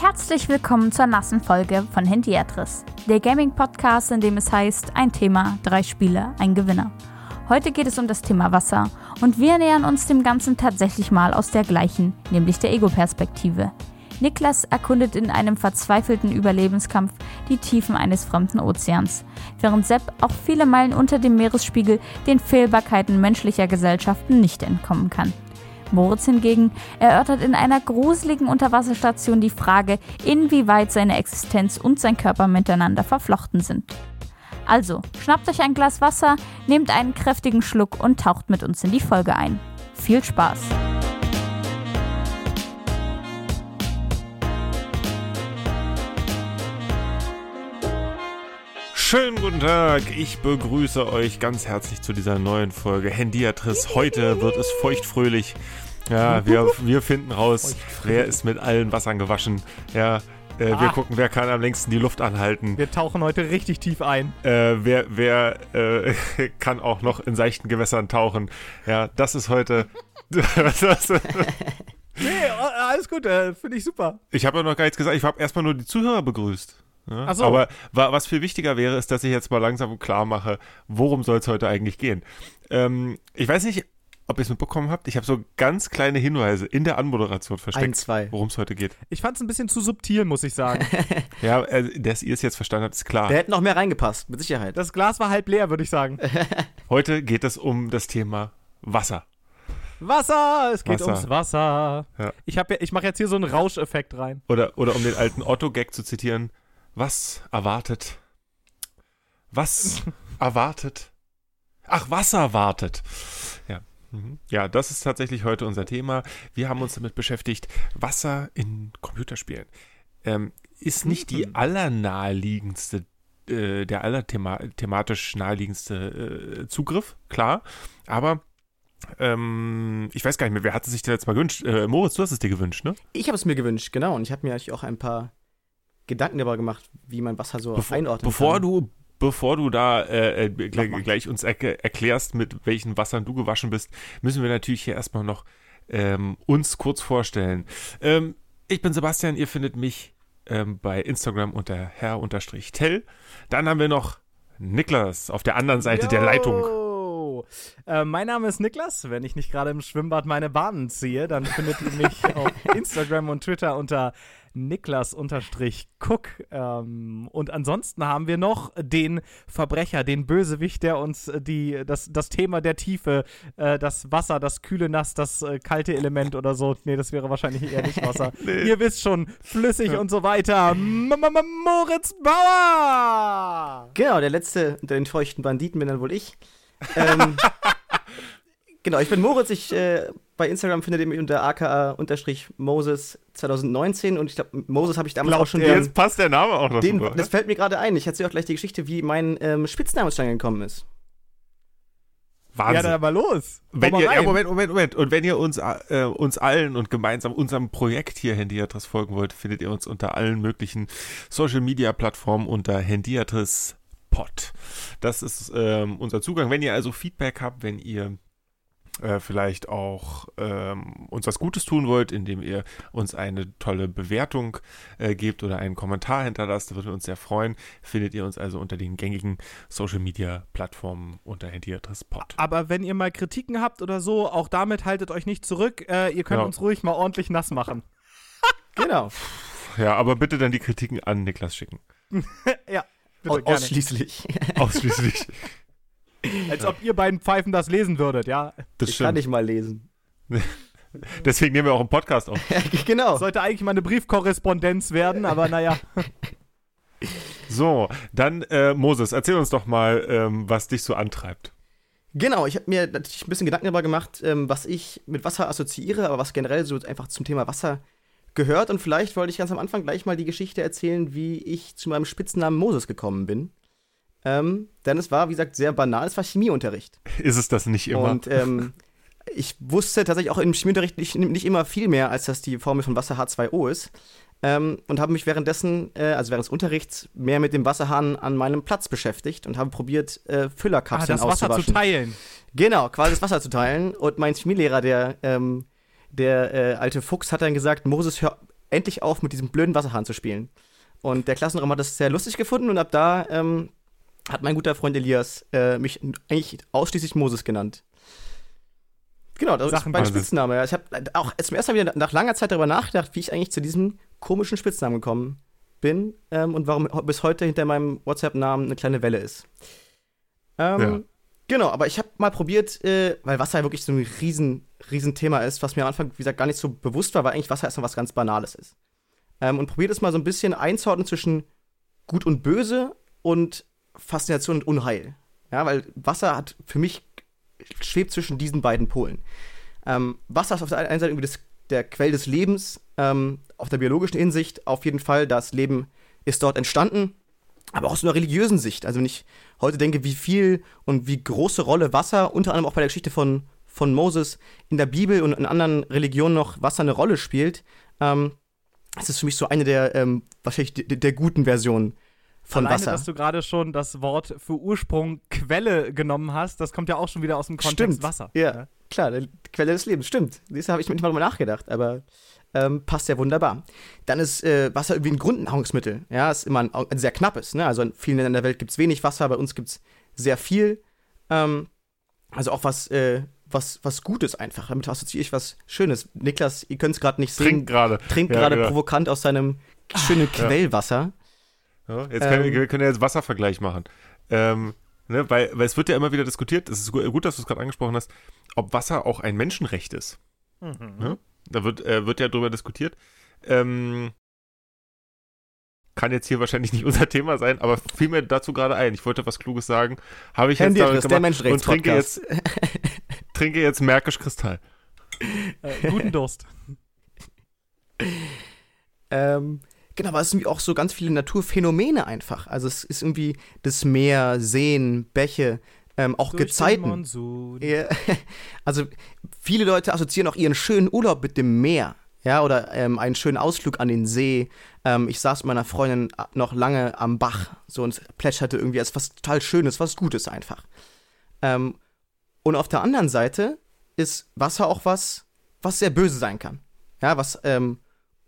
Herzlich willkommen zur nassen Folge von Handyatris, der Gaming-Podcast, in dem es heißt, ein Thema, drei Spiele, ein Gewinner. Heute geht es um das Thema Wasser und wir nähern uns dem Ganzen tatsächlich mal aus der gleichen, nämlich der Ego-Perspektive. Niklas erkundet in einem verzweifelten Überlebenskampf die Tiefen eines fremden Ozeans, während Sepp auch viele Meilen unter dem Meeresspiegel den Fehlbarkeiten menschlicher Gesellschaften nicht entkommen kann. Moritz hingegen erörtert in einer gruseligen Unterwasserstation die Frage, inwieweit seine Existenz und sein Körper miteinander verflochten sind. Also, schnappt euch ein Glas Wasser, nehmt einen kräftigen Schluck und taucht mit uns in die Folge ein. Viel Spaß! Schönen guten Tag, ich begrüße euch ganz herzlich zu dieser neuen Folge Handiatris. Heute wird es feuchtfröhlich. Ja, wir, wir finden raus, wer ist mit allen Wassern gewaschen. Ja, äh, Ah. wir gucken, wer kann am längsten die Luft anhalten. Wir tauchen heute richtig tief ein. Äh, wer wer äh, kann auch noch in seichten Gewässern tauchen. Ja, das ist heute. das, Nee, äh, alles gut, äh, finde ich super. ich habe ja noch gar nichts gesagt. Ich habe erstmal nur die Zuhörer begrüßt. Ja? Ach so. Aber wa was viel wichtiger wäre, ist, dass ich jetzt mal langsam klar mache, worum soll es heute eigentlich gehen. Ähm, ich weiß nicht, ob ihr es mitbekommen habt. Ich habe so ganz kleine Hinweise in der Anmoderation versteckt, worum es heute geht. Ich fand es ein bisschen zu subtil, muss ich sagen. Ja, äh, dass ihr es jetzt verstanden habt, ist klar. Da hätte noch mehr reingepasst, mit Sicherheit. Das Glas war halb leer, würde ich sagen. Heute geht es um das Thema Wasser. Wasser, es geht Wasser. ums Wasser. Ja. Ich, hab ja, ich mache jetzt hier so einen Rauscheffekt rein. Oder, oder um den alten Otto-Gag zu zitieren, was erwartet? Was erwartet? Ach, Wasser wartet. Ja. Mhm. Ja, das ist tatsächlich heute unser Thema. Wir haben uns damit beschäftigt, Wasser in Computerspielen. Ähm, ist nicht die allernaheliegendste, äh, der allerthema thematisch naheliegendste äh, Zugriff, klar. Aber ähm, ich weiß gar nicht mehr, wer hat es sich denn jetzt mal gewünscht? Äh, Moritz, du hast es dir gewünscht, ne? Ich habe es mir gewünscht, genau. Und ich habe mir natürlich auch ein paar Gedanken darüber gemacht, wie man Wasser so Bevor, einordnen bevor kann. du bevor du da äh, äh, gleich, gleich uns erk erklärst, mit welchen Wassern du gewaschen bist, müssen wir natürlich hier erstmal noch ähm, uns kurz vorstellen. Ähm, ich bin Sebastian, ihr findet mich ähm, bei Instagram unter herr-tell. Dann haben wir noch Niklas auf der anderen Seite der Leitung. Äh, mein Name ist Niklas. Wenn ich nicht gerade im Schwimmbad meine Bahnen ziehe, dann findet ihr mich auf Instagram und Twitter unter Niklas-Cook. Ähm, und ansonsten haben wir noch den Verbrecher, den Bösewicht, der uns äh, die, das, das Thema der Tiefe, äh, das Wasser, das kühle Nass, das äh, kalte Element oder so. Nee, das wäre wahrscheinlich eher nicht Wasser. Ihr wisst schon, flüssig und so weiter. M -m -m Moritz Bauer! Genau, der letzte unter den feuchten Banditen bin dann wohl ich. Ähm, genau, ich bin Moritz. Ich, äh, bei Instagram findet ihr mich unter aka-moses2019 und ich glaube, Moses habe ich damals Glaubt auch schon ihr? den, Jetzt passt der Name auch noch den, super. Das fällt mir gerade ein. Ich erzähle auch gleich die Geschichte, wie mein ähm, Spitzname zustande gekommen ist. Wahnsinn. Ja, dann aber los. Wenn mal ihr, ja. Moment, Moment, Moment. Und wenn ihr uns, äh, uns allen und gemeinsam unserem Projekt hier Handyatris folgen wollt, findet ihr uns unter allen möglichen Social Media Plattformen unter Handyatris Pod. Das ist ähm, unser Zugang. Wenn ihr also Feedback habt, wenn ihr äh, vielleicht auch ähm, uns was Gutes tun wollt, indem ihr uns eine tolle Bewertung äh, gebt oder einen Kommentar hinterlasst, würde uns sehr freuen. Findet ihr uns also unter den gängigen Social Media Plattformen unter Handyatris Pod. Aber wenn ihr mal Kritiken habt oder so, auch damit haltet euch nicht zurück. Äh, ihr könnt Ja. uns ruhig mal ordentlich nass machen. Genau, Ja, aber bitte dann die Kritiken an Niklas schicken. ja, bitte ausschließlich. Ausschließlich. Als ob ihr beiden Pfeifen das lesen würdet, ja. Das ich kann stimmt. nicht mal lesen. Deswegen nehmen wir auch einen Podcast auf. genau. Sollte eigentlich mal eine Briefkorrespondenz werden, aber naja. So, dann äh, Moses, erzähl uns doch mal, ähm, was dich so antreibt. Genau, ich habe mir natürlich ein bisschen Gedanken darüber gemacht, ähm, was ich mit Wasser assoziiere, aber was generell so einfach zum Thema Wasser gehört. Und vielleicht wollte ich ganz am Anfang gleich mal die Geschichte erzählen, wie ich zu meinem Spitznamen Moses gekommen bin. Ähm, denn es war, wie gesagt, sehr banal. Es war Chemieunterricht. Ist es das nicht immer? Und ähm, ich wusste tatsächlich auch im Chemieunterricht nicht, nicht immer viel mehr, als dass die Formel von Wasser H2O ist. ähm, und habe mich währenddessen, äh, also während des Unterrichts, mehr mit dem Wasserhahn an meinem Platz beschäftigt und habe probiert, äh, Ah, Füllerkapseln das Wasser zu teilen. Genau, quasi das Wasser zu teilen. Und mein Chemielehrer, der, ähm, der äh, alte Fuchs, hat dann gesagt, Moses, hör endlich auf, mit diesem blöden Wasserhahn zu spielen. Und der Klassenraum hat das sehr lustig gefunden und ab da ähm, hat mein guter Freund Elias äh, mich eigentlich ausschließlich Moses genannt. Genau, das Sachen- ist mein. Spitzname. Ja, Ich habe auch zum ersten Mal wieder nach langer Zeit darüber nachgedacht, wie ich eigentlich zu diesem komischen Spitznamen gekommen bin ähm, und warum bis heute hinter meinem WhatsApp-Namen eine kleine Welle ist. Ähm, Ja. Genau, aber ich habe mal probiert, äh, weil Wasser ja wirklich so ein riesen, riesen Thema ist, was mir am Anfang, wie gesagt, gar nicht so bewusst war, weil eigentlich Wasser erstmal was ganz Banales ist. Ähm, und probiert es mal so ein bisschen einzuordnen zwischen Gut und Böse und Faszination und Unheil. Ja, weil Wasser hat für mich schwebt zwischen diesen beiden Polen. Ähm, Wasser ist auf der einen Seite irgendwie das, der Quell des Lebens, ähm, auf der biologischen Hinsicht auf jeden Fall, das Leben ist dort entstanden, aber auch aus einer religiösen Sicht. Also wenn ich heute denke, wie viel und wie große Rolle Wasser, unter anderem auch bei der Geschichte von, von Moses, in der Bibel und in anderen Religionen noch Wasser eine Rolle spielt, ähm, das ist für mich so eine der ähm, wahrscheinlich der, der guten Versionen von Alleine, Wasser. dass du gerade schon das Wort für Ursprung Quelle genommen hast, das kommt ja auch schon wieder aus dem Kontext Stimmt. Wasser. Ja, klar, die Quelle des Lebens, stimmt. Du, habe ich manchmal drüber nachgedacht, aber ähm, passt ja wunderbar. Dann ist äh, Wasser irgendwie ein Grundnahrungsmittel. Ja, ist immer ein, ein sehr knappes. Ne? Also in vielen Ländern der Welt gibt es wenig Wasser, bei uns gibt es sehr viel. Ähm, also auch was, äh, was, was Gutes einfach. Damit assoziiere ich was Schönes. Niklas, ihr könnt es gerade nicht sehen. Trinkt gerade. trinkt Ja, gerade genau. provokant aus seinem schönen. Quellwasser. Ja, jetzt können, Ähm. wir können ja jetzt Wasservergleich machen. Ähm, ne, weil, weil es wird ja immer wieder diskutiert, es ist gu- gut, dass du es gerade angesprochen hast, ob Wasser auch ein Menschenrecht ist. Mhm. Ne? Da wird, äh, wird ja drüber diskutiert. Ähm, kann jetzt hier wahrscheinlich nicht unser Thema sein, aber fiel mir dazu gerade ein. Ich wollte was Kluges sagen. Habe ich jetzt Handy damit ist der gemacht und trinke jetzt, trinke jetzt Märkisch Kristall. Äh, guten Durst. Ähm, genau, aber es sind auch so ganz viele Naturphänomene einfach. Also es ist irgendwie das Meer, Seen, Bäche, ähm, auch Durch Gezeiten. Also viele Leute assoziieren auch ihren schönen Urlaub mit dem Meer. Ja, oder ähm, einen schönen Ausflug an den See. Ähm, ich saß mit meiner Freundin noch lange am Bach so und plätscherte irgendwie als was total Schönes, was Gutes einfach. Ähm, und auf der anderen Seite ist Wasser auch was, was sehr böse sein kann. Ja, was ähm,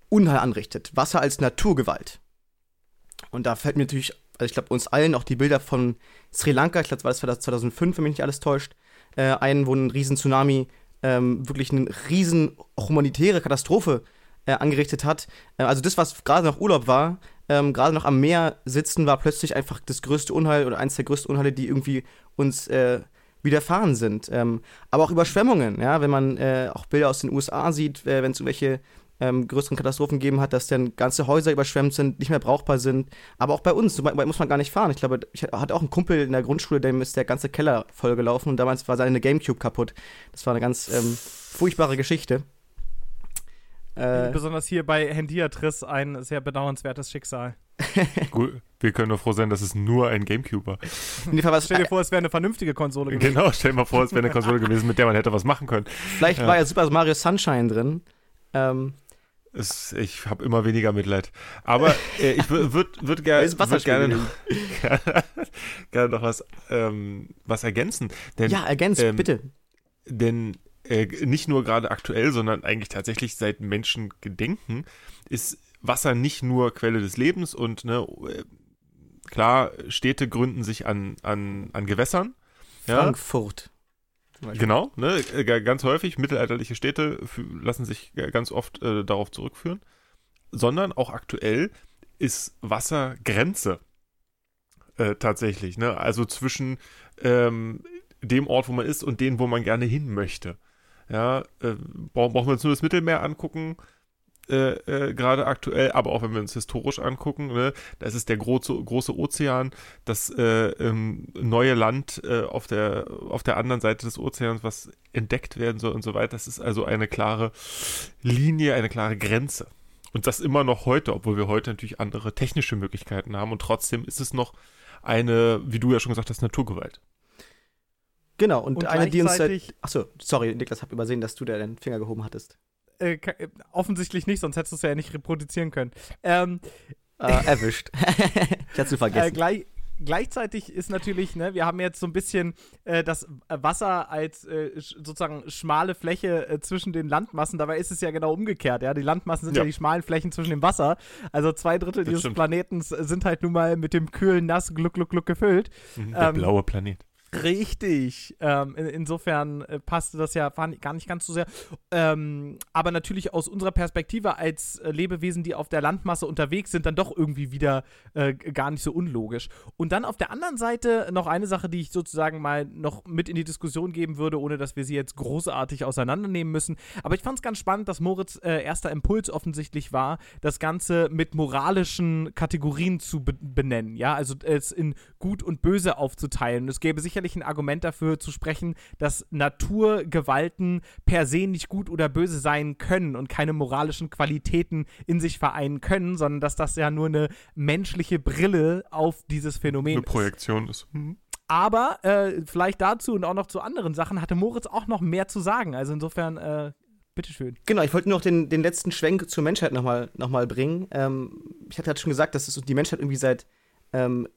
Unheil anrichtet. Wasser als Naturgewalt. Und da fällt mir natürlich, also ich glaube uns allen auch die Bilder von Sri Lanka, ich glaube, das war das 2005, wenn mich nicht alles täuscht, äh, ein, wo ein riesen Tsunami ähm, wirklich eine riesen humanitäre Katastrophe äh, angerichtet hat. Äh, also das, was gerade noch Urlaub war, ähm, gerade noch am Meer sitzen, war plötzlich einfach das größte Unheil oder eins der größten Unheile, die irgendwie uns äh, widerfahren sind. Ähm, aber auch Überschwemmungen, ja, wenn man äh, auch Bilder aus den USA sieht, äh, wenn es irgendwelche ähm, größeren Katastrophen gegeben hat, dass dann ganze Häuser überschwemmt sind, nicht mehr brauchbar sind. Aber auch bei uns, so weit muss man gar nicht fahren. Ich glaube, ich hatte auch einen Kumpel in der Grundschule, dem ist der ganze Keller vollgelaufen und damals war seine Gamecube kaputt. Das war eine ganz ähm, furchtbare Geschichte. Äh, Besonders hier bei Hendiatris ein sehr bedauernswertes Schicksal. Gut, wir können nur froh sein, dass es nur ein Gamecube war. in dem Fall war es, Stell dir vor, es wäre eine vernünftige Konsole gewesen. Genau, stell dir mal vor, es wäre eine Konsole gewesen, mit der man hätte was machen können. vielleicht ja. war ja Super Mario Sunshine drin. Ähm, Es, ich habe immer weniger Mitleid. Aber äh, ich würde würd, würd ger würd gerne, gewesen. gerne noch was, ähm, was ergänzen. Denn, ja, ergänzt, ähm, bitte. denn äh, nicht nur gerade aktuell, sondern eigentlich tatsächlich seit Menschengedenken ist Wasser nicht nur Quelle des Lebens und ne, äh, klar, Städte gründen sich an, an, an Gewässern. Ja, Frankfurt. Beispiel. Genau, ne, ga- ganz häufig mittelalterliche Städte lassen sich ganz oft äh, darauf zurückführen, sondern auch aktuell ist Wasser Grenze äh, tatsächlich, ne? Also zwischen ähm, dem Ort, wo man ist und dem, wo man gerne hin möchte. Ja, äh, brauchen wir uns nur das Mittelmeer angucken, äh, äh, gerade aktuell, aber auch wenn wir uns historisch angucken, ne, da ist es der große, große Ozean, das äh, ähm, neue Land äh, auf, der, auf der anderen Seite des Ozeans, was entdeckt werden soll und so weiter. Das ist also eine klare Linie, eine klare Grenze. Und das immer noch heute, obwohl wir heute natürlich andere technische Möglichkeiten haben und trotzdem ist es noch eine, wie du ja schon gesagt hast, Naturgewalt. Genau, und, Und eine, die uns seit. Achso, sorry, Niklas, hab übersehen, dass du da den Finger gehoben hattest. Äh, offensichtlich nicht, sonst hättest du es ja nicht reproduzieren können. Ähm, äh, erwischt. ich hatte es vergessen. Äh, gleich, gleichzeitig ist natürlich, ne, wir haben jetzt so ein bisschen äh, das Wasser als äh, sozusagen schmale Fläche äh, zwischen den Landmassen. Dabei ist es ja genau umgekehrt. Ja, die Landmassen sind ja, ja die schmalen Flächen zwischen dem Wasser. Also zwei Drittel das dieses stimmt. Planetens sind halt nun mal mit dem kühlen Nass Gluck Gluck Gluck gefüllt. Mhm, der ähm, blaue Planet. Richtig. Ähm, in, insofern äh, passte das ja gar nicht ganz so sehr. Ähm, aber natürlich aus unserer Perspektive als äh, Lebewesen, die auf der Landmasse unterwegs sind, dann doch irgendwie wieder äh, gar nicht so unlogisch. Und dann auf der anderen Seite noch eine Sache, die ich sozusagen mal noch mit in die Diskussion geben würde, ohne dass wir sie jetzt großartig auseinandernehmen müssen. Aber ich fand es ganz spannend, dass Moritz äh, erster Impuls offensichtlich war, das Ganze mit moralischen Kategorien zu be benennen. Ja, also es in gut und böse aufzuteilen. Es gäbe sicher sicherlich ein Argument dafür zu sprechen, dass Naturgewalten per se nicht gut oder böse sein können und keine moralischen Qualitäten in sich vereinen können, sondern dass das ja nur eine menschliche Brille auf dieses Phänomen eine Projektion ist. Mhm. Aber äh, vielleicht dazu und auch noch zu anderen Sachen hatte Moritz auch noch mehr zu sagen. Also insofern, äh, bitteschön. Genau, ich wollte noch den, den letzten Schwenk zur Menschheit nochmal noch mal bringen. Ähm, ich hatte halt schon gesagt, dass es die Menschheit irgendwie seit ähm,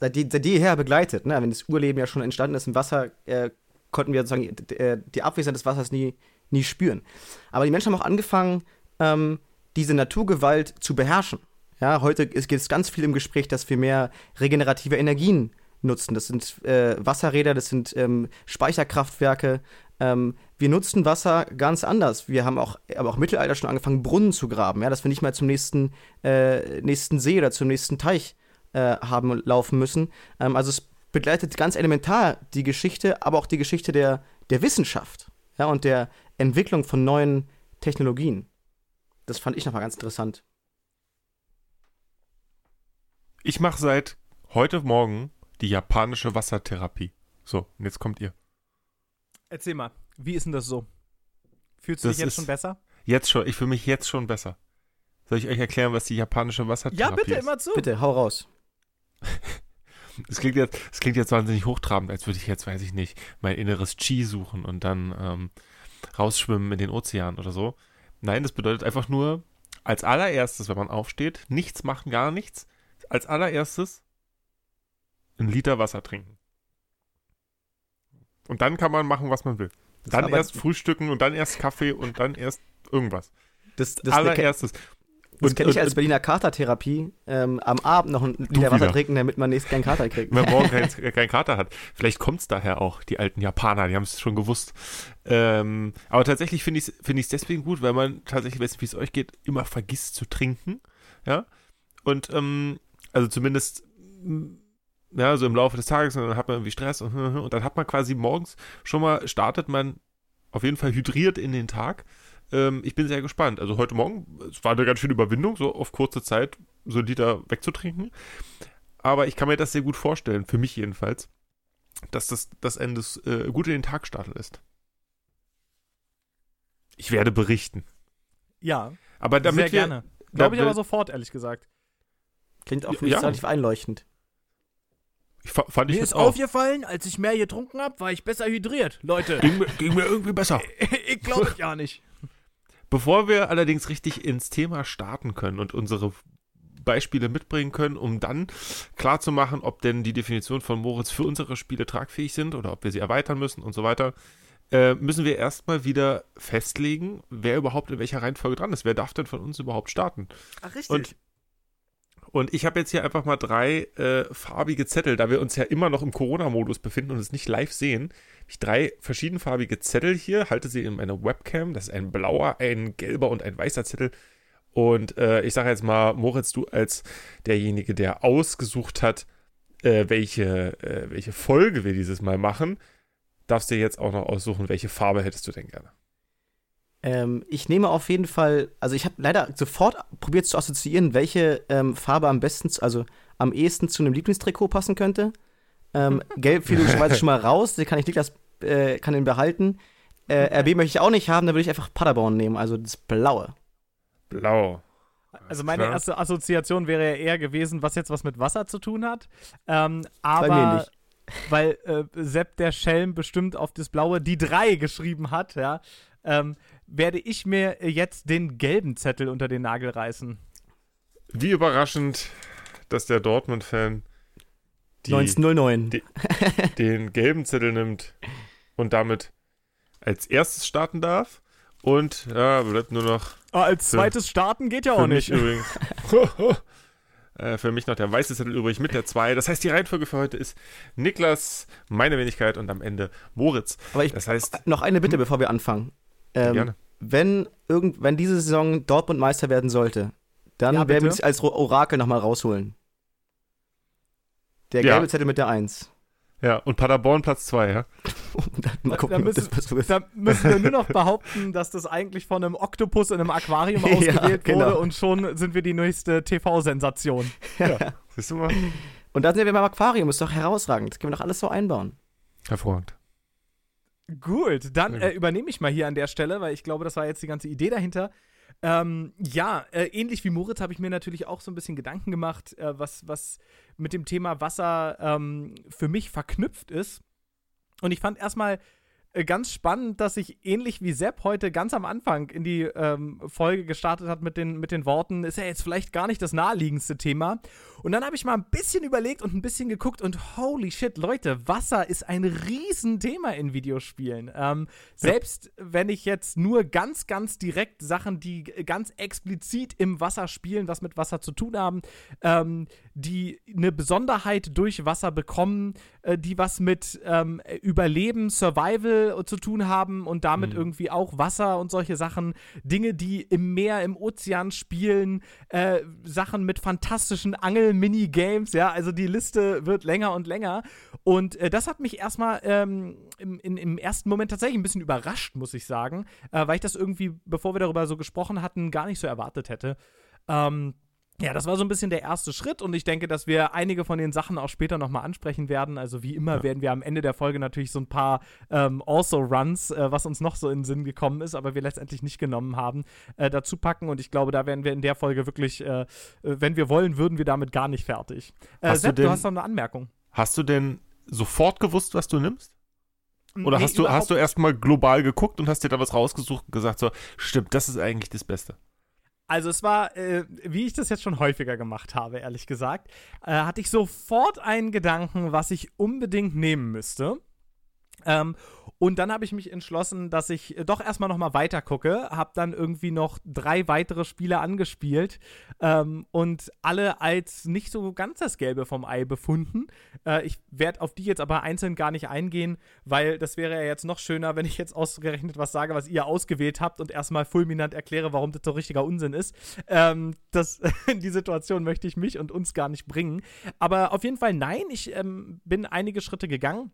seit, seit jeher begleitet. Ne? Wenn das Urleben ja schon entstanden ist im Wasser, äh, konnten wir sozusagen äh, die Abwesenheit des Wassers nie, nie spüren. Aber die Menschen haben auch angefangen, ähm, diese Naturgewalt zu beherrschen. Ja, heute geht es ganz viel im Gespräch, dass wir mehr regenerative Energien nutzen. Das sind äh, Wasserräder, das sind ähm, Speicherkraftwerke. Ähm, wir nutzen Wasser ganz anders. Wir haben auch, aber auch im Mittelalter schon angefangen, Brunnen zu graben, ja, dass wir nicht mal zum nächsten, äh, nächsten See oder zum nächsten Teich äh, haben laufen müssen. Ähm, also es begleitet ganz elementar die Geschichte, aber auch die Geschichte der, der Wissenschaft ja, und der Entwicklung von neuen Technologien. Das fand ich nochmal ganz interessant. Ich mache seit heute Morgen die japanische Wassertherapie. So, und jetzt kommt ihr. Erzähl mal, wie ist denn das so? Fühlst du das dich jetzt schon besser? Jetzt schon, ich fühle mich jetzt schon besser. Soll ich euch erklären, was die japanische Wassertherapie ist? Ja, bitte, immer zu. Bitte, hau raus. Es klingt, jetzt, es klingt jetzt wahnsinnig hochtrabend, als würde ich jetzt, weiß ich nicht, mein inneres Chi suchen und dann ähm, rausschwimmen in den Ozean oder so. Nein, das bedeutet einfach nur, als allererstes, wenn man aufsteht, nichts machen, gar nichts. Als allererstes ein Liter Wasser trinken. Und dann kann man machen, was man will. Dann erst frühstücken und dann erst Kaffee und dann erst irgendwas. Das, das allererstes. Das kenne ich als Berliner Katertherapie. Ähm, am Abend noch ein Liter Wasser trinken, damit man nächstes keinen Kater kriegt. Wenn man morgen keinen kein Kater hat. Vielleicht kommt es daher auch, die alten Japaner, die haben es schon gewusst. Ähm, aber tatsächlich finde ich es find deswegen gut, weil man tatsächlich, weiß nicht, wie es euch geht, immer vergisst zu trinken. Ja. Und, ähm, also zumindest, ja, so im Laufe des Tages, und dann hat man irgendwie Stress und, und dann hat man quasi morgens schon mal, startet man auf jeden Fall hydriert in den Tag ähm, ich bin sehr gespannt. Also heute Morgen, es war eine ganz schöne Überwindung, so auf kurze Zeit so ein Liter wegzutrinken. Aber ich kann mir das sehr gut vorstellen, für mich jedenfalls, dass das das Ende äh, gut in den Tag starten lässt. Ich werde berichten. Ja. Aber damit sehr gerne. Glaube ich aber sofort, ehrlich gesagt. Klingt auch ja. relativ einleuchtend. Ich fand ich mir ist auch. aufgefallen, als ich mehr getrunken habe, war ich besser hydriert, Leute. Ging, ging mir irgendwie besser. ich glaube ja nicht. Bevor wir allerdings richtig ins Thema starten können und unsere Beispiele mitbringen können, um dann klarzumachen, ob denn die Definition von Moritz für unsere Spiele tragfähig sind oder ob wir sie erweitern müssen und so weiter, äh, müssen wir erstmal wieder festlegen, wer überhaupt in welcher Reihenfolge dran ist. Wer darf denn von uns überhaupt starten? Ach, richtig. Und und ich habe jetzt hier einfach mal drei äh, farbige Zettel, da wir uns ja immer noch im Corona-Modus befinden und es nicht live sehen. Habe ich drei verschiedenfarbige Zettel hier, halte sie in meiner Webcam. Das ist ein blauer, ein gelber und ein weißer Zettel. Und äh, ich sage jetzt mal, Moritz, du als derjenige, der ausgesucht hat, äh, welche, äh, welche Folge wir dieses Mal machen, darfst dir jetzt auch noch aussuchen, welche Farbe hättest du denn gerne? Ähm, ich nehme auf jeden Fall, also ich habe leider sofort probiert zu assoziieren, welche ähm, Farbe am besten, also am ehesten zu einem Lieblingstrikot passen könnte. Ähm, Gelb fiel logischerweise schon mal raus, den kann ich Niklas, äh, kann den behalten. Äh, RB möchte ich auch nicht haben, da würde ich einfach Paderborn nehmen, also das Blaue. Blau. Also meine Klar. erste Assoziation wäre ja eher gewesen, was jetzt was mit Wasser zu tun hat. Ähm, aber Bei mir nicht weil äh, Sepp der Schelm bestimmt auf das blaue die drei geschrieben hat, ja. ähm, werde ich mir jetzt den gelben Zettel unter den Nagel reißen. Wie überraschend, dass der Dortmund-Fan 1909 die, den gelben Zettel nimmt und damit als erstes starten darf. Und ja, bleibt nur noch. Ah, als zweites starten geht ja für auch mich nicht. übrigens. äh, für mich noch der weiße Zettel übrig mit der 2. Das heißt, die Reihenfolge für heute ist Niklas, meine Wenigkeit und am Ende Moritz. Aber ich, Das heißt, noch eine Bitte, bevor wir anfangen. Ähm, gerne. Wenn, irgend, wenn diese Saison Dortmund Meister werden sollte, dann Ja, werden wir es als Orakel nochmal rausholen. Der Ja. gelbe Zettel mit der 1. Ja, und Paderborn Platz 2, ja. Mal Da gucken, ob müssen- das wird. Da müssen wir nur noch behaupten, dass das eigentlich von einem Oktopus in einem Aquarium Ja, ausgewählt genau. wurde und schon sind wir die nächste TV-Sensation. Siehst du mal? Und da sind wir beim Aquarium, ist doch herausragend. Das können wir doch alles so einbauen. Hervorragend. Gut, dann äh, übernehme ich mal hier an der Stelle, weil ich glaube, das war jetzt die ganze Idee dahinter. Ähm, ja, äh, ähnlich wie Moritz habe ich mir natürlich auch so ein bisschen Gedanken gemacht, äh, was, was mit dem Thema Wasser ähm, für mich verknüpft ist. Und ich fand erstmal äh, ganz spannend, dass ich ähnlich wie Sepp heute ganz am Anfang in die ähm, Folge gestartet hat mit den, mit den Worten, ist ja jetzt vielleicht gar nicht das naheliegendste Thema. Und dann habe ich mal ein bisschen überlegt und ein bisschen geguckt und holy shit, Leute, Wasser ist ein Riesenthema in Videospielen. Ähm, selbst wenn ich jetzt nur ganz, ganz direkt Sachen, die ganz explizit im Wasser spielen, was mit Wasser zu tun haben, ähm, die eine Besonderheit durch Wasser bekommen, äh, die was mit ähm, Überleben, Survival zu tun haben und damit irgendwie auch Wasser und solche Sachen, Dinge, die im Meer, im Ozean spielen, äh, Sachen mit fantastischen Angel-Minigames, ja, also die Liste wird länger und länger. Und äh, das hat mich erstmal ähm, im, in, im ersten Moment tatsächlich ein bisschen überrascht, muss ich sagen, äh, weil ich das irgendwie, bevor wir darüber so gesprochen hatten, gar nicht so erwartet hätte. Ähm, ja, das war so ein bisschen der erste Schritt und ich denke, dass wir einige von den Sachen auch später nochmal ansprechen werden. Also wie immer Ja. werden wir am Ende der Folge natürlich so ein paar ähm, Also-Runs, äh, was uns noch so in den Sinn gekommen ist, aber wir letztendlich nicht genommen haben, äh, dazu packen. Und ich glaube, da werden wir in der Folge wirklich, äh, äh, wenn wir wollen, würden wir damit gar nicht fertig. Äh, Hast du Sepp, du, denn- hast noch eine Anmerkung. Hast du denn sofort gewusst, was du nimmst? Oder Nee, hast du, hast du erstmal global geguckt und hast dir da was rausgesucht und gesagt, so, stimmt, das ist eigentlich das Beste? Also es war, äh, wie ich das jetzt schon häufiger gemacht habe, ehrlich gesagt, äh, hatte ich sofort einen Gedanken, was ich unbedingt nehmen müsste. Ähm, und dann habe ich mich entschlossen, dass ich äh, doch erstmal nochmal weiter gucke, habe dann irgendwie noch drei weitere Spiele angespielt ähm, und alle als nicht so ganz das Gelbe vom Ei befunden. Äh, ich werde auf die jetzt aber einzeln gar nicht eingehen, weil das wäre ja jetzt noch schöner, wenn ich jetzt ausgerechnet was sage, was ihr ausgewählt habt und erstmal fulminant erkläre, warum das so richtiger Unsinn ist. Ähm, das, in die Situation möchte ich mich und uns gar nicht bringen. Aber auf jeden Fall nein, ich ähm, bin einige Schritte gegangen.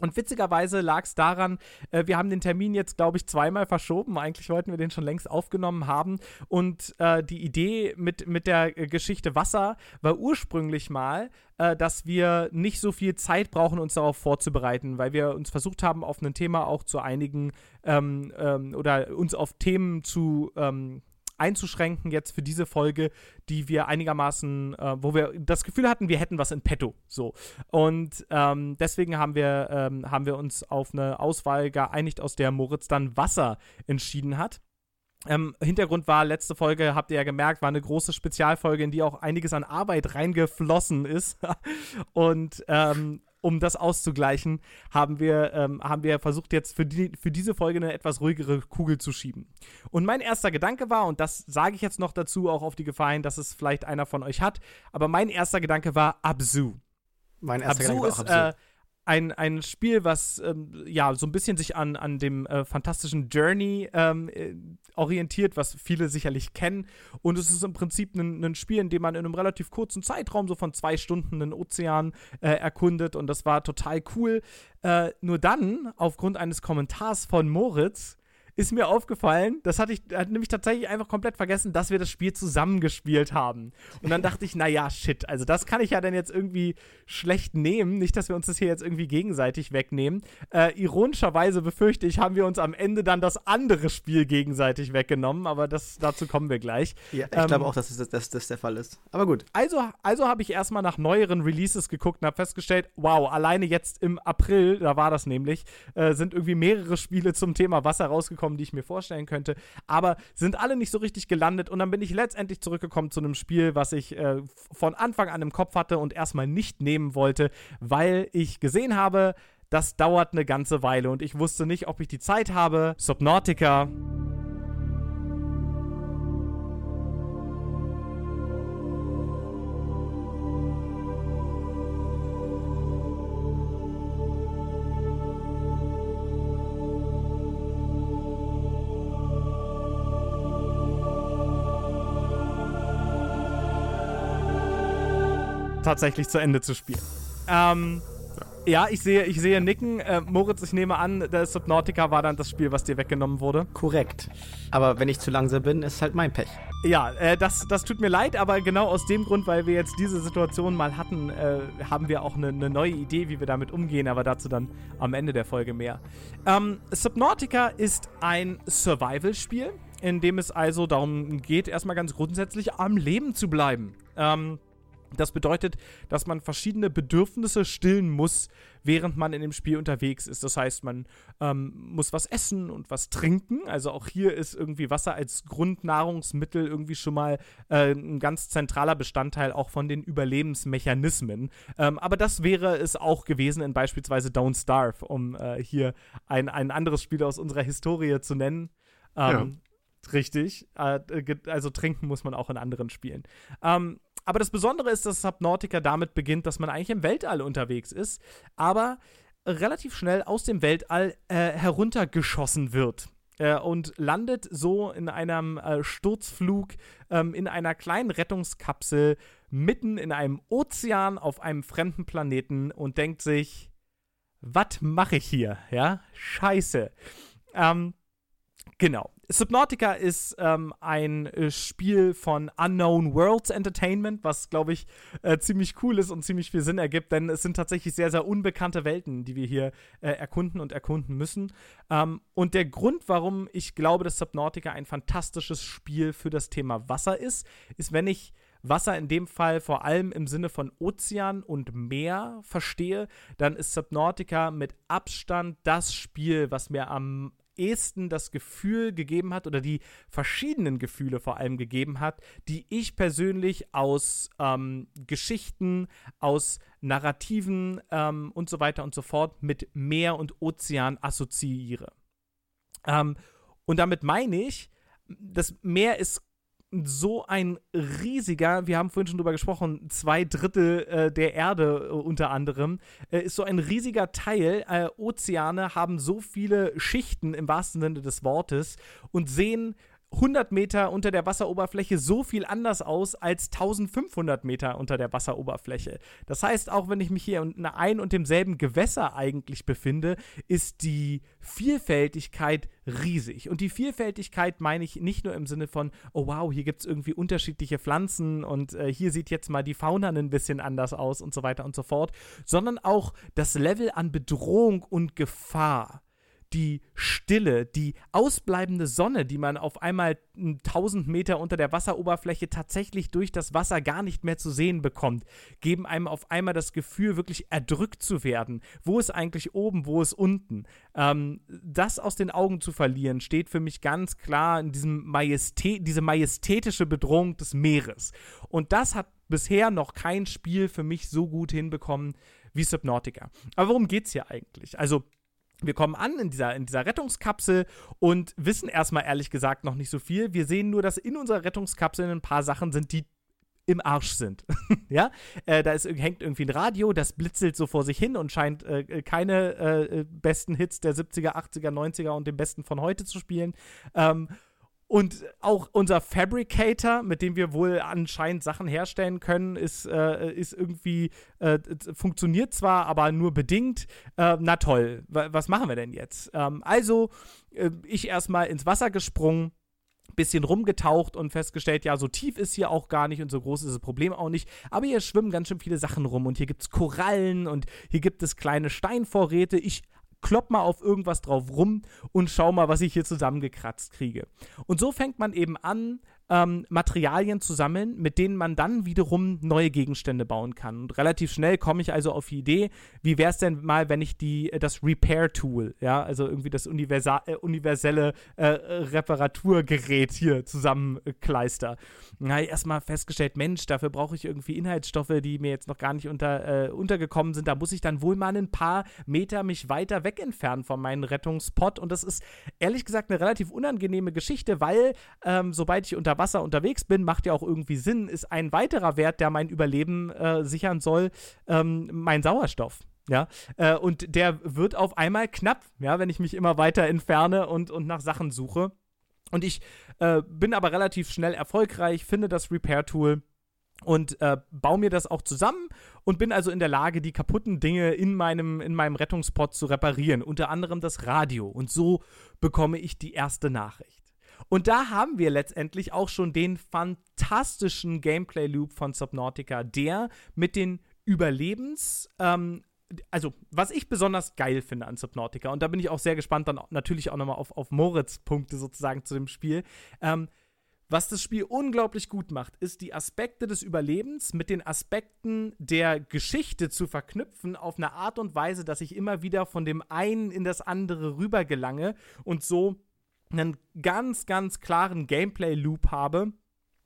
Und witzigerweise lag es daran, äh, wir haben den Termin jetzt, glaube ich, zweimal verschoben. Eigentlich wollten wir den schon längst aufgenommen haben. Und äh, die Idee mit, mit der äh, Geschichte Wasser war ursprünglich mal, äh, dass wir nicht so viel Zeit brauchen, uns darauf vorzubereiten, weil wir uns versucht haben, auf ein Thema auch zu einigen ähm, ähm, oder uns auf Themen zu ähm, einzuschränken jetzt für diese Folge, die wir einigermaßen, äh, wo wir das Gefühl hatten, wir hätten was in petto. So. Und ähm, deswegen haben wir, ähm, haben wir uns auf eine Auswahl geeinigt, aus der Moritz dann Wasser entschieden hat. Ähm, Hintergrund war, letzte Folge, habt ihr ja gemerkt, war eine große Spezialfolge, in die auch einiges an Arbeit reingeflossen ist. Und ähm, um das auszugleichen, haben wir, ähm, haben wir versucht, jetzt für, die, für diese Folge eine etwas ruhigere Kugel zu schieben. Und mein erster Gedanke war, und das sage ich jetzt noch dazu, auch auf die Gefahr hin, dass es vielleicht einer von euch hat, aber mein erster Gedanke war Absu. Mein erster Absu Gedanke ist war auch äh, ein, ein Spiel, was ähm, ja so ein bisschen sich an, an dem äh, fantastischen Journey ähm, äh, orientiert, was viele sicherlich kennen. Und es ist im Prinzip ein, Spiel, in dem man in einem relativ kurzen Zeitraum, so von zwei Stunden, den Ozean äh, erkundet. Und das war total cool. Äh, nur dann, aufgrund eines Kommentars von Moritz, ist mir aufgefallen, das hatte ich hatte nämlich tatsächlich einfach komplett vergessen, dass wir das Spiel zusammengespielt haben. Und dann dachte ich, naja, shit, also das kann ich ja dann jetzt irgendwie schlecht nehmen. Nicht, dass wir uns das hier jetzt irgendwie gegenseitig wegnehmen. Äh, ironischerweise befürchte ich, haben wir uns am Ende dann das andere Spiel gegenseitig weggenommen, aber das, dazu kommen wir gleich. Ja, ich Ähm, glaube auch, dass das, dass das der Fall ist. Aber gut. Also, also habe ich erstmal nach neueren Releases geguckt und habe festgestellt, wow, alleine jetzt im April, da war das nämlich, äh, sind irgendwie mehrere Spiele zum Thema Wasser rausgekommen, gekommen, die ich mir vorstellen könnte, aber sind alle nicht so richtig gelandet und dann bin ich letztendlich zurückgekommen zu einem Spiel, was ich äh, von Anfang an im Kopf hatte und erstmal nicht nehmen wollte, weil ich gesehen habe, das dauert eine ganze Weile und ich wusste nicht, ob ich die Zeit habe. Subnautica. Tatsächlich zu Ende zu spielen. Ähm, ja, ich sehe, ich sehe Nicken. Äh, Moritz, ich nehme an, der Subnautica war dann das Spiel, was dir weggenommen wurde. Korrekt. Aber wenn ich zu langsam bin, ist halt mein Pech. Ja, äh, das, das tut mir leid, aber genau aus dem Grund, weil wir jetzt diese Situation mal hatten, äh, haben wir auch eine ne neue Idee, wie wir damit umgehen, aber dazu dann am Ende der Folge mehr. Ähm, Subnautica ist ein Survival-Spiel, in dem es also darum geht, erstmal ganz grundsätzlich am Leben zu bleiben. Ähm, das bedeutet, dass man verschiedene Bedürfnisse stillen muss, während man in dem Spiel unterwegs ist. Das heißt, man ähm, muss was essen und was trinken. Also auch hier ist irgendwie Wasser als Grundnahrungsmittel irgendwie schon mal äh, ein ganz zentraler Bestandteil auch von den Überlebensmechanismen. Ähm, aber das wäre es auch gewesen in beispielsweise Don't Starve, um äh, hier ein, ein anderes Spiel aus unserer Historie zu nennen. Ähm, ja. Richtig. Äh, also trinken muss man auch in anderen Spielen. Ähm, aber das Besondere ist, dass Subnautica damit beginnt, dass man eigentlich im Weltall unterwegs ist, aber relativ schnell aus dem Weltall äh, heruntergeschossen wird. Äh, und landet so in einem äh, Sturzflug ähm, in einer kleinen Rettungskapsel mitten in einem Ozean auf einem fremden Planeten und denkt sich, was mache ich hier? Ja, scheiße. Ähm, genau. Subnautica ist ähm, ein äh, Spiel von Unknown Worlds Entertainment, was, glaube ich, äh, ziemlich cool ist und ziemlich viel Sinn ergibt, denn es sind tatsächlich sehr, sehr unbekannte Welten, die wir hier äh, erkunden und erkunden müssen. Ähm, und der Grund, warum ich glaube, dass Subnautica ein fantastisches Spiel für das Thema Wasser ist, ist, wenn ich Wasser in dem Fall vor allem im Sinne von Ozean und Meer verstehe, dann ist Subnautica mit Abstand das Spiel, was mir am ehesten das Gefühl gegeben hat oder die verschiedenen Gefühle vor allem gegeben hat, die ich persönlich aus ähm, Geschichten, aus Narrativen ähm, und so weiter und so fort mit Meer und Ozean assoziiere. Ähm, und damit meine ich, das Meer ist so ein riesiger, wir haben vorhin schon drüber gesprochen, zwei Drittel äh, der Erde äh, unter anderem, äh, ist so ein riesiger Teil. Äh, Ozeane haben so viele Schichten im wahrsten Sinne des Wortes und sehen 100 Meter unter der Wasseroberfläche so viel anders aus als 1500 Meter unter der Wasseroberfläche. Das heißt, auch wenn ich mich hier in ein und demselben Gewässer eigentlich befinde, ist die Vielfältigkeit riesig. Und die Vielfältigkeit meine ich nicht nur im Sinne von, oh wow, hier gibt es irgendwie unterschiedliche Pflanzen und äh, hier sieht jetzt mal die Fauna ein bisschen anders aus und so weiter und so fort, sondern auch das Level an Bedrohung und Gefahr die Stille, die ausbleibende Sonne, die man auf einmal 1000 Meter unter der Wasseroberfläche tatsächlich durch das Wasser gar nicht mehr zu sehen bekommt, geben einem auf einmal das Gefühl, wirklich erdrückt zu werden. Wo ist eigentlich oben, wo ist unten? Ähm, das aus den Augen zu verlieren, steht für mich ganz klar in diesem Majestät, diese majestätische Bedrohung des Meeres. Und das hat bisher noch kein Spiel für mich so gut hinbekommen wie Subnautica. Aber worum geht es hier eigentlich? Also, wir kommen an in dieser, in dieser Rettungskapsel und wissen erstmal ehrlich gesagt noch nicht so viel. Wir sehen nur, dass in unserer Rettungskapsel ein paar Sachen sind, die im Arsch sind. ja, äh, da ist, hängt irgendwie ein Radio, das blitzelt so vor sich hin und scheint äh, keine äh, besten Hits der 70er, 80er, 90er und den besten von heute zu spielen. Ähm, und auch unser Fabricator, mit dem wir wohl anscheinend Sachen herstellen können, ist, äh, ist irgendwie, äh, funktioniert zwar, aber nur bedingt. Äh, na toll, was machen wir denn jetzt? Ähm, also, äh, ich erstmal ins Wasser gesprungen, bisschen rumgetaucht und festgestellt, ja, so tief ist hier auch gar nicht und so groß ist das Problem auch nicht. Aber hier schwimmen ganz schön viele Sachen rum und hier gibt es Korallen und hier gibt es kleine Steinvorräte. Ich klopp mal auf irgendwas drauf rum und schau mal, was ich hier zusammengekratzt kriege. Und so fängt man eben an, ähm, Materialien zu sammeln, mit denen man dann wiederum neue Gegenstände bauen kann. Und relativ schnell komme ich also auf die Idee, wie wäre es denn mal, wenn ich die, äh, das Repair-Tool, ja, also irgendwie das universa äh, universelle äh, Reparaturgerät hier zusammenkleister. Dann habe ich erstmal festgestellt, Mensch, dafür brauche ich irgendwie Inhaltsstoffe, die mir jetzt noch gar nicht unter, äh, untergekommen sind. Da muss ich dann wohl mal ein paar Meter mich weiter weg entfernen von meinem Rettungspot. Und das ist ehrlich gesagt eine relativ unangenehme Geschichte, weil ähm, sobald ich unter Wasser unterwegs bin, macht ja auch irgendwie Sinn, ist ein weiterer Wert, der mein Überleben äh, sichern soll, ähm, mein Sauerstoff. Ja, äh, und der wird auf einmal knapp, ja, wenn ich mich immer weiter entferne und, und nach Sachen suche. Und ich äh, bin aber relativ schnell erfolgreich, finde das Repair-Tool und äh, baue mir das auch zusammen und bin also in der Lage, die kaputten Dinge in meinem, in meinem Rettungspot zu reparieren, unter anderem das Radio. Und so bekomme ich die erste Nachricht. Und da haben wir letztendlich auch schon den fantastischen Gameplay-Loop von Subnautica, der mit den Überlebens- ähm, also, was ich besonders geil finde an Subnautica, und da bin ich auch sehr gespannt, dann natürlich auch nochmal auf, auf Moritz Punkte sozusagen zu dem Spiel. Ähm, was das Spiel unglaublich gut macht, ist die Aspekte des Überlebens mit den Aspekten der Geschichte zu verknüpfen auf eine Art und Weise, dass ich immer wieder von dem einen in das andere rübergelange und so einen ganz, ganz klaren Gameplay-Loop habe,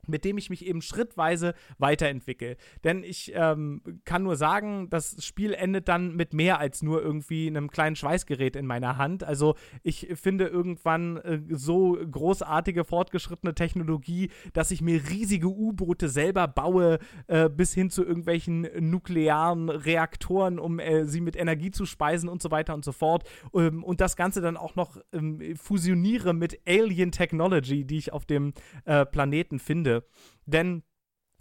mit dem ich mich eben schrittweise weiterentwickle. Denn ich ähm, kann nur sagen, das Spiel endet dann mit mehr als nur irgendwie einem kleinen Schweißgerät in meiner Hand. Also ich finde irgendwann äh, so großartige fortgeschrittene Technologie, dass ich mir riesige U-Boote selber baue, äh, bis hin zu irgendwelchen nuklearen Reaktoren, um äh, sie mit Energie zu speisen und so weiter und so fort. Ähm, und das Ganze dann auch noch ähm, fusioniere mit Alien Technology, die ich auf dem äh, Planeten finde. Denn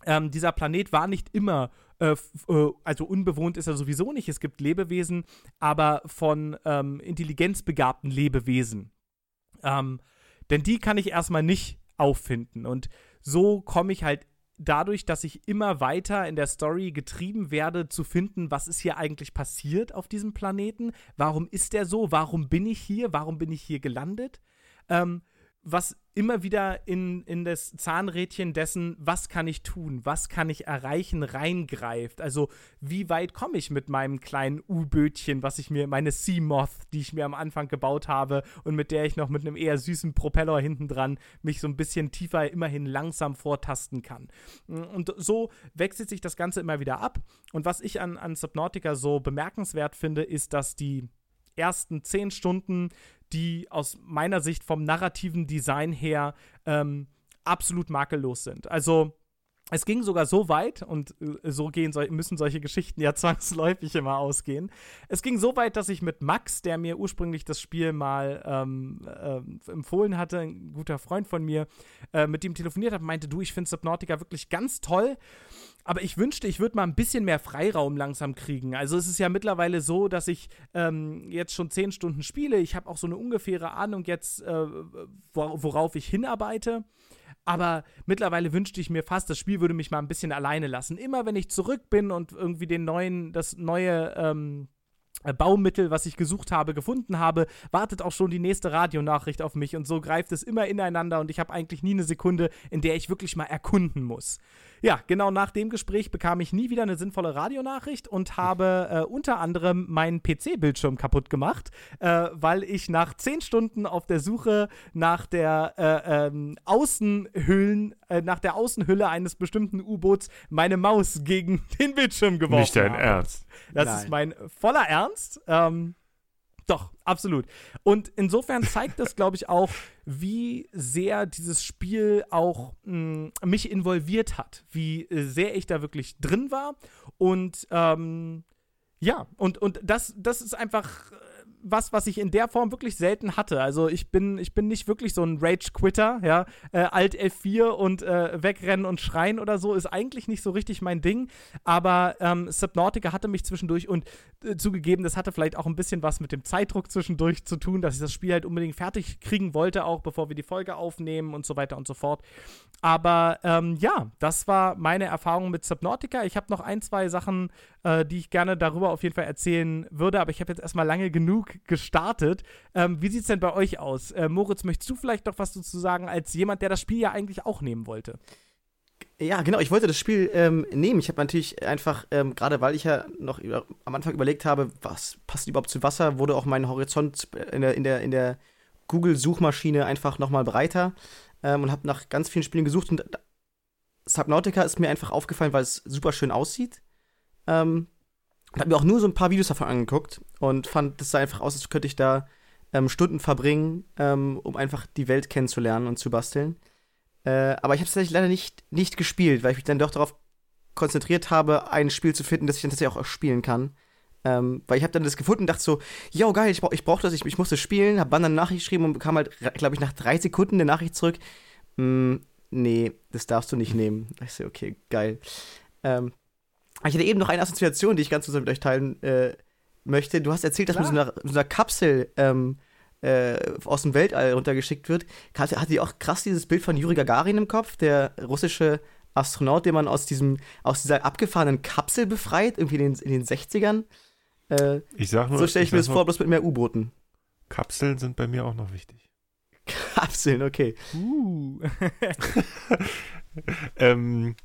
ähm, dieser Planet war nicht immer, äh, äh, also unbewohnt ist er sowieso nicht. Es gibt Lebewesen, aber von ähm, intelligenzbegabten Lebewesen. Ähm, denn die kann ich erstmal nicht auffinden. Und so komme ich halt dadurch, dass ich immer weiter in der Story getrieben werde, zu finden, was ist hier eigentlich passiert auf diesem Planeten? Warum ist der so? Warum bin ich hier? Warum bin ich hier gelandet? Ähm, was immer wieder in, in das Zahnrädchen dessen, was kann ich tun, was kann ich erreichen, reingreift. Also, wie weit komme ich mit meinem kleinen U-Bötchen, was ich mir, meine Seamoth, die ich mir am Anfang gebaut habe und mit der ich noch mit einem eher süßen Propeller hinten dran mich so ein bisschen tiefer immerhin langsam vortasten kann. Und so wechselt sich das Ganze immer wieder ab. Und was ich an, an Subnautica so bemerkenswert finde, ist, dass die ersten zehn Stunden die aus meiner Sicht vom narrativen Design her ähm, absolut makellos sind. Also es ging sogar so weit, und äh, so gehen, müssen solche Geschichten ja zwangsläufig immer ausgehen. Es ging so weit, dass ich mit Max, der mir ursprünglich das Spiel mal ähm, äh, empfohlen hatte, ein guter Freund von mir, äh, mit ihm telefoniert habe, meinte, du, ich finde Subnautica wirklich ganz toll. Aber ich wünschte, ich würde mal ein bisschen mehr Freiraum langsam kriegen. Also es ist ja mittlerweile so, dass ich ähm, jetzt schon zehn Stunden spiele. Ich habe auch so eine ungefähre Ahnung jetzt, äh, worauf ich hinarbeite. Aber mittlerweile wünschte ich mir fast, das Spiel würde mich mal ein bisschen alleine lassen. Immer wenn ich zurück bin und irgendwie den neuen, das neue ähm, äh, Baumittel, was ich gesucht habe, gefunden habe, wartet auch schon die nächste Radionachricht auf mich und so greift es immer ineinander und ich habe eigentlich nie eine Sekunde, in der ich wirklich mal erkunden muss. Ja, genau nach dem Gespräch bekam ich nie wieder eine sinnvolle Radionachricht und habe äh, unter anderem meinen PC-Bildschirm kaputt gemacht, äh, weil ich nach zehn Stunden auf der Suche nach der äh, ähm, Außenhüllen, äh, nach der Außenhülle eines bestimmten U-Boots meine Maus gegen den Bildschirm geworfen habe. Nicht dein habe. Ernst. Das Nein. ist mein voller Ernst. Ähm, doch, absolut. Und insofern zeigt das, glaube ich, auch, wie sehr dieses Spiel auch mh, mich involviert hat, wie äh, sehr ich da wirklich drin war. Und ähm, ja, und, und das, das ist einfach äh, was, was ich in der Form wirklich selten hatte. Also ich bin, ich bin nicht wirklich so ein Rage-Quitter, ja. Äh, Alt F4 und äh, wegrennen und schreien oder so ist eigentlich nicht so richtig mein Ding. Aber ähm, Subnautica hatte mich zwischendurch und äh, zugegeben, das hatte vielleicht auch ein bisschen was mit dem Zeitdruck zwischendurch zu tun, dass ich das Spiel halt unbedingt fertig kriegen wollte, auch bevor wir die Folge aufnehmen und so weiter und so fort. Aber ähm, ja, das war meine Erfahrung mit Subnautica. Ich habe noch ein, zwei Sachen, äh, die ich gerne darüber auf jeden Fall erzählen würde, aber ich habe jetzt erstmal lange genug Zug gestartet. Ähm, wie sieht es denn bei euch aus? Äh, Moritz, möchtest du vielleicht noch was dazu sagen, als jemand, der das Spiel ja eigentlich auch nehmen wollte? Ja, genau, ich wollte das Spiel ähm, nehmen. Ich habe natürlich einfach, ähm, gerade weil ich ja noch über, am Anfang überlegt habe, was passt überhaupt zu Wasser, wurde auch mein Horizont in der, in der, in der Google-Suchmaschine einfach nochmal breiter ähm, und habe nach ganz vielen Spielen gesucht und Subnautica ist mir einfach aufgefallen, weil es super schön aussieht. Ähm, habe mir auch nur so ein paar Videos davon angeguckt und fand, das sah einfach aus, als könnte ich da ähm, Stunden verbringen, ähm, um einfach die Welt kennenzulernen und zu basteln. Äh, aber ich habe es tatsächlich leider nicht, nicht gespielt, weil ich mich dann doch darauf konzentriert habe, ein Spiel zu finden, das ich dann tatsächlich auch spielen kann. Ähm, weil ich habe dann das gefunden und dachte so, yo, geil, ich, ich brauche das, ich, ich muss das spielen, habe dann eine Nachricht geschrieben und bekam halt, glaube ich, nach drei Sekunden eine Nachricht zurück. Mm, nee, das darfst du nicht nehmen. Ich so, okay, geil. Ähm, ich hatte eben noch eine Assoziation, die ich ganz kurz mit euch teilen äh, möchte. Du hast erzählt, dass Klar. mit so einer, so einer Kapsel ähm, äh, aus dem Weltall runtergeschickt wird, hat, hat die auch krass dieses Bild von Juri Gagarin im Kopf, der russische Astronaut, den man aus diesem, aus dieser abgefahrenen Kapsel befreit, irgendwie in den, in den 60ern. Äh, ich sag nur, so stelle ich, ich mir das vor, bloß mit mehr U-Booten. Kapseln sind bei mir auch noch wichtig. Kapseln, okay. Uh. ähm,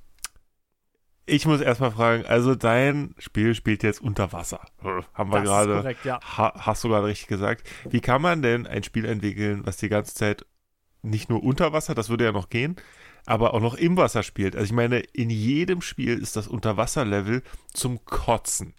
ich muss erstmal fragen, also dein Spiel spielt jetzt unter Wasser. Haben wir gerade. Ja. Ha, hast du gerade richtig gesagt. Wie kann man denn ein Spiel entwickeln, was die ganze Zeit nicht nur unter Wasser, das würde ja noch gehen, aber auch noch im Wasser spielt? Also ich meine, in jedem Spiel ist das Unterwasserlevel zum Kotzen.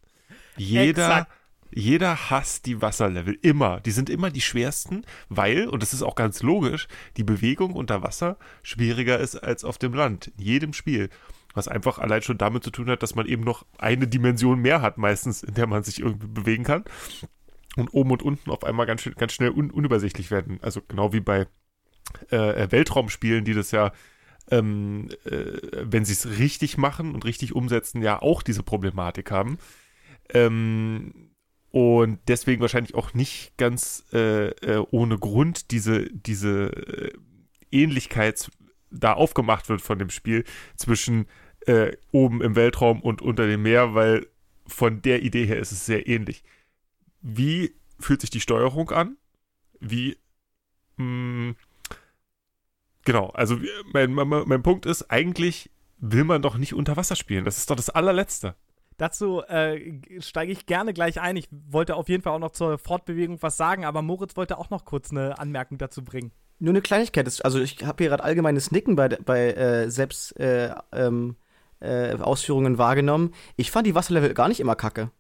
Jeder. Exakt. Jeder hasst die Wasserlevel. Immer. Die sind immer die schwersten, weil, und das ist auch ganz logisch, die Bewegung unter Wasser schwieriger ist als auf dem Land. In jedem Spiel. Was einfach allein schon damit zu tun hat, dass man eben noch eine Dimension mehr hat, meistens, in der man sich irgendwie bewegen kann. Und oben und unten auf einmal ganz, ganz schnell un unübersichtlich werden. Also genau wie bei äh, Weltraumspielen, die das ja, ähm, äh, wenn sie es richtig machen und richtig umsetzen, ja auch diese Problematik haben. Ähm, und deswegen wahrscheinlich auch nicht ganz äh, äh ohne Grund diese, diese äh, Ähnlichkeit da aufgemacht wird von dem Spiel zwischen äh, oben im Weltraum und unter dem Meer, weil von der Idee her ist es sehr ähnlich. Wie fühlt sich die Steuerung an? Wie mh, mm, genau, also mein, mein, mein Punkt ist, eigentlich will man doch nicht unter Wasser spielen. Das ist doch das allerletzte. Dazu äh, steige ich gerne gleich ein. Ich wollte auf jeden Fall auch noch zur Fortbewegung was sagen, aber Moritz wollte auch noch kurz eine Anmerkung dazu bringen. Nur eine Kleinigkeit. Also ich habe hier gerade allgemeines Nicken bei, bei äh, selbst äh, ähm, äh, Ausführungen wahrgenommen. Ich fand die Wasserlevel gar nicht immer kacke.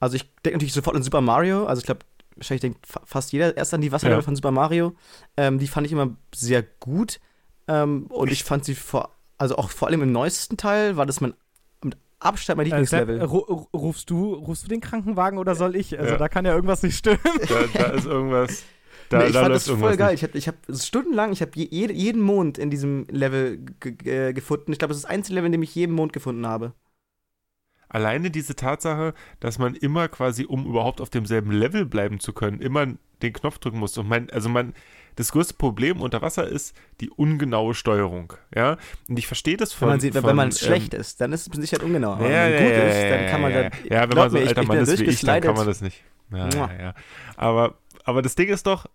Also ich denke natürlich sofort an Super Mario. Also ich glaube, wahrscheinlich denkt fast jeder erst an die Wasserlevel ja. von Super Mario. Ähm, die fand ich immer sehr gut. Ähm, und ich fand sie vor, also auch vor allem im neuesten Teil war das mein mit Abstand mein äh, Lieblingslevel. Äh, rufst du, rufst du den Krankenwagen oder soll ich? Also ja. da kann ja irgendwas nicht stimmen. Da, da ist irgendwas. Da, nee, ich da fand das voll geil. Nicht. Ich habe ich hab stundenlang, ich habe je, jeden Mond in diesem Level gefunden. Ich glaube, das ist das einzige Level, in dem ich jeden Mond gefunden habe. Alleine diese Tatsache, dass man immer quasi, um überhaupt auf demselben Level bleiben zu können, immer den Knopf drücken muss. Und mein, also man, das größte Problem unter Wasser ist die ungenaue Steuerung. Ja, und ich verstehe das von. Wenn man, sieht, von, wenn man ähm, schlecht ist, dann ist es sicher ungenau. Aber ja, wenn man gut ja, ist, dann kann man ja, da. Ja, wenn man so ein alter Mann ist wie ich, dann kann man das nicht. Ja, ja, ja. Aber aber das Ding ist doch,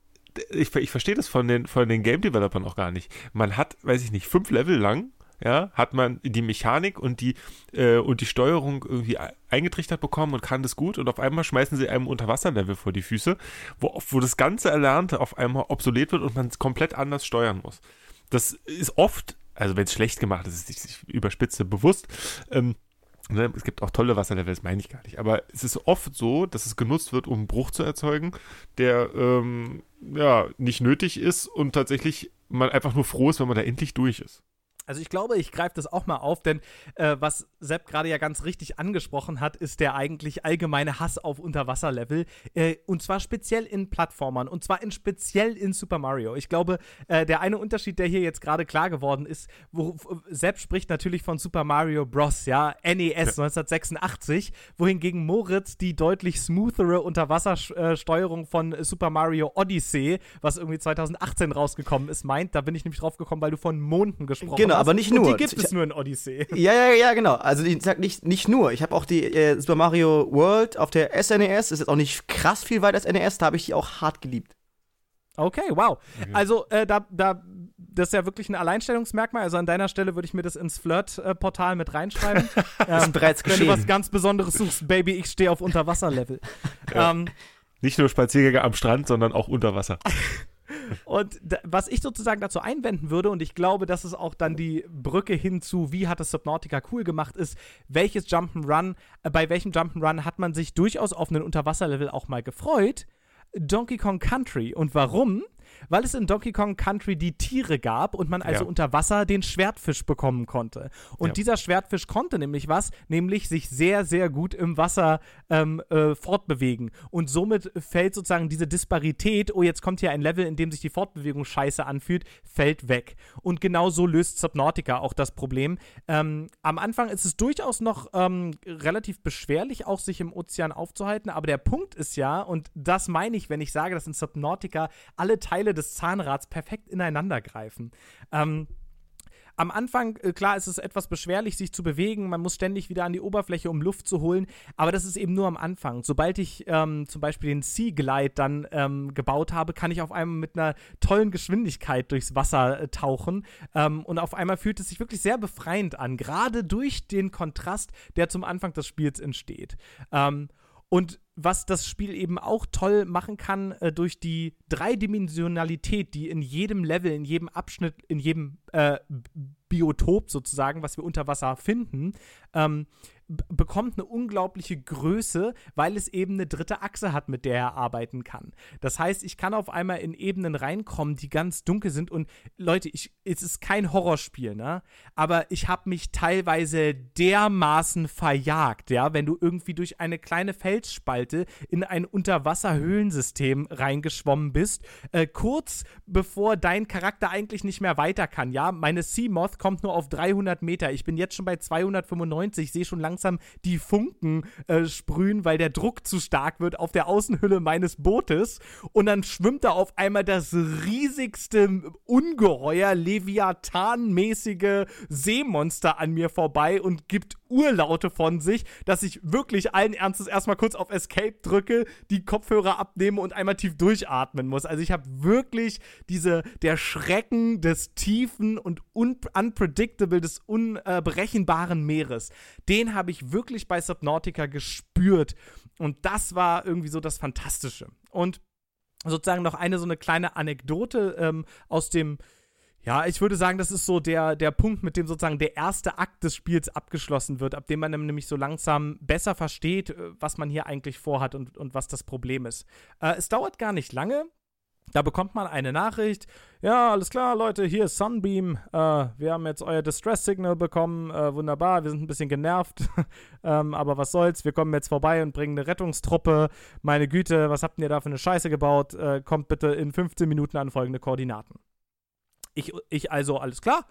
ich, ich verstehe das von den, von den Game Developern auch gar nicht. Man hat, weiß ich nicht, fünf Level lang, ja, hat man die Mechanik und die, äh, und die Steuerung irgendwie eingetrichtert bekommen und kann das gut und auf einmal schmeißen sie einem Unterwasserlevel vor die Füße, wo, wo das ganze Erlernte auf einmal obsolet wird und man es komplett anders steuern muss. Das ist oft, also wenn es schlecht gemacht ist, ist ich überspitze bewusst, ähm, es gibt auch tolle Wasserlevels, meine ich gar nicht. Aber es ist oft so, dass es genutzt wird, um einen Bruch zu erzeugen, der ähm, ja nicht nötig ist und tatsächlich man einfach nur froh ist, wenn man da endlich durch ist. Also ich glaube, ich greife das auch mal auf, denn äh, was Sepp gerade ja ganz richtig angesprochen hat, ist der eigentlich allgemeine Hass auf Unterwasserlevel. Äh, und zwar speziell in Plattformern und zwar in speziell in Super Mario. Ich glaube, äh, der eine Unterschied, der hier jetzt gerade klar geworden ist, wo Sepp spricht natürlich von Super Mario Bros., ja, NES ja. 1986, wohingegen Moritz die deutlich smoothere Unterwassersteuerung von Super Mario Odyssey, was irgendwie 2018 rausgekommen ist, meint. Da bin ich nämlich drauf gekommen, weil du von Monden gesprochen genau, hast. aber nicht nur. Und die gibt es nur in Odyssey. Ja, ja, ja, genau. Also ich sag nicht, nicht nur. Ich habe auch die äh, Super Mario World auf der SNES. Ist jetzt auch nicht krass viel weiter als NES. Da habe ich die auch hart geliebt. Okay, wow. Also äh, da, da, das ist ja wirklich ein Alleinstellungsmerkmal. Also an deiner Stelle würde ich mir das ins Flirt-Portal mit reinschreiben. Das ist bereits Wenn du geschehen. was ganz Besonderes suchst, Baby, ich stehe auf Unterwasserlevel. ähm, Nicht nur Spaziergänge am Strand, sondern auch unter Wasser. Und da, was ich sozusagen dazu einwenden würde, und ich glaube, das ist auch dann die Brücke hinzu, wie hat es Subnautica cool gemacht, ist, welches Jump'n'Run, äh, bei welchem Jump'n'Run hat man sich durchaus auf einen Unterwasserlevel auch mal gefreut? Donkey Kong Country. Und warum? Weil es in Donkey Kong Country die Tiere gab und man also Ja. unter Wasser den Schwertfisch bekommen konnte. Und Ja. dieser Schwertfisch konnte nämlich was, nämlich sich sehr, sehr gut im Wasser ähm, äh, fortbewegen. Und somit fällt sozusagen diese Disparität, oh, jetzt kommt hier ein Level, in dem sich die Fortbewegung scheiße anfühlt, fällt weg. Und genau so löst Subnautica auch das Problem. Ähm, am Anfang ist es durchaus noch ähm, relativ beschwerlich, auch sich im Ozean aufzuhalten, aber der Punkt ist ja, und das meine ich, wenn ich sage, dass in Subnautica alle Teile des Zahnrads perfekt ineinander greifen. Ähm, am Anfang, äh, klar, ist es etwas beschwerlich, sich zu bewegen. Man muss ständig wieder an die Oberfläche, um Luft zu holen. Aber das ist eben nur am Anfang. Sobald ich ähm, zum Beispiel den Sea Glide dann ähm, gebaut habe, kann ich auf einmal mit einer tollen Geschwindigkeit durchs Wasser äh, tauchen. Ähm, und auf einmal fühlt es sich wirklich sehr befreiend an, gerade durch den Kontrast, der zum Anfang des Spiels entsteht. Ähm, und was das Spiel eben auch toll machen kann, äh, durch die Dreidimensionalität, die in jedem Level, in jedem Abschnitt, in jedem äh, Biotop sozusagen, was wir unter Wasser finden, ähm, bekommt eine unglaubliche Größe, weil es eben eine dritte Achse hat, mit der er arbeiten kann. Das heißt, ich kann auf einmal in Ebenen reinkommen, die ganz dunkel sind und Leute, ich, es ist kein Horrorspiel, ne? Aber ich habe mich teilweise dermaßen verjagt, ja, wenn du irgendwie durch eine kleine Felsspalte in ein Unterwasserhöhlensystem reingeschwommen bist, äh, kurz bevor dein Charakter eigentlich nicht mehr weiter kann, ja. Meine Seamoth kommt nur auf 300 Meter. Ich bin jetzt schon bei 295, sehe schon langsam die Funken äh, sprühen, weil der Druck zu stark wird auf der Außenhülle meines Bootes. Und dann schwimmt da auf einmal das riesigste Ungeheuer, Leviathan-mäßige Seemonster an mir vorbei und gibt Urlaute von sich, dass ich wirklich allen Ernstes erstmal kurz auf Escape drücke, die Kopfhörer abnehme und einmal tief durchatmen muss. Also ich habe wirklich diese, der Schrecken des tiefen und un unpredictable, des unberechenbaren Meeres. Den habe ich wirklich bei Subnautica gespürt. Und das war irgendwie so das Fantastische. Und sozusagen noch eine so eine kleine Anekdote ähm, aus dem ja, ich würde sagen, das ist so der, der Punkt, mit dem sozusagen der erste Akt des Spiels abgeschlossen wird, ab dem man nämlich so langsam besser versteht, äh, was man hier eigentlich vorhat und, und was das Problem ist. Äh, es dauert gar nicht lange. Da bekommt man eine Nachricht. Ja, alles klar, Leute, hier ist Sunbeam. Äh, wir haben jetzt euer Distress-Signal bekommen. Äh, wunderbar, wir sind ein bisschen genervt. ähm, aber was soll's, wir kommen jetzt vorbei und bringen eine Rettungstruppe. Meine Güte, was habt ihr da für eine Scheiße gebaut? Äh, kommt bitte in 15 Minuten an folgende Koordinaten. Ich, ich also, alles klar.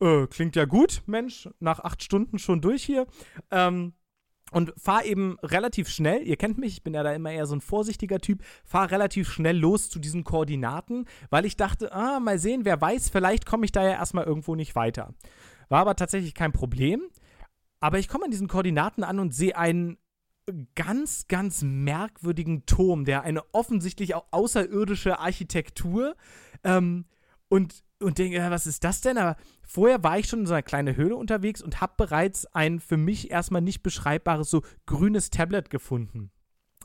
Äh, klingt ja gut, Mensch. Nach acht Stunden schon durch hier. Ähm, und fahr eben relativ schnell, ihr kennt mich, ich bin ja da immer eher so ein vorsichtiger Typ, fahr relativ schnell los zu diesen Koordinaten, weil ich dachte, ah, mal sehen, wer weiß, vielleicht komme ich da ja erstmal irgendwo nicht weiter. War aber tatsächlich kein Problem. Aber ich komme an diesen Koordinaten an und sehe einen ganz, ganz merkwürdigen Turm, der eine offensichtlich au außerirdische Architektur ähm, und, und denke, ja, was ist das denn? Aber vorher war ich schon in so einer kleinen Höhle unterwegs und habe bereits ein für mich erstmal nicht beschreibbares so grünes Tablet gefunden.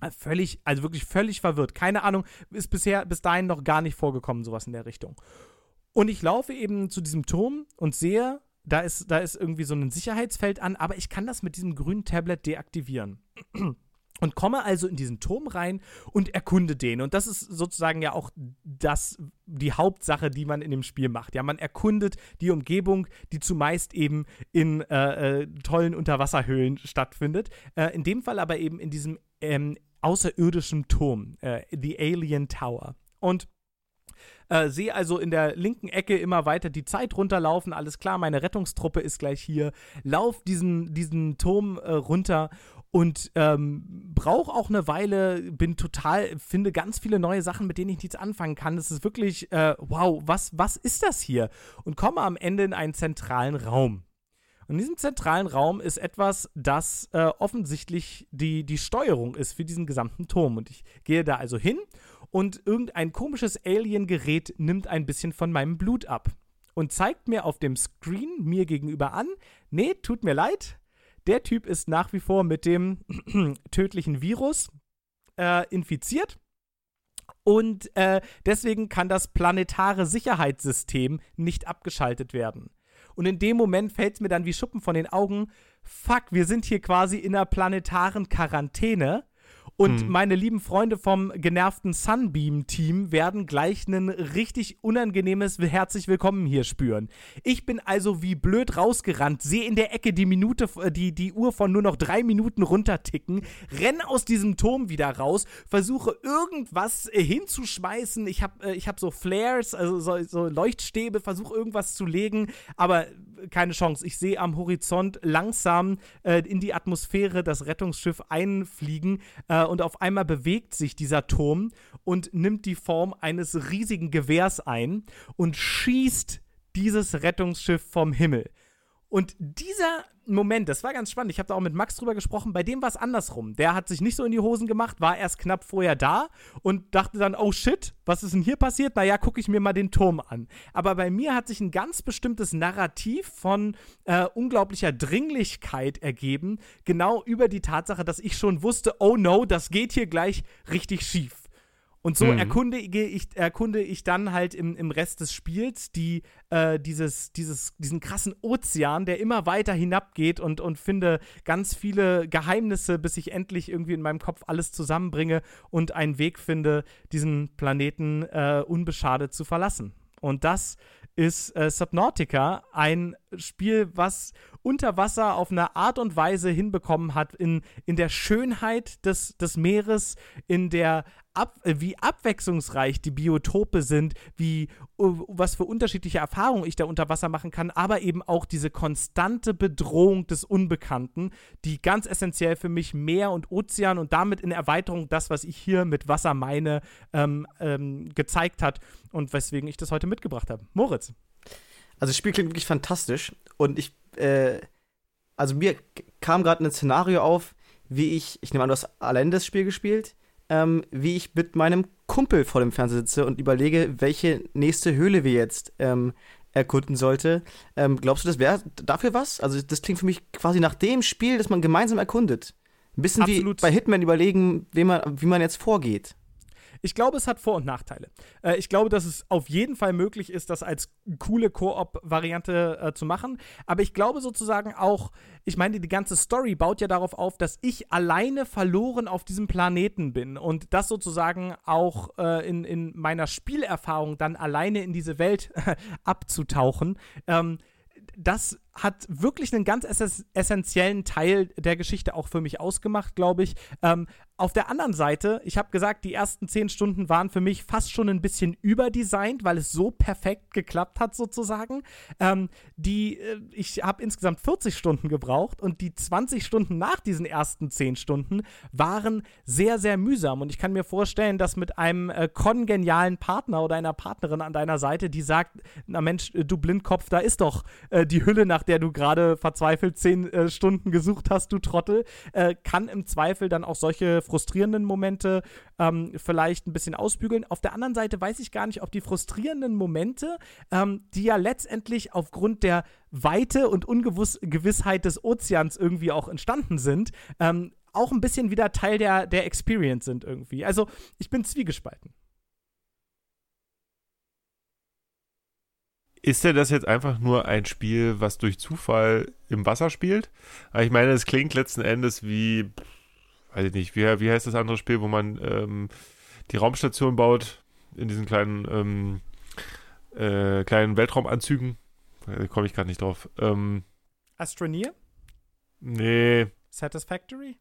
Äh, Völlig, also wirklich völlig verwirrt. Keine Ahnung, ist bisher bis dahin noch gar nicht vorgekommen, sowas in der Richtung. Und ich laufe eben zu diesem Turm und sehe, da ist, da ist irgendwie so ein Sicherheitsfeld an, aber ich kann das mit diesem grünen Tablet deaktivieren. Und komme also in diesen Turm rein und erkunde den. Und das ist sozusagen ja auch das, die Hauptsache, die man in dem Spiel macht. Ja, man erkundet die Umgebung, die zumeist eben in äh, äh, tollen Unterwasserhöhlen stattfindet. Äh, in dem Fall aber eben in diesem ähm, außerirdischen Turm, äh, The Alien Tower. Und äh, sehe also in der linken Ecke immer weiter die Zeit runterlaufen. Alles klar, meine Rettungstruppe ist gleich hier. Lauf diesen, diesen Turm äh, runter und ähm, brauche auch eine Weile, bin total, finde ganz viele neue Sachen, mit denen ich nichts anfangen kann. Es ist wirklich, äh, wow, was, was ist das hier? Und komme am Ende in einen zentralen Raum. Und in diesem zentralen Raum ist etwas, das äh, offensichtlich die, die Steuerung ist für diesen gesamten Turm. Und ich gehe da also hin und irgendein komisches Alien-Gerät nimmt ein bisschen von meinem Blut ab und zeigt mir auf dem Screen mir gegenüber an, nee, tut mir leid, der Typ ist nach wie vor mit dem tödlichen Virus äh, infiziert. Und äh, deswegen kann das planetare Sicherheitssystem nicht abgeschaltet werden. Und in dem Moment fällt es mir dann wie Schuppen von den Augen, fuck, wir sind hier quasi in einer planetaren Quarantäne. Und hm. meine lieben Freunde vom genervten Sunbeam-Team werden gleich ein richtig unangenehmes Herzlich Willkommen hier spüren. Ich bin also wie blöd rausgerannt, sehe in der Ecke die Minute, äh, die, die Uhr von nur noch drei Minuten runterticken, renne aus diesem Turm wieder raus, versuche irgendwas äh, hinzuschmeißen. Ich habe äh, hab so Flares, also so, so Leuchtstäbe, versuche irgendwas zu legen, aber keine Chance. Ich sehe am Horizont langsam äh, in die Atmosphäre das Rettungsschiff einfliegen. Äh, und auf einmal bewegt sich dieser Turm und nimmt die Form eines riesigen Gewehrs ein und schießt dieses Rettungsschiff vom Himmel. Und dieser Moment, das war ganz spannend. Ich habe da auch mit Max drüber gesprochen. Bei dem war es andersrum. Der hat sich nicht so in die Hosen gemacht, war erst knapp vorher da und dachte dann, oh shit, was ist denn hier passiert? Naja, gucke ich mir mal den Turm an. Aber bei mir hat sich ein ganz bestimmtes Narrativ von äh, unglaublicher Dringlichkeit ergeben. Genau über die Tatsache, dass ich schon wusste, oh no, das geht hier gleich richtig schief. Und so mhm. erkundige ich, erkunde ich dann halt im, im Rest des Spiels die, äh, dieses, dieses, diesen krassen Ozean, der immer weiter hinabgeht und, und finde ganz viele Geheimnisse, bis ich endlich irgendwie in meinem Kopf alles zusammenbringe und einen Weg finde, diesen Planeten äh, unbeschadet zu verlassen. Und das ist äh, Subnautica, ein Spiel, was unter Wasser auf eine Art und Weise hinbekommen hat, in, in der Schönheit des, des Meeres, in der Ab, äh, wie abwechslungsreich die Biotope sind, wie was für unterschiedliche Erfahrungen ich da unter Wasser machen kann, aber eben auch diese konstante Bedrohung des Unbekannten, die ganz essentiell für mich Meer und Ozean und damit in Erweiterung das, was ich hier mit Wasser meine, ähm, ähm, gezeigt hat und weswegen ich das heute mitgebracht habe. Moritz. Also das Spiel klingt wirklich fantastisch und ich, äh, also mir kam gerade ein Szenario auf, wie ich, ich nehme an, du hast allein das Spiel gespielt, ähm, wie ich mit meinem Kumpel vor dem Fernseher sitze und überlege, welche nächste Höhle wir jetzt ähm, erkunden sollte. Ähm, glaubst du, das wäre dafür was? Also das klingt für mich quasi nach dem Spiel, das man gemeinsam erkundet. Ein bisschen Absolut. wie bei Hitman überlegen, wie man, wie man jetzt vorgeht. Ich glaube, es hat Vor- und Nachteile. Äh, ich glaube, dass es auf jeden Fall möglich ist, das als coole Koop-Variante äh, zu machen. Aber ich glaube sozusagen auch, ich meine, die ganze Story baut ja darauf auf, dass ich alleine verloren auf diesem Planeten bin und das sozusagen auch äh, in, in meiner Spielerfahrung dann alleine in diese Welt abzutauchen. Ähm, das hat wirklich einen ganz essentiellen Teil der Geschichte auch für mich ausgemacht, glaube ich. Ähm, auf der anderen Seite, ich habe gesagt, die ersten zehn Stunden waren für mich fast schon ein bisschen überdesignt, weil es so perfekt geklappt hat, sozusagen. Ähm, die, äh, ich habe insgesamt 40 Stunden gebraucht und die 20 Stunden nach diesen ersten zehn Stunden waren sehr, sehr mühsam. Und ich kann mir vorstellen, dass mit einem äh, kongenialen Partner oder einer Partnerin an deiner Seite, die sagt, na Mensch, äh, du Blindkopf, da ist doch äh, die Hülle, nach der du gerade verzweifelt zehn äh, Stunden gesucht hast, du Trottel, äh, kann im Zweifel dann auch solche frustrierenden Momente ähm, vielleicht ein bisschen ausbügeln. Auf der anderen Seite weiß ich gar nicht, ob die frustrierenden Momente, ähm, die ja letztendlich aufgrund der Weite und Ungewissheit des Ozeans irgendwie auch entstanden sind, ähm, auch ein bisschen wieder Teil der, der Experience sind irgendwie. Also ich bin zwiegespalten. Ist denn das jetzt einfach nur ein Spiel, was durch Zufall im Wasser spielt? Ich meine, es klingt letzten Endes wie weiß ich nicht, wie, wie heißt das andere Spiel, wo man ähm, die Raumstation baut in diesen kleinen, ähm, äh, kleinen Weltraumanzügen. Da komme ich gerade nicht drauf. Ähm, Astroneer? Nee. Satisfactory?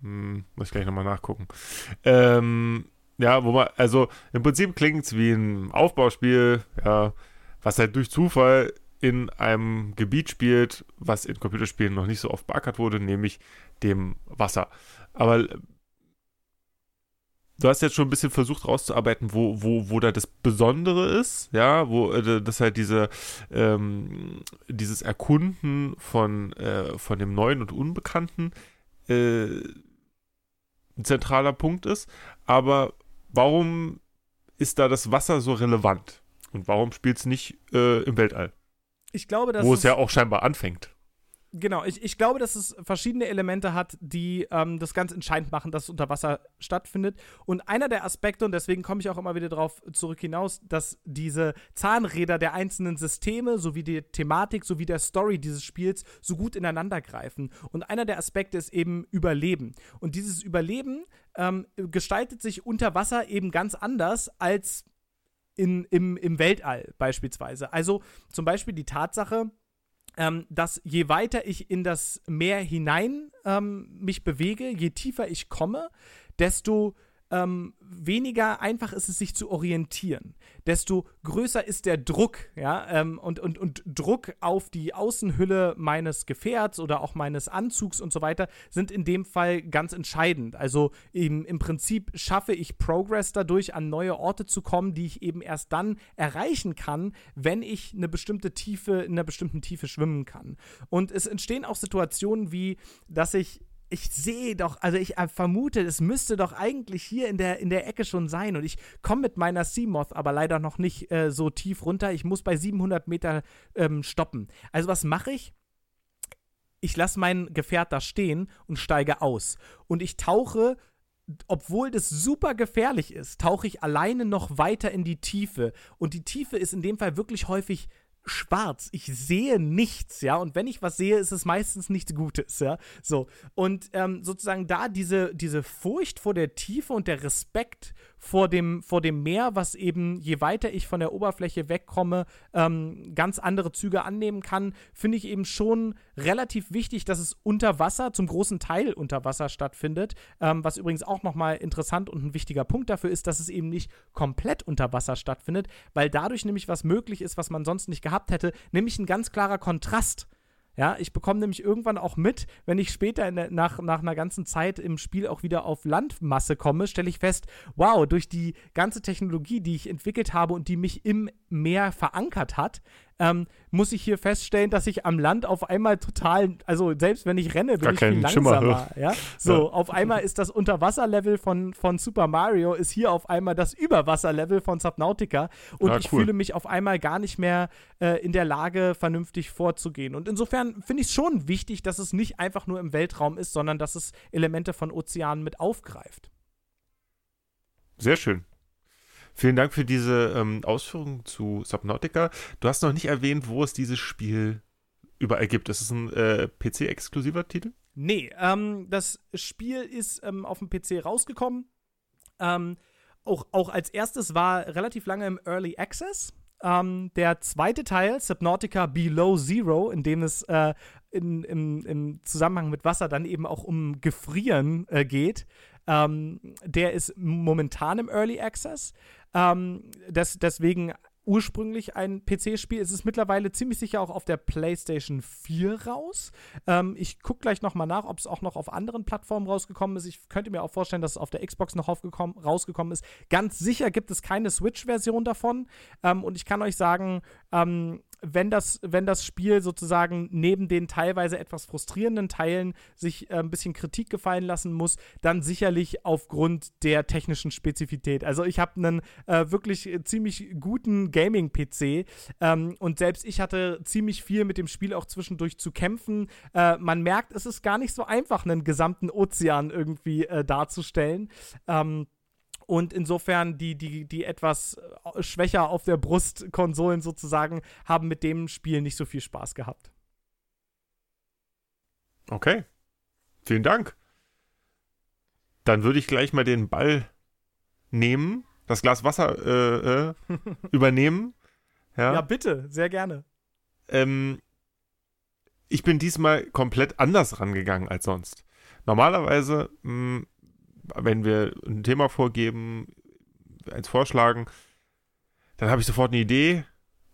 Hm, muss ich gleich nochmal nachgucken. Ähm, ja, wo man, also im Prinzip klingt es wie ein Aufbauspiel, ja, was halt durch Zufall in einem Gebiet spielt, was in Computerspielen noch nicht so oft beackert wurde, nämlich dem Wasser. Aber du hast jetzt schon ein bisschen versucht rauszuarbeiten, wo, wo, wo da das Besondere ist, ja, wo äh, das halt diese, ähm, dieses Erkunden von, äh, von dem Neuen und Unbekannten äh, ein zentraler Punkt ist. Aber warum ist da das Wasser so relevant? Und warum spielt es nicht äh, im Weltall? Ich glaube, dass Wo es ja auch scheinbar anfängt. Genau, ich, ich glaube, dass es verschiedene Elemente hat, die ähm, das ganz entscheidend machen, dass es unter Wasser stattfindet. Und einer der Aspekte, und deswegen komme ich auch immer wieder darauf zurück hinaus, dass diese Zahnräder der einzelnen Systeme sowie die Thematik sowie der Story dieses Spiels so gut ineinander greifen. Und einer der Aspekte ist eben Überleben. Und dieses Überleben ähm, gestaltet sich unter Wasser eben ganz anders als in, im, im Weltall beispielsweise. Also zum Beispiel die Tatsache, ähm, dass je weiter ich in das Meer hinein ähm, mich bewege, je tiefer ich komme, desto ähm, weniger einfach ist es, sich zu orientieren. Desto größer ist der Druck, ja, ähm, und, und, und Druck auf die Außenhülle meines Gefährts oder auch meines Anzugs und so weiter sind in dem Fall ganz entscheidend. Also im, im Prinzip schaffe ich Progress dadurch, an neue Orte zu kommen, die ich eben erst dann erreichen kann, wenn ich eine bestimmte Tiefe, in einer bestimmten Tiefe schwimmen kann. Und es entstehen auch Situationen wie, dass ich ich sehe doch, also ich äh, vermute, es müsste doch eigentlich hier in der, in der Ecke schon sein. Und ich komme mit meiner Seamoth aber leider noch nicht äh, so tief runter. Ich muss bei 700 Meter ähm, stoppen. Also was mache ich? Ich lasse mein Gefährt da stehen und steige aus. Und ich tauche obwohl das super gefährlich ist, tauche ich alleine noch weiter in die Tiefe. Und die Tiefe ist in dem Fall wirklich häufig schwarz. Ich sehe nichts, ja. Und wenn ich was sehe, ist es meistens nichts Gutes, ja. So. Und ähm, sozusagen da diese, diese Furcht vor der Tiefe und der Respekt vor dem, vor dem Meer, was eben, je weiter ich von der Oberfläche wegkomme, ähm, ganz andere Züge annehmen kann, finde ich eben schon relativ wichtig, dass es unter Wasser, zum großen Teil unter Wasser stattfindet. Ähm, was übrigens auch nochmal interessant und ein wichtiger Punkt dafür ist, dass es eben nicht komplett unter Wasser stattfindet, weil dadurch nämlich was möglich ist, was man sonst nicht gehabt hätte, nämlich ein ganz klarer Kontrast ja, ich bekomme nämlich irgendwann auch mit, wenn ich später der, nach, nach einer ganzen Zeit im Spiel auch wieder auf Landmasse komme, stelle ich fest, wow, durch die ganze Technologie, die ich entwickelt habe und die mich im Meer verankert hat, ähm, muss ich hier feststellen, dass ich am Land auf einmal total, also selbst wenn ich renne, bin Gar ich viel langsamer. Ja? So, ja. auf einmal ist das Unterwasserlevel von, von Super Mario, ist hier auf einmal das Überwasserlevel von Subnautica und ja, ich cool. fühle mich auf einmal gar nicht mehr äh, in der Lage, vernünftig vorzugehen. Und insofern finde ich es schon wichtig, dass es nicht einfach nur im Weltraum ist, sondern dass es Elemente von Ozeanen mit aufgreift. Sehr schön. Vielen Dank für diese ähm, Ausführungen zu Subnautica. Du hast noch nicht erwähnt, wo es dieses Spiel überall gibt. Ist es ein äh, PC-exklusiver Titel? Nee, ähm, das Spiel ist ähm, auf dem PC rausgekommen. Ähm, auch, auch als erstes war relativ lange im Early Access. Ähm, der zweite Teil, Subnautica Below Zero, in dem es äh, in, im, im, Zusammenhang mit Wasser dann eben auch um Gefrieren äh, geht, ähm, der ist momentan im Early Access. Ähm, das, deswegen ursprünglich ein PC-Spiel. Es ist mittlerweile ziemlich sicher auch auf der PlayStation 4 raus. Ähm, ich gucke gleich nochmal nach, ob es auch noch auf anderen Plattformen rausgekommen ist. Ich könnte mir auch vorstellen, dass es auf der Xbox noch rausgekommen ist. Ganz sicher gibt es keine Switch-Version davon. Ähm, und ich kann euch sagen, ähm, wenn das, wenn das Spiel sozusagen neben den teilweise etwas frustrierenden Teilen sich äh, ein bisschen Kritik gefallen lassen muss, dann sicherlich aufgrund der technischen Spezifität. Also ich habe einen äh, wirklich ziemlich guten Gaming-PC ähm, und selbst ich hatte ziemlich viel mit dem Spiel auch zwischendurch zu kämpfen. Äh, man merkt, es ist gar nicht so einfach, einen gesamten Ozean irgendwie äh, darzustellen. Ähm, und insofern die, die, die etwas äh, schwächer auf der Brust Konsolen sozusagen haben mit dem Spiel nicht so viel Spaß gehabt. Okay. Vielen Dank. Dann würde ich gleich mal den Ball nehmen, das Glas Wasser äh, äh, übernehmen. Ja. ja, bitte, sehr gerne. Ähm, ich bin diesmal komplett anders rangegangen als sonst. Normalerweise mh, hm, wenn wir ein Thema vorgeben, eins vorschlagen, dann habe ich sofort eine Idee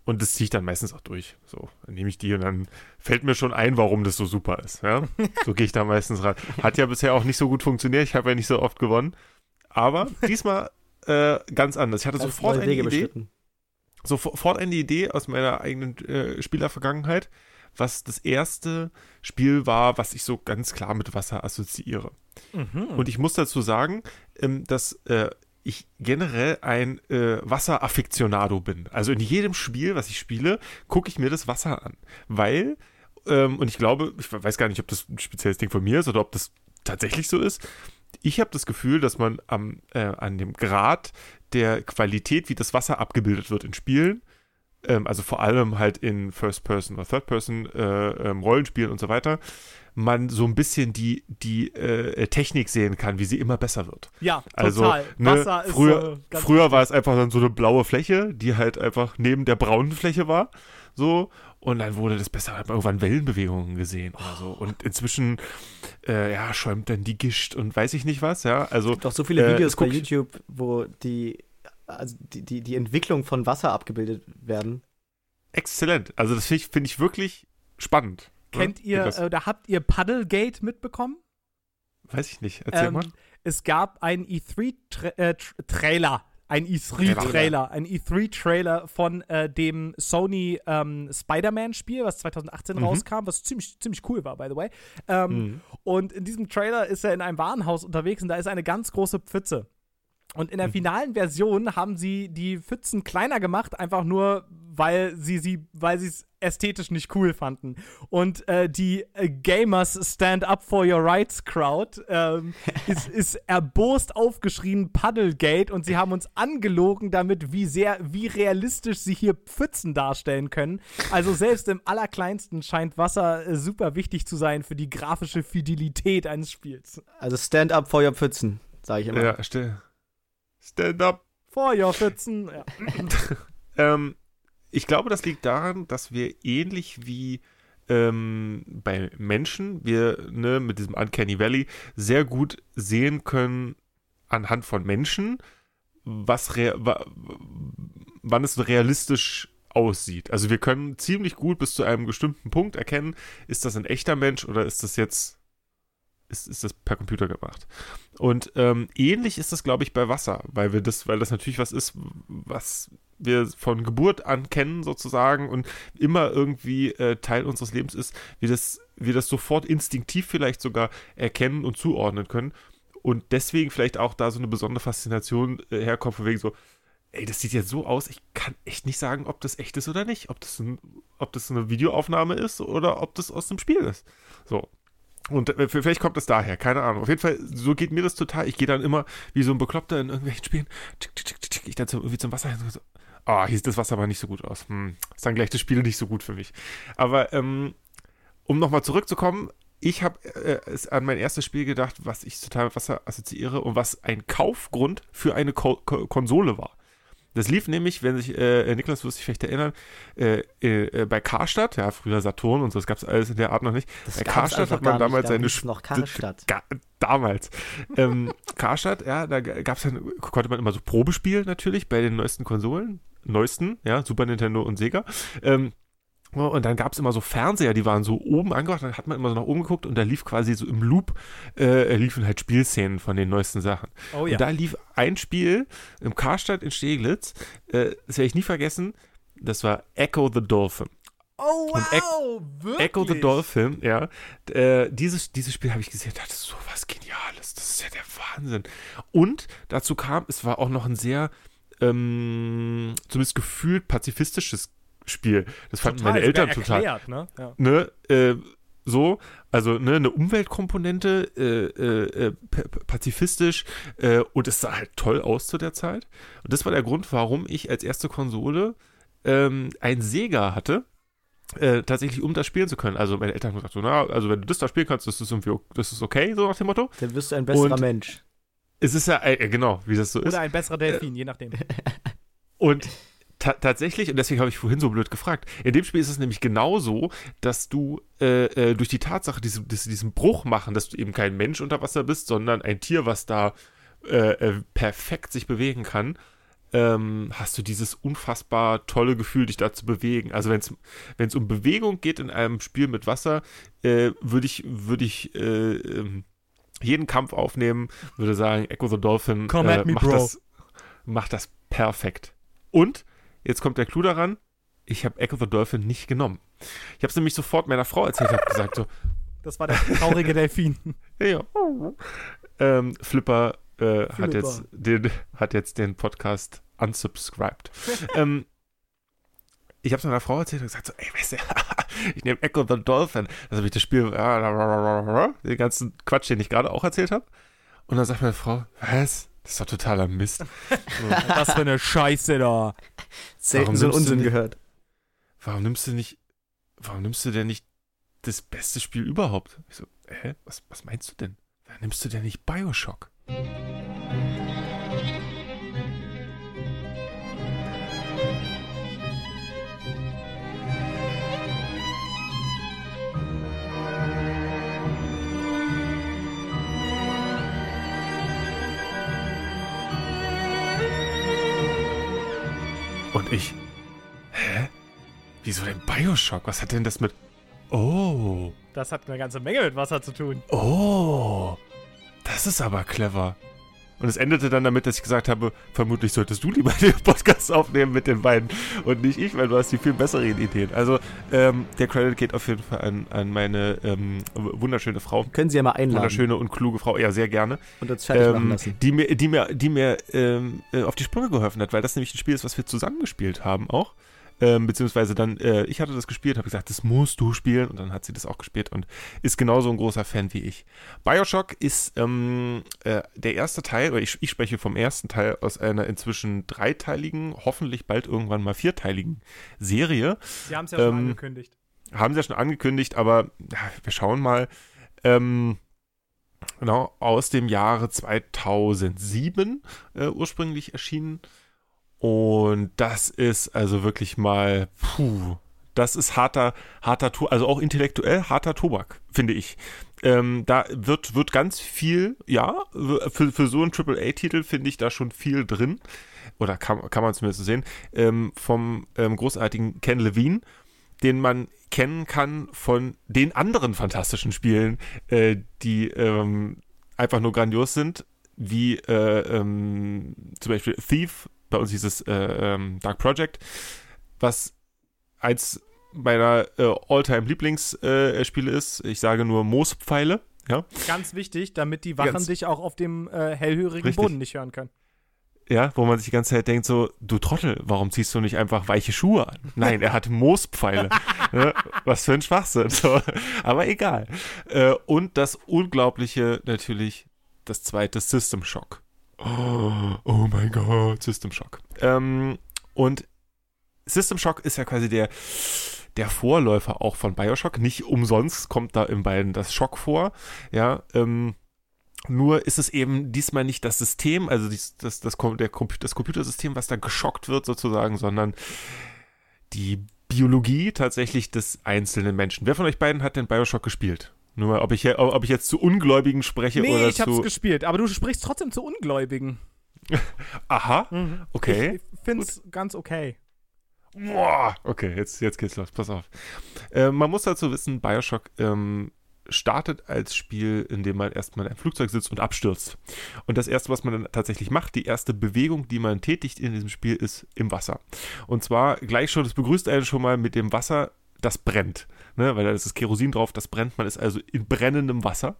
und das ziehe ich dann meistens auch durch. So, dann nehme ich die und dann fällt mir schon ein, warum das so super ist. Ja? So gehe ich da meistens ran. Hat ja bisher auch nicht so gut funktioniert. Ich habe ja nicht so oft gewonnen. Aber diesmal äh, ganz anders. Ich hatte Ganz sofort eine Idee, beschritten. sofort eine Idee aus meiner eigenen äh, Spielervergangenheit, was das erste Spiel war, was ich so ganz klar mit Wasser assoziiere. Mhm. Und ich muss dazu sagen, ähm, dass äh, ich generell ein äh, Wasser-Affiktionado bin. Also in jedem Spiel, was ich spiele, gucke ich mir das Wasser an. Weil, ähm, und ich glaube, ich weiß gar nicht, ob das ein spezielles Ding von mir ist oder ob das tatsächlich so ist. Ich habe das Gefühl, dass man am, äh, an dem Grad der Qualität, wie das Wasser abgebildet wird in Spielen, ähm, also vor allem halt in First-Person oder Third-Person äh, ähm, Rollenspielen und so weiter, man so ein bisschen die, die äh, Technik sehen kann, wie sie immer besser wird. Ja, Also, total. ne, Wasser ist früher, äh, ganz früher war es einfach dann so eine blaue Fläche, die halt einfach neben der braunen Fläche war. So. Und dann wurde das besser, hat man irgendwann Wellenbewegungen gesehen oder so. Und inzwischen, äh, ja, schäumt dann die Gischt und weiß ich nicht was, ja. Also, Doch so viele Äh, Videos das bei YouTube, wo die, also die, die, die Entwicklung von Wasser abgebildet werden. exzellent. Also, das finde ich, find ich wirklich spannend. ne? Kennt ihr, Das, äh, oder habt ihr Puddlegate mitbekommen? weiß ich nicht. Erzähl Ähm, mal. Es gab einen E3-Trailer. Ein E3-Trailer. Ein E3-Trailer von äh, dem Sony ähm, Spider-Man-Spiel, was 2018 Mhm. rauskam, was ziemlich, ziemlich cool war, by the way. Ähm, Mhm. Und in diesem Trailer ist er in einem Warenhaus unterwegs und da ist eine ganz große Pfütze. Und in der Mhm. finalen Version haben sie die Pfützen kleiner gemacht, einfach nur, weil sie sie, weil sie es ästhetisch nicht cool fanden. Und äh, die äh, Gamers Stand Up for Your Rights Crowd ähm, ist, ist erbost aufgeschrien Puddlegate und sie haben uns angelogen damit, wie sehr, wie realistisch sie hier Pfützen darstellen können. Also selbst im allerkleinsten scheint Wasser äh, super wichtig zu sein für die grafische Fidelität eines Spiels. Also stand up for your Pfützen, sage ich immer. Ja, stell. Stand up. For your Pfützen. Ja. Ähm, ich glaube, das liegt daran, dass wir ähnlich wie ähm, bei Menschen, wir ne, mit diesem Uncanny Valley sehr gut sehen können anhand von Menschen, was wa wann es realistisch aussieht. Also wir können ziemlich gut bis zu einem bestimmten Punkt erkennen, ist das ein echter Mensch oder ist das jetzt ist, ist das per Computer gemacht. Und ähm, ähnlich ist das, glaube ich, bei Wasser, weil wir das, weil das natürlich was ist, was wir von Geburt an kennen sozusagen und immer irgendwie äh, Teil unseres Lebens ist, wir das, wir das sofort instinktiv vielleicht sogar erkennen und zuordnen können. Und deswegen vielleicht auch da so eine besondere Faszination äh, herkommt, von wegen so, ey, das sieht jetzt so aus, ich kann echt nicht sagen, ob das echt ist oder nicht, ob das, ein, ob das eine Videoaufnahme ist oder ob das aus dem Spiel ist. So. Und äh, vielleicht kommt das daher, keine Ahnung. Auf jeden Fall, so geht mir das total. Ich gehe dann immer wie so ein Bekloppter in irgendwelchen Spielen. Tick, tick, tick, tick, ich dann so, irgendwie zum Wasser hin. So, ah, hier sieht das Wasser aber nicht so gut aus. Hm, ist dann gleich das Spiel nicht so gut für mich. Aber ähm, um nochmal zurückzukommen, ich habe äh, an mein erstes Spiel gedacht, was ich total mit Wasser assoziiere und was ein Kaufgrund für eine Ko Ko Konsole war. Das lief nämlich, wenn sich, äh, Niklas wirst dich vielleicht erinnern, äh, äh, bei Karstadt, ja, früher Saturn und so, das gab es alles in der Art noch nicht. Das bei gab's Karstadt hat man damals nicht, seine hieß noch Karstadt. Ga damals. ähm, Karstadt, ja, da gab es dann, konnte man immer so Probespielen natürlich bei den neuesten Konsolen. Neuesten, ja, Super Nintendo und Sega. Ähm, und dann gab es immer so Fernseher, die waren so oben angebracht, dann hat man immer so nach oben geguckt und da lief quasi so im Loop, äh, liefen halt Spielszenen von den neuesten Sachen. Oh ja. Und da lief ein Spiel im Karstadt in Steglitz, äh, das werde ich nie vergessen, das war Echo the Dolphin. oh wow, wirklich? Echo the Dolphin, ja. Äh, dieses, dieses Spiel habe ich gesehen, dachte, so was Geniales, das ist ja der Wahnsinn. Und dazu kam, es war auch noch ein sehr, ähm, zumindest gefühlt pazifistisches Spiel. Das fanden Total, meine Eltern sogar total. erklärt, ne? Ja. Ne, äh, so, also ne, eine Umweltkomponente, äh, äh, äh, pa- pazifistisch äh, und es sah halt toll aus zu der Zeit. Und das war der Grund, warum ich als erste Konsole ähm, ein Sega hatte. Äh, tatsächlich, um das spielen zu können. Also meine Eltern haben gesagt, so, na, also wenn du das da spielen kannst, das ist irgendwie, das ist okay, so nach dem Motto. Dann wirst du ein besserer Und- Mensch. Es ist ja, äh, genau, wie das so ist. Oder ein besserer Delfin, je nachdem. Und ta tatsächlich, und deswegen habe ich vorhin so blöd gefragt, in dem Spiel ist es nämlich genauso, dass du äh, äh, durch die Tatsache, dass sie diesen Bruch machen, dass du eben kein Mensch unter Wasser bist, sondern ein Tier, was da äh, äh, perfekt sich bewegen kann, ähm, hast du dieses unfassbar tolle Gefühl, dich da zu bewegen. Also wenn es um Bewegung geht in einem Spiel mit Wasser, äh, würde ich, würde ich äh, ähm, jeden Kampf aufnehmen, würde sagen, Echo the Dolphin Come at me, macht, bro. Das, macht das perfekt. Und, jetzt kommt der Clou daran, ich habe Echo the Dolphin nicht genommen. Ich habe es nämlich sofort meiner Frau erzählt, habe gesagt so, Das war der traurige Delfin. ja. Ähm, Flipper, äh, Hat, Flipper. jetzt den, hat jetzt den Podcast unsubscribed. ähm, ich habe es meiner Frau erzählt und gesagt so, ey, weißt du, ich nehme Echo the Dolphin. Das habe ich das Spiel, den ganzen Quatsch, den ich gerade auch erzählt habe. Und dann sagt meine Frau, was? Das ist doch totaler Mist. Was für eine Scheiße da. Selten so Unsinn nicht- gehört. warum nimmst du nicht, warum nimmst du denn nicht das beste Spiel überhaupt? Ich so, hä? Was, was meinst du denn? Warum nimmst du denn nicht Bioshock? Und ich, hä? Wieso denn Bioshock? Was hat denn das mit... Oh, Das hat eine ganze Menge mit Wasser zu tun. oh, das ist aber clever. Und es endete dann damit, dass ich gesagt habe, vermutlich solltest du lieber den Podcast aufnehmen mit den beiden und nicht ich, weil du hast die viel besseren Ideen. Also ähm, der Credit geht auf jeden Fall an, an meine ähm, wunderschöne Frau. Können Sie ja mal einladen Wunderschöne und kluge Frau, ja, sehr gerne. und uns fertig machen Ähm, lassen. die mir, die mir, die mir ähm, äh, auf die Sprünge geholfen hat, weil das nämlich ein Spiel ist, was wir zusammengespielt haben auch. Ähm, beziehungsweise dann, äh, ich hatte das gespielt, habe gesagt, das musst du spielen und dann hat sie das auch gespielt und ist genauso ein großer Fan wie ich. Bioshock ist ähm, äh, der erste Teil, oder ich, ich spreche vom ersten Teil aus einer inzwischen dreiteiligen, hoffentlich bald irgendwann mal vierteiligen Serie. Sie haben es ja schon Ähm, angekündigt. Haben sie ja schon angekündigt, aber ja, wir schauen mal. Ähm, genau, aus dem Jahre 2007 äh, ursprünglich erschienen. Und das ist also wirklich mal, puh, das ist harter, harter, also auch intellektuell harter Tobak, finde ich. Ähm, da wird, wird ganz viel, ja, für, für so einen AAA-Titel finde ich da schon viel drin. Oder kann, kann man zumindest sehen. Ähm, vom ähm, großartigen Ken Levine, den man kennen kann von den anderen fantastischen Spielen, äh, die ähm, einfach nur grandios sind, wie äh, ähm, zum Beispiel Thief, bei uns hieß es äh, ähm, Dark Project, was eins meiner äh, All-Time-Lieblingsspiele äh, Spiele ist. Ich sage nur Moospfeile. Ja, Ganz wichtig, damit die Wachen Ganz- dich auch auf dem äh, hellhörigen Richtig. Boden nicht hören können. ja, wo man sich die ganze Zeit denkt so, du Trottel, warum ziehst du nicht einfach weiche Schuhe an? Nein, er hat Moospfeile. ne? Was für ein Schwachsinn. So. Aber egal. Äh, und das Unglaubliche natürlich, das zweite System Shock. Oh, oh mein Gott, System Shock. Ähm, und System Shock ist ja quasi der, der Vorläufer auch von Bioshock. Nicht umsonst kommt da in beiden das Schock vor. Ja, ähm, nur ist es eben diesmal nicht das System, also dies, das, das, der, das Computersystem, was da geschockt wird sozusagen, sondern die Biologie tatsächlich des einzelnen Menschen. Wer von euch beiden hat denn Bioshock gespielt? Nur mal, ob ich, ob ich jetzt zu Ungläubigen spreche Nee, oder ich hab's zu... gespielt, aber du sprichst trotzdem zu Ungläubigen. Aha, okay. Ich, find's ganz okay. Boah, okay, jetzt, jetzt geht's los, pass auf. Äh, man muss dazu wissen, Bioshock ähm, startet als Spiel, in dem man erstmal in einem Flugzeug sitzt und abstürzt. Und das erste, was man dann tatsächlich macht, die erste Bewegung, die man tätigt in diesem Spiel, ist im Wasser. Und zwar gleich schon, das begrüßt einen schon mal mit dem Wasser, das brennt. Ne? Weil da ist das Kerosin drauf, das brennt. Man ist also in brennendem Wasser.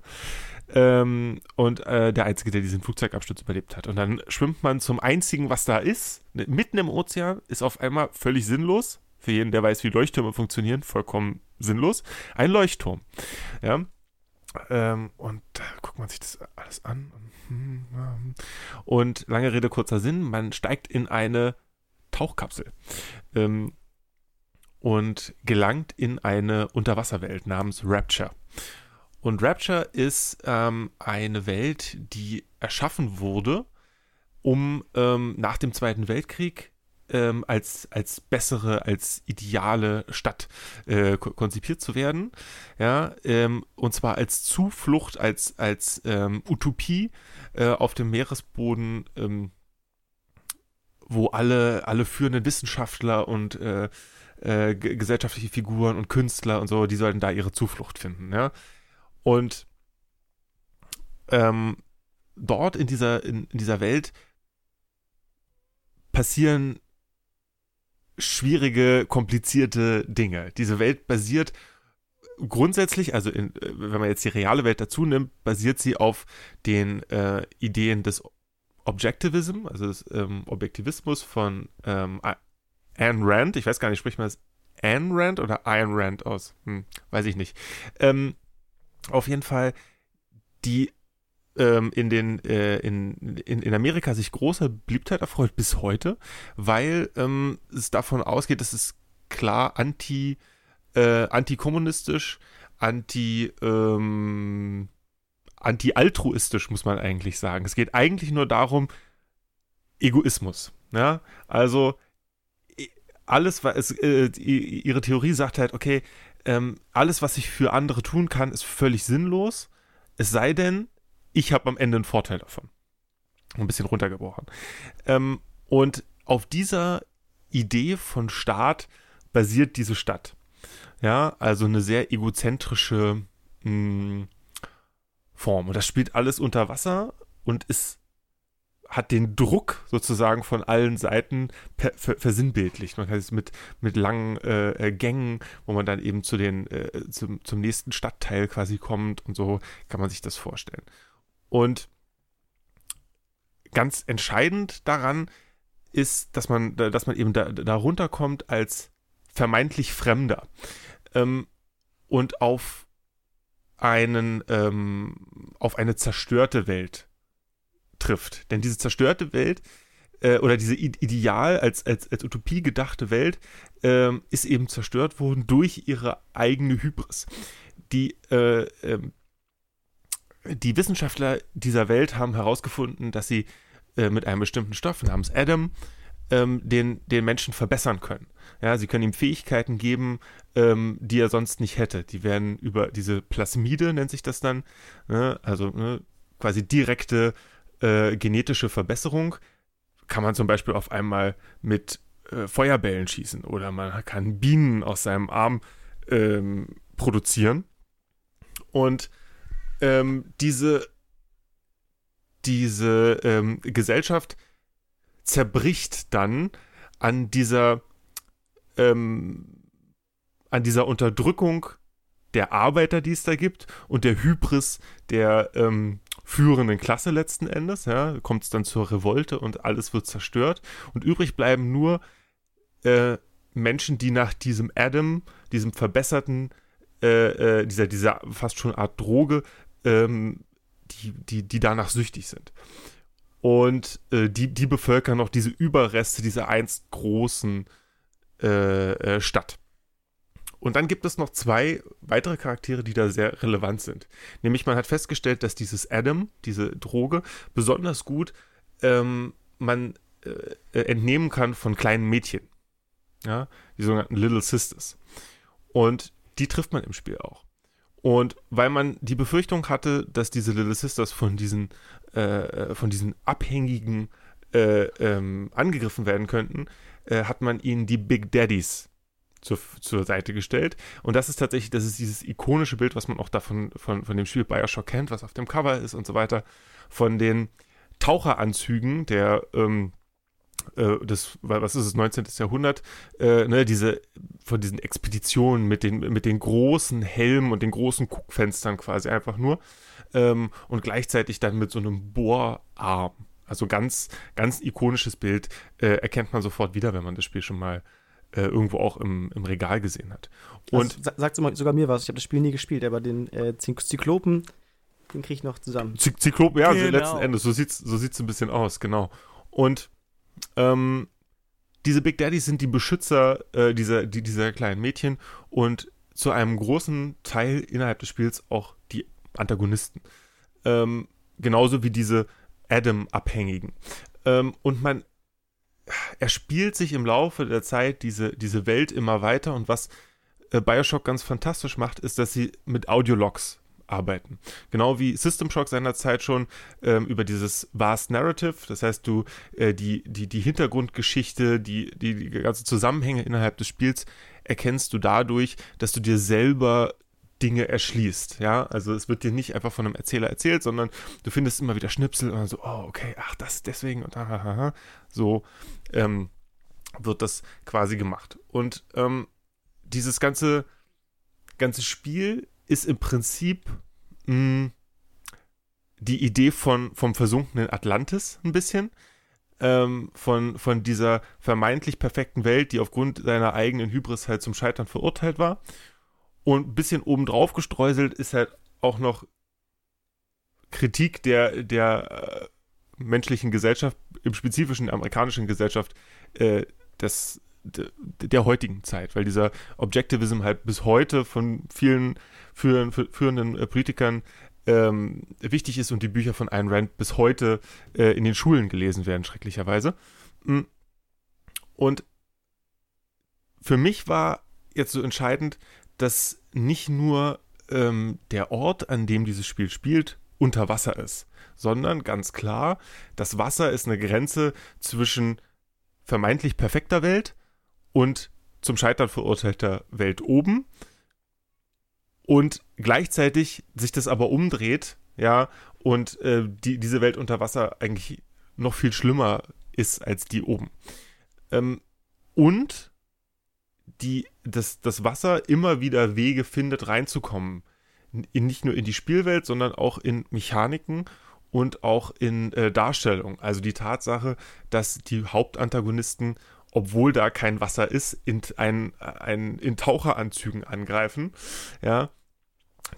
Ähm, und äh, der Einzige, der diesen Flugzeugabsturz überlebt hat. Und dann schwimmt man zum Einzigen, was da ist, ne, mitten im Ozean, ist auf einmal völlig sinnlos. Für jeden, der weiß, wie Leuchttürme funktionieren, vollkommen sinnlos. Ein Leuchtturm. Ja. Ähm, und da guckt man sich das alles an. Und lange Rede, kurzer Sinn, man steigt in eine Tauchkapsel. Ähm, und gelangt in eine Unterwasserwelt namens Rapture. Und Rapture ist ähm, eine Welt, die erschaffen wurde, um ähm, nach dem Zweiten Weltkrieg ähm, als, als bessere, als ideale Stadt äh, ko- konzipiert zu werden. Ja, ähm, und zwar als Zuflucht, als, als ähm, Utopie äh, auf dem Meeresboden, ähm, wo alle, alle führenden Wissenschaftler und äh, äh, ge- gesellschaftliche Figuren und Künstler und so, die sollten da ihre Zuflucht finden, ja. Und ähm, dort in dieser, in, in dieser Welt passieren schwierige, komplizierte Dinge. Diese Welt basiert grundsätzlich, also in, äh, wenn man jetzt die reale Welt dazu nimmt, basiert sie auf den äh, Ideen des Objectivism, also des ähm, Objektivismus von ähm, Ayn Rand. Ich weiß gar nicht, spricht man das Ayn Rand oder Ayn Rand aus? Hm, weiß ich nicht. Ähm, auf jeden Fall, die ähm, in, den, äh, in, in, in Amerika sich großer Beliebtheit erfreut bis heute, weil ähm, es davon ausgeht, dass es klar anti, äh, antikommunistisch, anti, ähm, anti-altruistisch, muss man eigentlich sagen. Es geht eigentlich nur darum, Egoismus. Ja? Also alles, was äh, ihre Theorie sagt halt, okay, ähm, alles, was ich für andere tun kann, ist völlig sinnlos. Es sei denn, ich habe am Ende einen Vorteil davon. Ein bisschen runtergebrochen. Ähm, und auf dieser Idee von Staat basiert diese Stadt. Ja, also eine sehr egozentrische mh, hm, Form. Und das spielt alles unter Wasser und ist hat den Druck sozusagen von allen Seiten per, ver, versinnbildlicht. Man kann es mit, mit langen äh, äh, Gängen, wo man dann eben zu den, äh, zum, zum nächsten Stadtteil quasi kommt und so kann man sich das vorstellen. Und ganz entscheidend daran ist, dass man, dass man eben da, da runterkommt als vermeintlich Fremder ähm, und auf einen, ähm, auf eine zerstörte Welt trifft. Denn diese zerstörte Welt äh, oder diese Ideal als, als, als Utopie gedachte Welt ähm, ist eben zerstört worden durch ihre eigene Hybris. Die äh, ähm, die Wissenschaftler dieser Welt haben herausgefunden, dass sie äh, mit einem bestimmten Stoff namens Adam ähm, den, den Menschen verbessern können. Ja, sie können ihm Fähigkeiten geben, ähm, die er sonst nicht hätte. Die werden über diese Plasmide, nennt sich das dann, ne, also ne, quasi direkte äh, genetische Verbesserung, kann man zum Beispiel auf einmal mit äh, Feuerbällen schießen oder man kann Bienen aus seinem Arm ähm, produzieren. Und ähm, diese, diese ähm, Gesellschaft zerbricht dann an dieser, ähm, an dieser Unterdrückung der Arbeiter, die es da gibt, und der Hybris der ähm, führenden Klasse letzten Endes. Ja, kommt es dann zur Revolte und alles wird zerstört. Und übrig bleiben nur äh, Menschen, die nach diesem Adam, diesem verbesserten, äh, äh, dieser, dieser fast schon Art Droge, ähm, die, die, die danach süchtig sind. Und äh, die, die bevölkern noch diese Überreste dieser einst großen äh, äh, Stadt. Und dann gibt es noch zwei weitere Charaktere, die da sehr relevant sind. Nämlich man hat festgestellt, dass dieses Adam, diese Droge, besonders gut ähm, man äh, entnehmen kann von kleinen Mädchen. Ja, die sogenannten Little Sisters. Und die trifft man im Spiel auch. Und weil man die Befürchtung hatte, dass diese Little Sisters von diesen, äh, von diesen Abhängigen äh, ähm, angegriffen werden könnten, äh, hat man ihnen die Big Daddies zur, zur Seite gestellt. Und das ist tatsächlich, das ist dieses ikonische Bild, was man auch davon von, von dem Spiel Bioshock kennt, was auf dem Cover ist und so weiter, von den Taucheranzügen der ähm, äh, das, was ist es, 19. Jahrhundert, äh, ne, diese, von diesen Expeditionen mit den, mit den großen Helmen und den großen Guckfenstern quasi einfach nur. Ähm, und gleichzeitig dann mit so einem Bohrarm. Also ganz, ganz ikonisches Bild, äh, erkennt man sofort wieder, wenn man das Spiel schon mal äh, irgendwo auch im, im Regal gesehen hat. Und also, sagt sogar mir was, ich habe das Spiel nie gespielt, aber den äh, Zyklopen, den kriege ich noch zusammen. Zyklopen, ja, genau. also letzten Endes, so sieht es so sieht's ein bisschen aus, genau. Und ähm, diese Big Daddies sind die Beschützer äh, dieser, die, dieser kleinen Mädchen und zu einem großen Teil innerhalb des Spiels auch die Antagonisten. Ähm, genauso wie diese Adam-Abhängigen. Ähm, und man, er spielt sich im Laufe der Zeit diese, diese Welt immer weiter und was äh, Bioshock ganz fantastisch macht, ist, dass sie mit Audiologs arbeiten. Genau wie System Shock seinerzeit schon ähm, über dieses Vast Narrative, das heißt, du äh, die, die, die Hintergrundgeschichte, die, die, die ganze Zusammenhänge innerhalb des Spiels erkennst du dadurch, dass du dir selber Dinge erschließt. Ja, also es wird dir nicht einfach von einem Erzähler erzählt, sondern du findest immer wieder Schnipsel und so, oh, okay, ach, das deswegen und hahaha. So ähm, wird das quasi gemacht. Und ähm, dieses ganze, ganze Spiel ist im Prinzip mh, hm, die Idee von, vom versunkenen Atlantis ein bisschen. Ähm, von, von dieser vermeintlich perfekten Welt, die aufgrund seiner eigenen Hybris halt zum Scheitern verurteilt war. Und ein bisschen obendrauf gestreuselt ist halt auch noch Kritik der, der äh, menschlichen Gesellschaft, im spezifischen amerikanischen Gesellschaft, äh, des, de, der heutigen Zeit, weil dieser Objectivism halt bis heute von vielen führen, führenden äh, Politikern ähm, wichtig ist und die Bücher von Ayn Rand bis heute äh, in den Schulen gelesen werden, schrecklicherweise. Mm. Und für mich war jetzt so entscheidend, dass nicht nur ähm, der Ort, an dem dieses Spiel spielt, unter Wasser ist, sondern ganz klar, das Wasser ist eine Grenze zwischen vermeintlich perfekter Welt und zum Scheitern verurteilter Welt oben und gleichzeitig sich das aber umdreht, ja, und äh, die, diese Welt unter Wasser eigentlich noch viel schlimmer ist als die oben. Ähm, und die, das, das Wasser immer wieder Wege findet, reinzukommen. In, nicht nur in die Spielwelt, sondern auch in Mechaniken und auch in äh, Darstellung. Also die Tatsache, dass die Hauptantagonisten, obwohl da kein Wasser ist, in, ein, ein, in Taucheranzügen angreifen. Ja,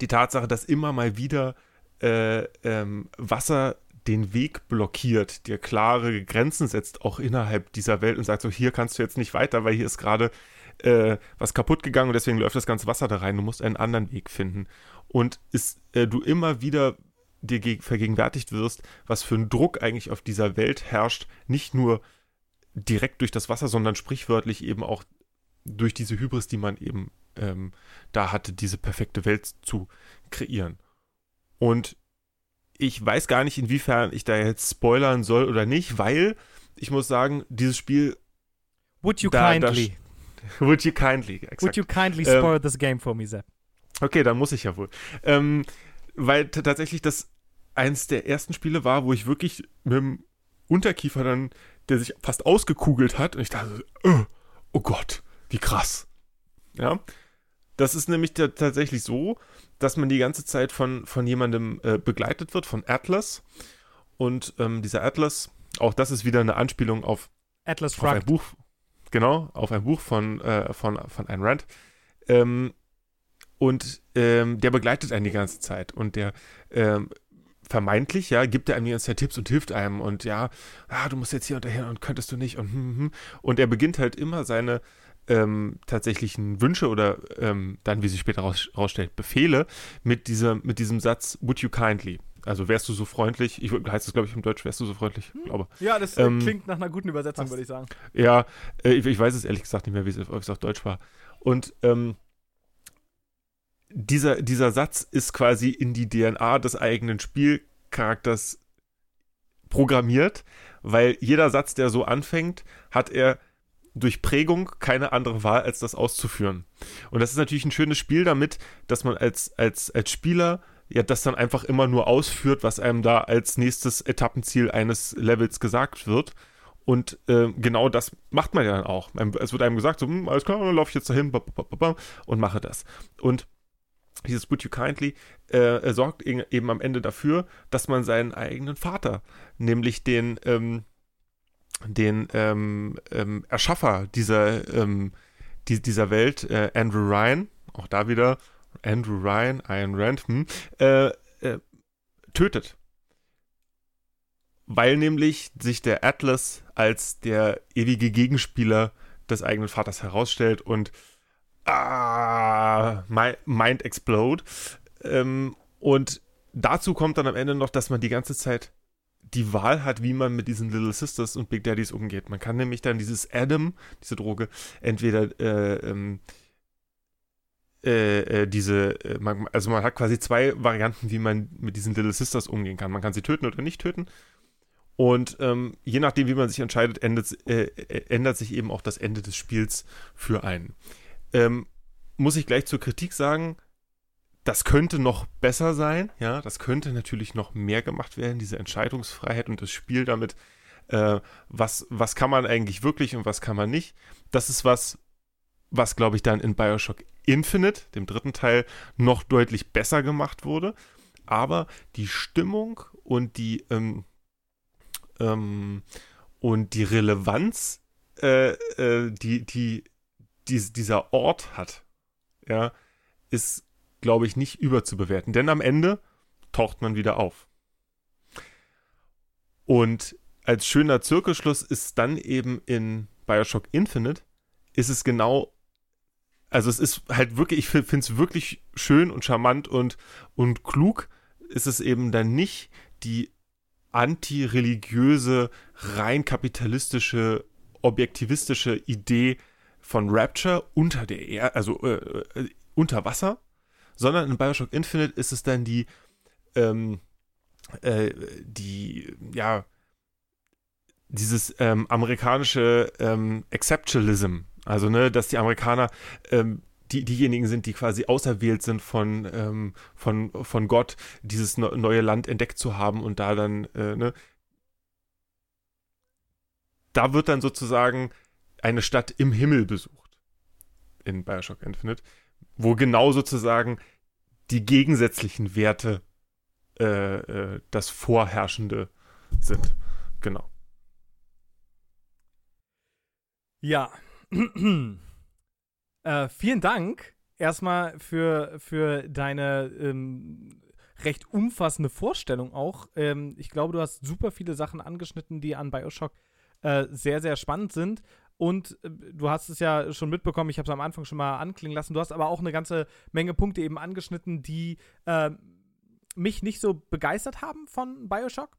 die Tatsache, dass immer mal wieder äh, ähm, Wasser den Weg blockiert, dir klare Grenzen setzt, auch innerhalb dieser Welt und sagt so, hier kannst du jetzt nicht weiter, weil hier ist gerade äh, was kaputt gegangen und deswegen läuft das ganze Wasser da rein, du musst einen anderen Weg finden. Und ist, äh, du immer wieder dir vergegenwärtigt wirst, was für ein Druck eigentlich auf dieser Welt herrscht, nicht nur direkt durch das Wasser, sondern sprichwörtlich eben auch durch diese Hybris, die man eben ähm, da hatte, diese perfekte Welt zu kreieren. Und ich weiß gar nicht, inwiefern ich da jetzt spoilern soll oder nicht, weil ich muss sagen, dieses Spiel. Would you da, kindly? Da, would you kindly? Exakt. Would you kindly ähm, spoil ähm, this game for me, Sepp? Okay, dann muss ich ja wohl. Ähm, weil tatsächlich das eins der ersten Spiele war, wo ich wirklich mit dem Unterkiefer dann, der sich fast ausgekugelt hat, und ich dachte, oh, oh Gott, wie krass. Ja. Das ist nämlich tatsächlich so, dass man die ganze Zeit von, von jemandem äh, begleitet wird, von Atlas. Und ähm, dieser Atlas, auch das ist wieder eine Anspielung auf, Atlas auf ein Buch. Genau, auf ein Buch von, äh, von, von Ayn Rand. Ähm, und ähm, der begleitet einen die ganze Zeit. Und der ähm, vermeintlich, ja, gibt er einem die ganze Zeit Tipps und hilft einem. Und ja, ah, du musst jetzt hier und dahin und könntest du nicht. Und, hm, hm. hm. und er beginnt halt immer seine ähm, tatsächlichen Wünsche oder ähm, dann, wie sich später raus, rausstellt, Befehle mit, dieser, mit diesem Satz, would you kindly? Also wärst du so freundlich, ich heißt das glaube ich im Deutsch, wärst du so freundlich, hm. glaube. Ja, das äh, ähm, klingt nach einer guten Übersetzung, würde ich sagen. Ja, äh, ich, ich, weiß es ehrlich gesagt nicht mehr, wie es auf Deutsch war. Und ähm, dieser, dieser Satz ist quasi in die DNA des eigenen Spielcharakters programmiert, weil jeder Satz, der so anfängt, hat er durch Prägung keine andere Wahl, als das auszuführen. Und das ist natürlich ein schönes Spiel damit, dass man als, als, als Spieler ja das dann einfach immer nur ausführt, was einem da als nächstes Etappenziel eines Levels gesagt wird. Und äh, genau das macht man ja dann auch. Es wird einem gesagt, so, hm, alles klar, dann laufe ich jetzt dahin und mache das. Und dieses Would You Kindly äh, sorgt eben am Ende dafür, dass man seinen eigenen Vater, nämlich den, ähm, den ähm, ähm, Erschaffer dieser, ähm, die, dieser Welt, äh, Andrew Ryan, auch da wieder Andrew Ryan, Ian Rand, hm, äh, äh, tötet. Weil nämlich sich der Atlas als der ewige Gegenspieler des eigenen Vaters herausstellt und ah, Mind Explode. Ähm, und dazu kommt dann am Ende noch, dass man die ganze Zeit die Wahl hat, wie man mit diesen Little Sisters und Big Daddies umgeht. Man kann nämlich dann dieses Adam, diese Droge, entweder äh, ähm, äh, äh, diese, äh, man, also man hat quasi zwei Varianten, wie man mit diesen Little Sisters umgehen kann. Man kann sie töten oder nicht töten. Und ähm, je nachdem, wie man sich entscheidet, ändert, äh, äh, ändert sich eben auch das Ende des Spiels für einen. Ähm, muss ich gleich zur Kritik sagen, das könnte noch besser sein, ja, das könnte natürlich noch mehr gemacht werden, diese Entscheidungsfreiheit und das Spiel damit, äh, was, was kann man eigentlich wirklich und was kann man nicht. Das ist was, was glaube ich dann in Bioshock Infinite, dem dritten Teil, noch deutlich besser gemacht wurde. Aber die Stimmung und die, ähm, ähm, und die Relevanz, äh, äh, die, die, die dieser Ort hat, ja, ist glaube ich, nicht überzubewerten. Denn am Ende taucht man wieder auf. Und als schöner Zirkelschluss ist dann eben in Bioshock Infinite, ist es genau, also es ist halt wirklich, ich finde es wirklich schön und charmant und, und klug, ist es eben dann nicht die antireligiöse, rein kapitalistische, objektivistische Idee von Rapture unter der Erde, also äh, äh, unter Wasser, sondern in Bioshock Infinite ist es dann die, ähm, äh, die, ja, dieses ähm, amerikanische ähm, Exceptionalism, also ne, dass die Amerikaner ähm, die, diejenigen sind, die quasi auserwählt sind von, ähm, von, von Gott, dieses ne neue Land entdeckt zu haben und da dann, äh, ne, da wird dann sozusagen eine Stadt im Himmel besucht in Bioshock Infinite wo genau sozusagen die gegensätzlichen Werte äh, äh, das Vorherrschende sind. Genau. Ja. äh, vielen Dank erstmal für, für deine ähm, recht umfassende Vorstellung auch. Ähm, ich glaube, du hast super viele Sachen angeschnitten, die an Bioshock äh, sehr, sehr spannend sind. Und äh, du hast es ja schon mitbekommen, ich habe es am Anfang schon mal anklingen lassen. Du hast aber auch eine ganze Menge Punkte eben angeschnitten, die äh, mich nicht so begeistert haben von Bioshock.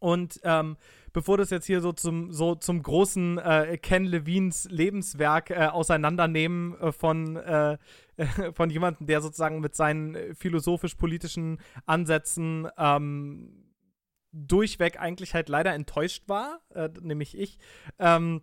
Und ähm, bevor das jetzt hier so zum, so zum großen äh, Ken Levines Lebenswerk äh, auseinandernehmen äh, von, äh, von jemandem, der sozusagen mit seinen philosophisch-politischen Ansätzen ähm, durchweg eigentlich halt leider enttäuscht war, äh, nämlich ich, ähm,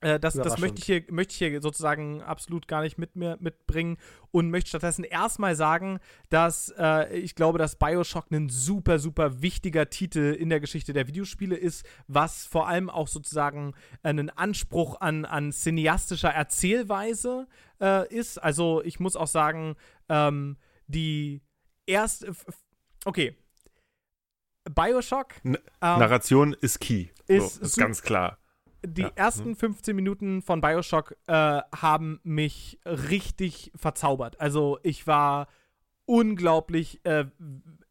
äh, das, das möchte, ich hier, möchte ich hier sozusagen absolut gar nicht mit mir mitbringen und möchte stattdessen erstmal sagen, dass äh, ich glaube, dass Bioshock ein super, super wichtiger Titel in der Geschichte der Videospiele ist, was vor allem auch sozusagen einen Anspruch an, an cineastischer Erzählweise äh, ist. Also ich muss auch sagen, ähm, die erste. Okay. Bioshock. ähm, Narration ist key. Ist, so, ist ganz klar die ja. ersten 15 mhm. Minuten von Bioshock äh, haben mich richtig verzaubert. Also ich war unglaublich äh,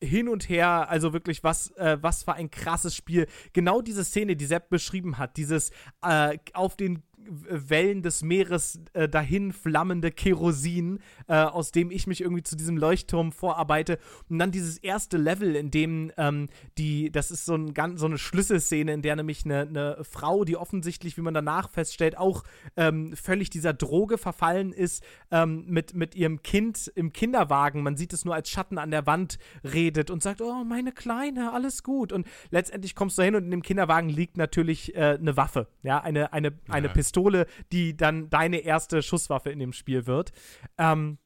hin und her, also wirklich, was, äh, was für ein krasses Spiel. Genau diese Szene, die Sepp beschrieben hat, dieses äh, auf den Wellen des Meeres äh, dahin flammende Kerosin, äh, aus dem ich mich irgendwie zu diesem Leuchtturm vorarbeite. Und dann dieses erste Level, in dem ähm, die, das ist so, ein, so eine Schlüsselszene, in der nämlich eine, eine Frau, die offensichtlich, wie man danach feststellt, auch ähm, völlig dieser Droge verfallen ist, ähm, mit, mit ihrem Kind im Kinderwagen, man sieht es nur als Schatten an der Wand, redet und sagt, oh, meine Kleine, alles gut. Und letztendlich kommst du hin und in dem Kinderwagen liegt natürlich äh, eine Waffe, ja, eine, eine, eine ja. Pistole Pistole, die dann deine erste Schusswaffe in dem Spiel wird. Ähm,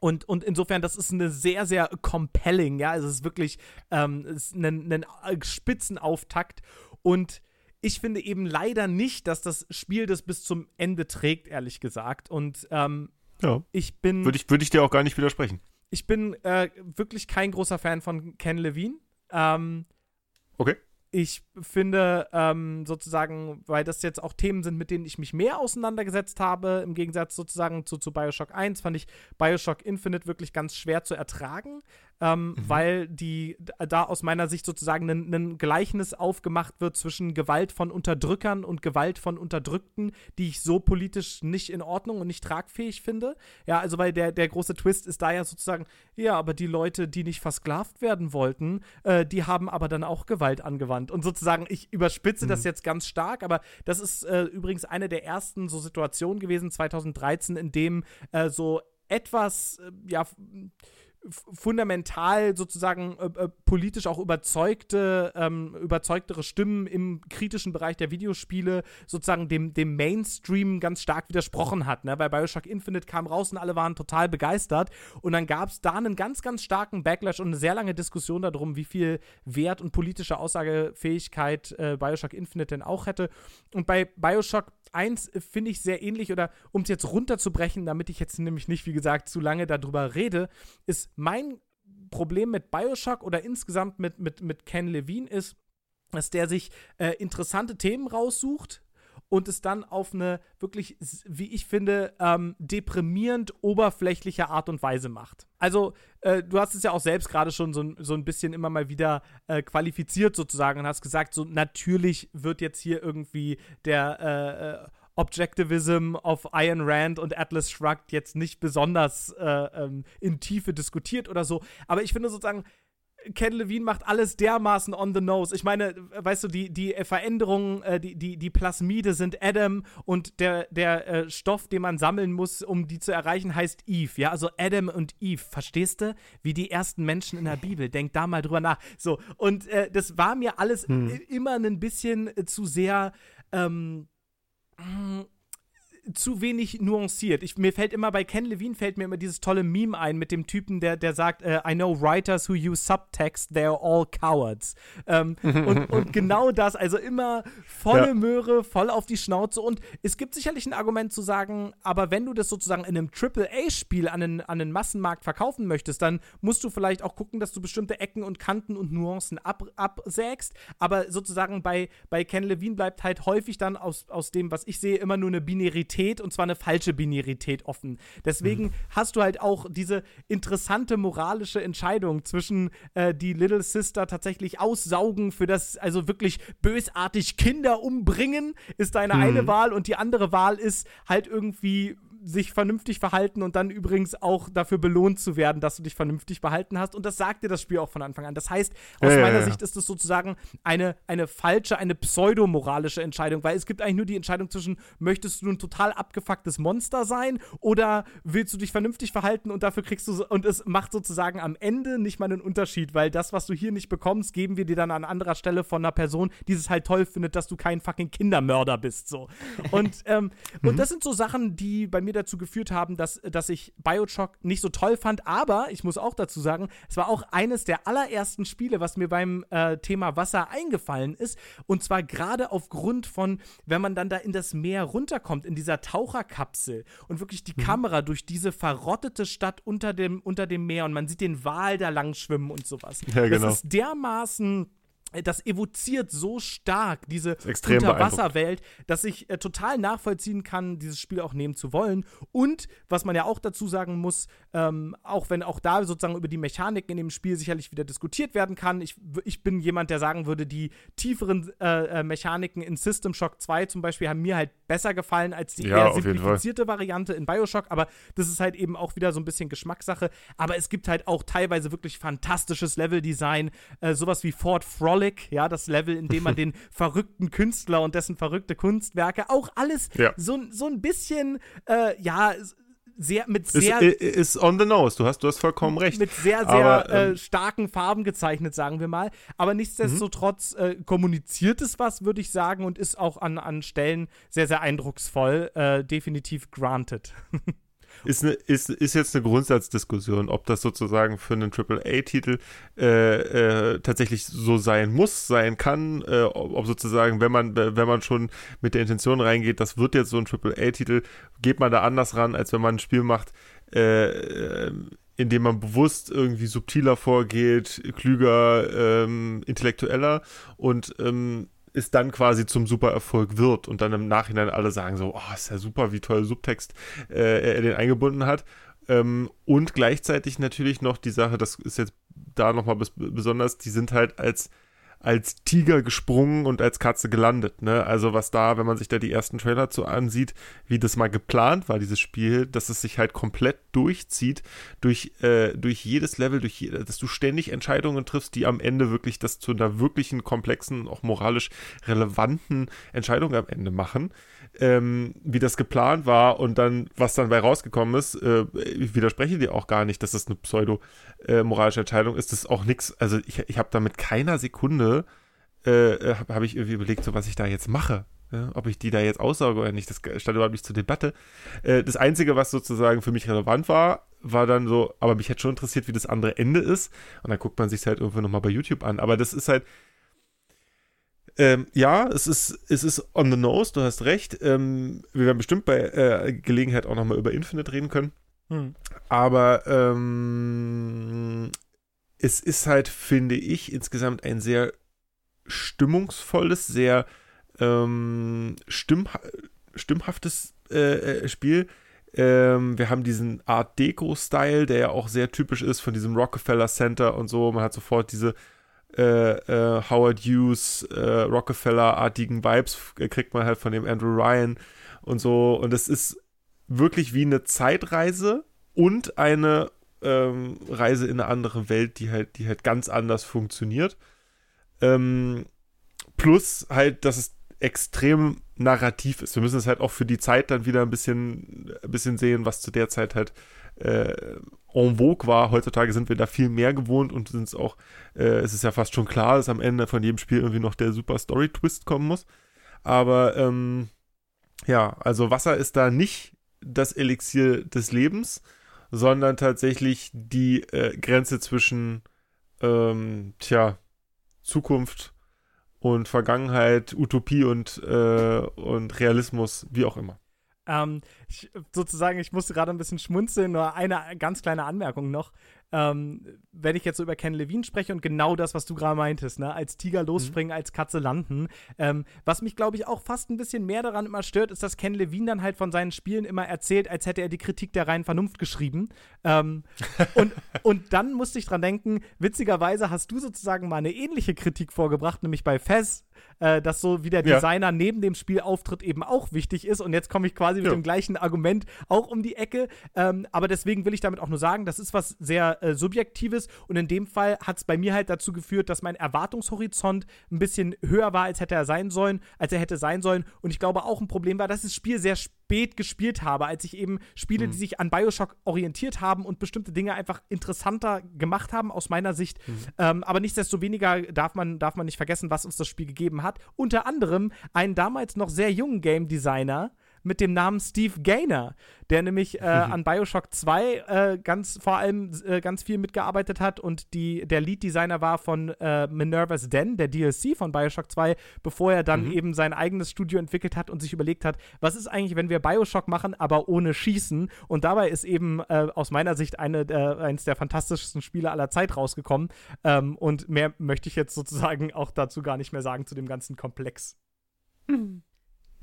und, und insofern, das ist eine sehr, sehr compelling, ja. Also es ist wirklich ähm, es ist ein, ein Spitzenauftakt. Und ich finde eben leider nicht, dass das Spiel das bis zum Ende trägt, ehrlich gesagt. Und ähm, ja. ich bin. Würde ich, würd ich dir auch gar nicht widersprechen. Ich bin äh, wirklich kein großer Fan von Ken Levine. Ähm, okay ich finde ähm, sozusagen, weil das jetzt auch Themen sind, mit denen ich mich mehr auseinandergesetzt habe, im Gegensatz sozusagen zu, zu Bioshock 1, fand ich Bioshock Infinite wirklich ganz schwer zu ertragen ähm, mhm. weil die da aus meiner Sicht sozusagen ein Gleichnis aufgemacht wird zwischen Gewalt von Unterdrückern und Gewalt von Unterdrückten, die ich so politisch nicht in Ordnung und nicht tragfähig finde. Ja, also weil der, der große Twist ist da ja sozusagen, ja, aber die Leute, die nicht versklavt werden wollten, äh, die haben aber dann auch Gewalt angewandt. Und sozusagen, ich überspitze mhm. das jetzt ganz stark, aber das ist äh, übrigens eine der ersten so Situationen gewesen, 2013, in dem äh, so etwas, äh, ja, fundamental sozusagen äh, äh, politisch auch überzeugte, ähm, überzeugtere Stimmen im kritischen Bereich der Videospiele sozusagen dem, dem Mainstream ganz stark widersprochen hat. Ne? Weil Bioshock Infinite kam raus und alle waren total begeistert. Und dann gab es da einen ganz, ganz starken Backlash und eine sehr lange Diskussion darum, wie viel Wert und politische Aussagefähigkeit äh, Bioshock Infinite denn auch hätte. Und bei Bioshock 1 finde ich sehr ähnlich, oder um es jetzt runterzubrechen, damit ich jetzt nämlich nicht, wie gesagt, zu lange darüber rede, ist mein Problem mit Bioshock oder insgesamt mit, mit, mit Ken Levine ist, dass der sich äh, interessante Themen raussucht, und es dann auf eine wirklich, wie ich finde, ähm, deprimierend oberflächliche Art und Weise macht. Also, äh, du hast es ja auch selbst gerade schon so, so ein bisschen immer mal wieder äh, qualifiziert sozusagen und hast gesagt, so natürlich wird jetzt hier irgendwie der äh, äh Objectivism of Iron Rand und Atlas Shrugged jetzt nicht besonders äh, ähm, in Tiefe diskutiert oder so. Aber ich finde sozusagen, Ken Levine macht alles dermaßen on the nose. Ich meine, weißt du, die, die Veränderungen, äh, die, die, die Plasmide sind Adam und der, der äh, Stoff, den man sammeln muss, um die zu erreichen, heißt Eve. Ja, also Adam und Eve. Verstehst du? Wie die ersten Menschen in der Bibel. Denk da mal drüber nach. So, und äh, das war mir alles hm. immer ein bisschen zu sehr. Ähm, 嗯 zu wenig nuanciert. Ich, mir fällt immer bei Ken Levine fällt mir immer dieses tolle Meme ein mit dem Typen, der, der sagt, uh, I know writers who use subtext, they're all cowards. Ähm, und, und, genau das, also immer volle ja. Möhre, voll auf die Schnauze. Und es gibt sicherlich ein Argument zu sagen, aber wenn du das sozusagen in einem AAA-Spiel an den, an den Massenmarkt verkaufen möchtest, dann musst du vielleicht auch gucken, dass du bestimmte Ecken und Kanten und Nuancen ab, absägst. Aber sozusagen bei, bei Ken Levine bleibt halt häufig dann aus, aus dem, was ich sehe, immer nur eine Binarität Binarität und zwar eine falsche Binarität offen. Deswegen mhm. hast du halt auch diese interessante moralische Entscheidung zwischen äh, die Little Sister tatsächlich aussaugen für das, also wirklich bösartig Kinder umbringen, ist deine mhm. eine Wahl und die andere Wahl ist halt irgendwie sich vernünftig verhalten und dann übrigens auch dafür belohnt zu werden, dass du dich vernünftig verhalten hast. Und das sagt dir das Spiel auch von Anfang an. Das heißt, aus ja, meiner ja, ja. Sicht ist es sozusagen eine, eine falsche, eine pseudomoralische Entscheidung, weil es gibt eigentlich nur die Entscheidung zwischen, möchtest du ein total abgefucktes Monster sein oder willst du dich vernünftig verhalten und dafür kriegst du, und es macht sozusagen am Ende nicht mal einen Unterschied, weil das, was du hier nicht bekommst, geben wir dir dann an anderer Stelle von einer Person, die es halt toll findet, dass du kein fucking Kindermörder bist, so. Und, ähm, mhm. und das sind so Sachen, die bei mir dazu geführt haben, dass, dass ich Bioshock nicht so toll fand. Aber ich muss auch dazu sagen, es war auch eines der allerersten Spiele, was mir beim äh, Thema Wasser eingefallen ist. Und zwar gerade aufgrund von, wenn man dann da in das Meer runterkommt, in dieser Taucherkapsel und wirklich die mhm. Kamera durch diese verrottete Stadt unter dem, unter dem Meer und man sieht den Wal da lang schwimmen und sowas. Ja, genau. Das ist dermaßen das evoziert so stark diese Unterwasserwelt, dass ich äh, total nachvollziehen kann, dieses Spiel auch nehmen zu wollen. Und was man ja auch dazu sagen muss, ähm, auch wenn auch da sozusagen über die Mechaniken in dem Spiel sicherlich wieder diskutiert werden kann. Ich, ich bin jemand, der sagen würde, die tieferen äh, äh Mechaniken in System Shock 2 zum Beispiel haben mir halt besser gefallen als die ja, eher simplifizierte Variante in Bioshock. Aber das ist halt eben auch wieder so ein bisschen Geschmackssache. Aber es gibt halt auch teilweise wirklich fantastisches Leveldesign, äh, sowas wie Fort Frolic ja, das Level, in dem man den verrückten Künstler und dessen verrückte Kunstwerke, auch alles ja. so, so ein bisschen, äh, ja, sehr mit sehr ist, ist on the nose. Du hast du hast vollkommen recht. Mit sehr sehr Aber, äh, ähm, starken Farben gezeichnet, sagen wir mal. Aber nichtsdestotrotz mhm. äh, kommuniziert es was, würde ich sagen, und ist auch an, an Stellen sehr sehr eindrucksvoll. Äh, definitiv granted. ist, eine, ist, ist jetzt eine Grundsatzdiskussion, ob das sozusagen für einen AAA-Titel äh, äh, tatsächlich so sein muss, sein kann, äh, ob, sozusagen, wenn man, wenn man schon mit der Intention reingeht, das wird jetzt so ein AAA-Titel, geht man da anders ran, als wenn man ein Spiel macht, äh, äh, in dem man bewusst irgendwie subtiler vorgeht, klüger, ähm, intellektueller und ähm, es dann quasi zum Supererfolg wird und dann im Nachhinein alle sagen so, oh, ist ja super, wie toll Subtext äh, er den eingebunden hat. Ähm, und gleichzeitig natürlich noch die Sache, das ist jetzt da nochmal bes besonders, die sind halt als als Tiger gesprungen und als Katze gelandet. Ne? Also was da, wenn man sich da die ersten Trailer zu ansieht, wie das mal geplant war, dieses Spiel, dass es sich halt komplett durchzieht durch, äh, durch jedes Level, durch je, dass du ständig Entscheidungen triffst, die am Ende wirklich das zu einer wirklichen, komplexen, auch moralisch relevanten Entscheidung am Ende machen. Ähm, wie das geplant war und dann, was dann bei rausgekommen ist, äh, ich widerspreche dir auch gar nicht, dass das eine pseudo-moralische äh, Entscheidung ist. Das auch nichts, also ich, ich habe da mit keiner Sekunde, äh, habe hab ich irgendwie überlegt, so was ich da jetzt mache. Ja, ob ich die da jetzt aussauge oder nicht, das stand überhaupt nicht zur Debatte. Äh, das Einzige, was sozusagen für mich relevant war, war dann so, aber mich hätte schon interessiert, wie das andere Ende ist. Und dann guckt man sich halt irgendwo nochmal bei YouTube an. Aber das ist halt, ähm, ja, es ist, es ist on the nose, du hast recht. Ähm, wir werden bestimmt bei äh, Gelegenheit auch nochmal über Infinite reden können. Hm. Aber ähm, es ist halt, finde ich, insgesamt ein sehr stimmungsvolles, sehr ähm, stimm, stimmhaftes äh, äh, Spiel. Ähm, wir haben diesen Art Deco-Style, der ja auch sehr typisch ist von diesem Rockefeller Center und so. Man hat sofort diese äh, äh, Howard Hughes, äh, Rockefeller-artigen Vibes kriegt man halt von dem Andrew Ryan und so. Und es ist wirklich wie eine Zeitreise und eine ähm, Reise in eine andere Welt, die halt, die halt ganz anders funktioniert. Ähm, plus halt, dass es extrem narrativ ist. Wir müssen es halt auch für die Zeit dann wieder ein bisschen, ein bisschen sehen, was zu der Zeit halt äh, en vogue war. Heutzutage sind wir da viel mehr gewohnt und sind es auch, äh, es ist ja fast schon klar, dass am Ende von jedem Spiel irgendwie noch der super Story-Twist kommen muss. Aber ähm, ja, also Wasser ist da nicht das Elixier des Lebens, sondern tatsächlich die äh, Grenze zwischen ähm, tja, Zukunft und Vergangenheit, Utopie und, äh, und Realismus, wie auch immer. Ähm, ich, sozusagen, ich musste gerade ein bisschen schmunzeln, nur eine ganz kleine Anmerkung noch. Ähm, wenn ich jetzt so über Ken Levine spreche und genau das, was du gerade meintest, ne, als Tiger mhm. losspringen, mhm. als Katze landen. Ähm, was mich, glaube ich, auch fast ein bisschen mehr daran immer stört, ist, dass Ken Levine dann halt von seinen Spielen immer erzählt, als hätte er die Kritik der reinen Vernunft geschrieben. Ähm, und, und dann musste ich dran denken, witzigerweise hast du sozusagen mal eine ähnliche Kritik vorgebracht, nämlich bei Fez, äh, dass so wie der Designer ja. neben dem Spiel auftritt eben auch wichtig ist. Und jetzt komme ich quasi mit ja. dem gleichen Argument auch um die Ecke. Ähm, aber deswegen will ich damit auch nur sagen, das ist was sehr äh, Subjektives. Und in dem Fall hat es bei mir halt dazu geführt, dass mein Erwartungshorizont ein bisschen höher war, als hätte er sein sollen, als er hätte sein sollen. Und ich glaube auch ein Problem war, dass das Spiel sehr spät gespielt habe, als ich eben Spiele, mhm. die sich an Bioshock orientiert haben und bestimmte Dinge einfach interessanter gemacht haben, aus meiner Sicht. Mhm. Ähm, aber nichtsdestoweniger darf man, darf man nicht vergessen, was uns das Spiel gegeben hat. Unter anderem einen damals noch sehr jungen Game Designer, mit dem Namen Steve Gaynor, der nämlich äh, mhm. an Bioshock 2 äh, ganz vor allem äh, ganz viel mitgearbeitet hat und die, der Lead-Designer war von äh, Minerva's Den, der DLC von Bioshock 2, bevor er dann mhm. eben sein eigenes Studio entwickelt hat und sich überlegt hat, was ist eigentlich, wenn wir Bioshock machen, aber ohne Schießen? Und dabei ist eben äh, aus meiner Sicht eine, äh, eines der fantastischsten Spiele aller Zeit rausgekommen. Ähm, und mehr möchte ich jetzt sozusagen auch dazu gar nicht mehr sagen zu dem ganzen Komplex. Mhm.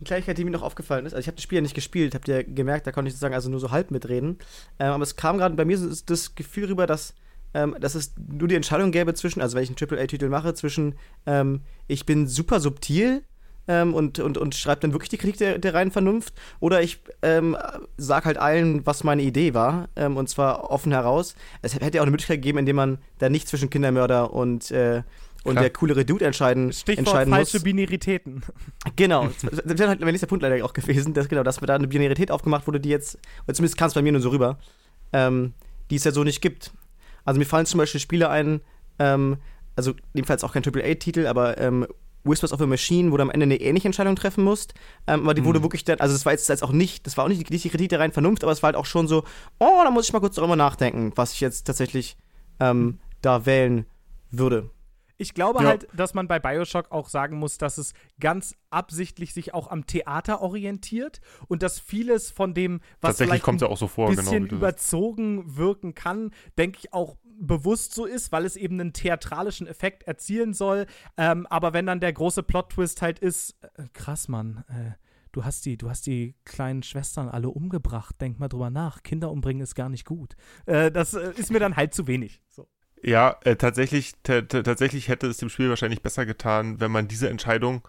Eine Kleinigkeit, die mir noch aufgefallen ist, also ich habe das Spiel ja nicht gespielt, habt ihr gemerkt, da konnte ich sozusagen also nur so halb mitreden. Ähm, aber es kam gerade bei mir so das Gefühl rüber, dass, ähm, dass es nur die Entscheidung gäbe zwischen, also wenn ich einen AAA-Titel mache, zwischen ähm, ich bin super subtil ähm, und, und, und schreibe dann wirklich die Kritik der, der reinen Vernunft oder ich ähm, sag halt allen, was meine Idee war ähm, und zwar offen heraus. Es hätte ja auch eine Möglichkeit gegeben, indem man da nicht zwischen Kindermörder und äh, und Klar. der coolere Dude entscheiden, Stichwort entscheiden falsche muss. Binaritäten. Genau, das wäre halt mein nächster Punkt leider auch gewesen, dass, genau, dass da eine Binarität aufgemacht wurde, die jetzt, oder zumindest kam es bei mir nur so rüber, ähm, die es ja so nicht gibt. Also mir fallen zum Beispiel Spiele ein, ähm, also jedenfalls auch kein AAA-Titel, aber ähm, Whispers of a Machine, wo du am Ende eine ähnliche Entscheidung treffen musst. Ähm, aber die mhm. wurde wirklich dann, also das war jetzt, jetzt auch nicht, das war auch nicht, nicht die Kritik der reinen Vernunft, aber es war halt auch schon so, oh, da muss ich mal kurz darüber nachdenken, was ich jetzt tatsächlich ähm, da wählen würde. Ich glaube ja. halt, dass man bei Bioshock auch sagen muss, dass es ganz absichtlich sich auch am Theater orientiert und dass vieles von dem, was vielleicht ein ja so vor, genau, bisschen genau, überzogen wirken kann, denke ich auch bewusst so ist, weil es eben einen theatralischen Effekt erzielen soll. Ähm, aber wenn dann der große Plot-Twist halt ist, äh, krass, Mann, äh, du hast die, du hast die kleinen Schwestern alle umgebracht. Denk mal drüber nach. Kinder umbringen ist gar nicht gut. Äh, das äh, ist mir dann halt zu wenig. So. Ja, äh, tatsächlich, tatsächlich hätte es dem Spiel wahrscheinlich besser getan, wenn man diese Entscheidung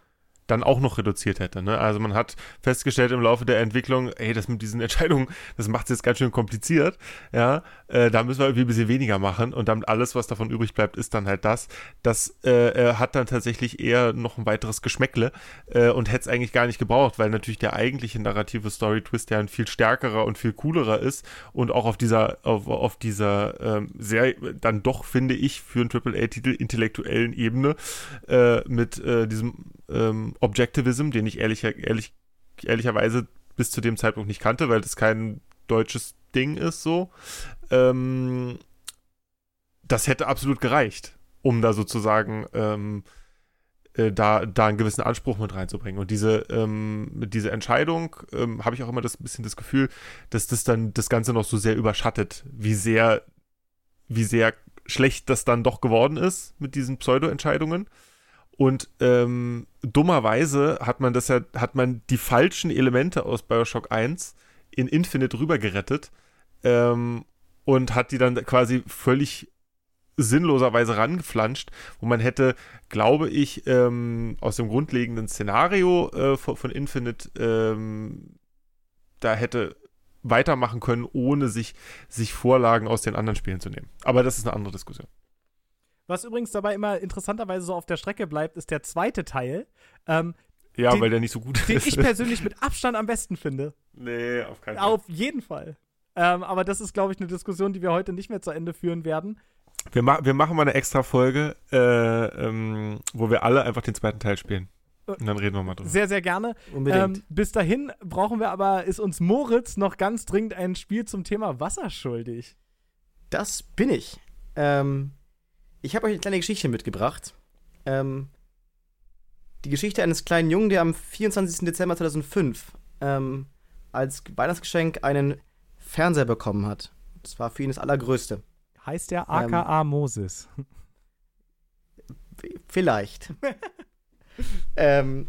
dann auch noch reduziert hätte. Ne? Also man hat festgestellt im Laufe der Entwicklung, ey, das mit diesen Entscheidungen, das macht es jetzt ganz schön kompliziert. Ja, äh, da müssen wir irgendwie ein bisschen weniger machen und dann alles, was davon übrig bleibt, ist dann halt das. Das äh, äh hat dann tatsächlich eher noch ein weiteres Geschmäckle äh, und hätte es eigentlich gar nicht gebraucht, weil natürlich der eigentliche narrative Story-Twist ja ein viel stärkerer und viel coolerer ist und auch auf dieser, auf, auf dieser ähm, sehr, dann doch, finde ich, für einen AAA-Titel intellektuellen Ebene äh, mit äh, diesem ähm, Objectivism, den ich ehrlich, ehrlich, ehrlicherweise bis zu dem Zeitpunkt nicht kannte, weil das kein deutsches Ding ist so. Ähm, das hätte absolut gereicht, um da sozusagen ähm, äh, da, da einen gewissen Anspruch mit reinzubringen. Und diese, ähm, diese Entscheidung ähm, habe ich auch immer das bisschen das Gefühl, dass das dann das Ganze noch so sehr überschattet, wie sehr, wie sehr schlecht das dann doch geworden ist mit diesen Pseudo-Entscheidungen. Und ähm, dummerweise hat man das ja, hat man die falschen Elemente aus Bioshock 1 in Infinite rüber gerettet ähm, und hat die dann quasi völlig sinnloserweise rangeflanscht, wo man hätte, glaube ich, ähm, aus dem grundlegenden Szenario äh, von, von, Infinite ähm, da hätte weitermachen können, ohne sich, sich Vorlagen aus den anderen Spielen zu nehmen. Aber das ist eine andere Diskussion. Was übrigens dabei immer interessanterweise so auf der Strecke bleibt, ist der zweite Teil. Ähm, ja, den, weil der nicht so gut den ist. Den ich persönlich mit Abstand am besten finde. Nee, auf keinen Fall. Auf jeden Fall. Ähm, aber das ist, glaube ich, eine Diskussion, die wir heute nicht mehr zu Ende führen werden. Wir, ma wir machen mal eine extra Folge, äh, ähm, wo wir alle einfach den zweiten Teil spielen. Äh, Und dann reden wir mal drüber. Sehr, sehr gerne. Unbedingt. Ähm, bis dahin brauchen wir aber, ist uns Moritz noch ganz dringend ein Spiel zum Thema Wasser schuldig. Das bin ich. Ähm, ich habe euch eine kleine Geschichte mitgebracht. Ähm, die Geschichte eines kleinen Jungen, der am 24. Dezember 2005 ähm, als Weihnachtsgeschenk einen Fernseher bekommen hat. Das war für ihn das Allergrößte. Heißt der AKA ähm, Moses? Vielleicht. ähm,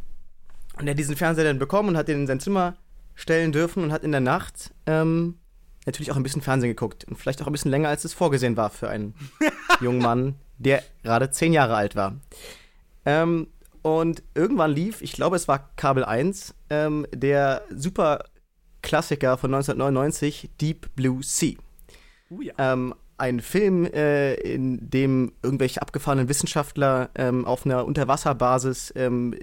und er hat diesen Fernseher dann bekommen und hat den in sein Zimmer stellen dürfen und hat in der Nacht ähm, natürlich auch ein bisschen Fernsehen geguckt. Und vielleicht auch ein bisschen länger, als es vorgesehen war für einen jungen Mann, der gerade zehn Jahre alt war. Ähm, und irgendwann lief, ich glaube, es war Kabel 1, ähm, der super Klassiker von 1999, Deep Blue Sea. Uh, ja. ähm, ein Film, äh, in dem irgendwelche abgefahrenen Wissenschaftler ähm, auf einer Unterwasserbasis ähm,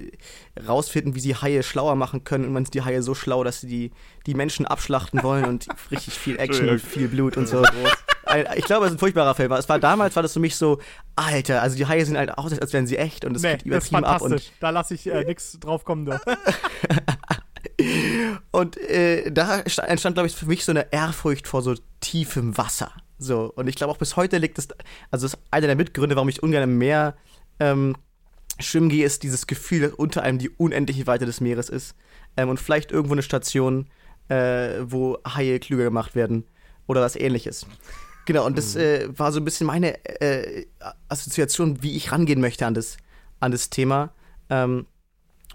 rausfinden, wie sie Haie schlauer machen können. Und man ist die Haie so schlau, dass sie die, die Menschen abschlachten wollen und richtig viel Action und viel Blut und so. Ich glaube, es ist ein furchtbarer Film. Es war damals war das für mich so, Alter, also die Haie sehen halt aus, als wären sie echt und es nee, geht übertrieben ab. Und da lasse ich äh, nichts drauf kommen. Doch. und äh, da entstand, glaube ich, für mich so eine Ehrfurcht vor so tiefem Wasser. So, und ich glaube auch bis heute liegt es, also das ist einer der Mitgründe, warum ich ungern mehr ähm, schwimmen gehe, ist dieses Gefühl, dass unter einem die unendliche Weite des Meeres ist. Ähm, und vielleicht irgendwo eine Station, äh, wo Haie klüger gemacht werden oder was ähnliches. Genau, und das mhm. äh, war so ein bisschen meine äh, Assoziation, wie ich rangehen möchte an das, an das Thema. Ähm,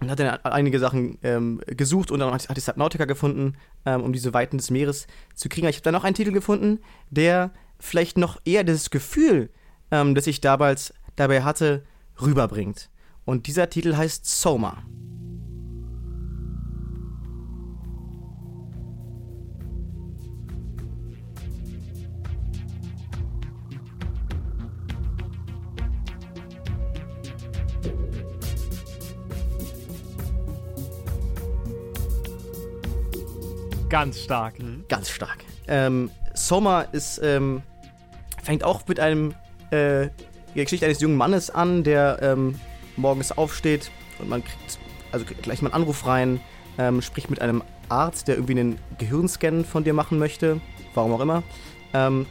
und hat dann einige Sachen ähm, gesucht und dann hat, hat ich Subnautica gefunden, ähm, um diese Weiten des Meeres zu kriegen. Aber ich habe dann noch einen Titel gefunden, der vielleicht noch eher das Gefühl, ähm, das ich damals dabei hatte, rüberbringt. Und dieser Titel heißt Soma. Ganz stark. Mhm. Ganz stark. Ähm, Soma ist, ähm, fängt auch mit einem, äh, die Geschichte eines jungen Mannes an, der ähm, morgens aufsteht und man kriegt also gleich mal einen Anruf rein, ähm, spricht mit einem Arzt, der irgendwie einen Gehirnscan von dir machen möchte, warum auch immer. Ähm,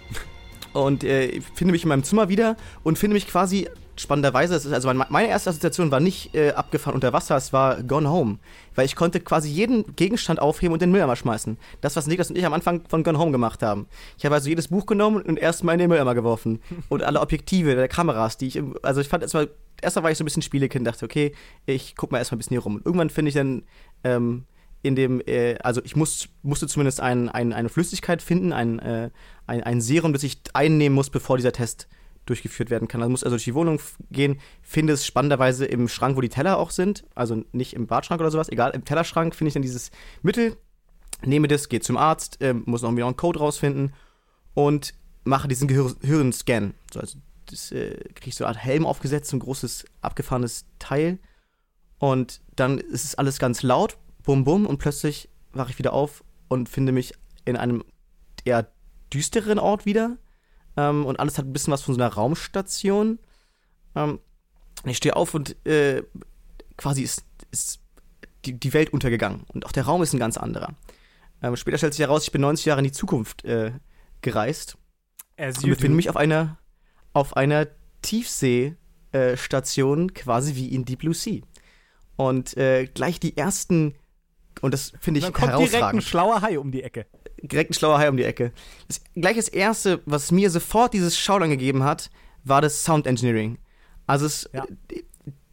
und äh, finde mich in meinem Zimmer wieder und finde mich quasi spannenderweise, ist, also meine erste Assoziation war nicht äh, abgefahren unter Wasser, es war Gone Home. Weil ich konnte quasi jeden Gegenstand aufheben und den Mülleimer schmeißen. Das, was Niklas und ich am Anfang von Gone Home gemacht haben. Ich habe also jedes Buch genommen und erstmal in den Mülleimer geworfen. Und alle Objektive der Kameras, die ich, also ich fand erstmal, erstmal war ich so ein bisschen Spielekind, dachte, okay, ich guck mal erstmal ein bisschen hier rum. Und irgendwann finde ich dann, ähm, in dem, äh, also ich muss, musste zumindest ein, ein, eine Flüssigkeit finden, ein, äh, ein, ein Serum, das ich einnehmen muss, bevor dieser Test durchgeführt werden kann. Also musst also durch die Wohnung gehen, findest spannenderweise im Schrank, wo die Teller auch sind, also nicht im Badschrank oder sowas, egal, im Tellerschrank finde ich dann dieses Mittel, nehme das, gehe zum Arzt, äh, muss noch wieder einen Code rausfinden und mache diesen Gehir Hirnscan. So, also das äh, kriege ich so eine Art Helm aufgesetzt, so ein großes abgefahrenes Teil und dann ist es alles ganz laut, bum bum und plötzlich wache ich wieder auf und finde mich in einem eher düsteren Ort wieder ähm, und alles hat ein bisschen was von so einer Raumstation. Ähm, ich stehe auf und äh, quasi ist, ist die, die, Welt untergegangen und auch der Raum ist ein ganz anderer. Ähm, später stellt sich heraus, ich bin 90 Jahre in die Zukunft äh, gereist As und befinde mich auf einer, auf einer Tiefseestation, äh, quasi wie in Deep Blue Sea. Und äh, gleich die ersten, und das finde ich dann kommt herausragend. direkt ein schlauer Hai um die Ecke direkt ein schlauer Hai um die Ecke. Das, gleich das erste, was mir sofort dieses Schaudern gegeben hat, war das Sound Engineering. Also es ja.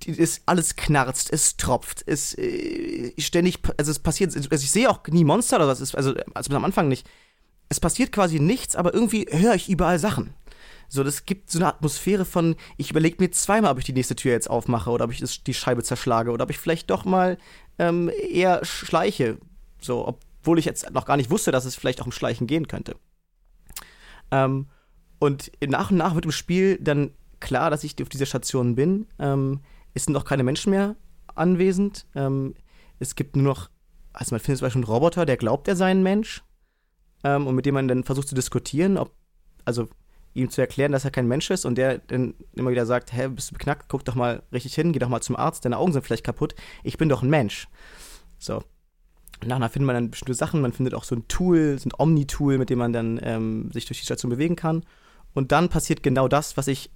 ist alles knarzt, es tropft, es äh, ständig, also es passiert, also ich sehe auch nie Monster oder was, ist, also, also am Anfang nicht. Es passiert quasi nichts, aber irgendwie höre ich überall Sachen. So, das gibt so eine Atmosphäre von, ich überlege mir zweimal, ob ich die nächste Tür jetzt aufmache oder ob ich das, die Scheibe zerschlage oder ob ich vielleicht doch mal ähm, eher schleiche. So, ob obwohl ich jetzt noch gar nicht wusste, dass es vielleicht auch um Schleichen gehen könnte. Ähm, und nach und nach wird im Spiel dann klar, dass ich auf dieser Station bin. Ähm, es sind noch keine Menschen mehr anwesend. Ähm, es gibt nur noch, also man findet zum Beispiel einen Roboter, der glaubt, er sei ein Mensch. Ähm, und mit dem man dann versucht zu diskutieren, ob, also ihm zu erklären, dass er kein Mensch ist und der dann immer wieder sagt, hä, bist du beknackt, guck doch mal richtig hin, geh doch mal zum Arzt, deine Augen sind vielleicht kaputt, ich bin doch ein Mensch. So, Nachher findet man dann bestimmte Sachen, man findet auch so ein Tool, so ein Omni-Tool, mit dem man dann ähm, sich durch die Station bewegen kann. Und dann passiert genau das, was ich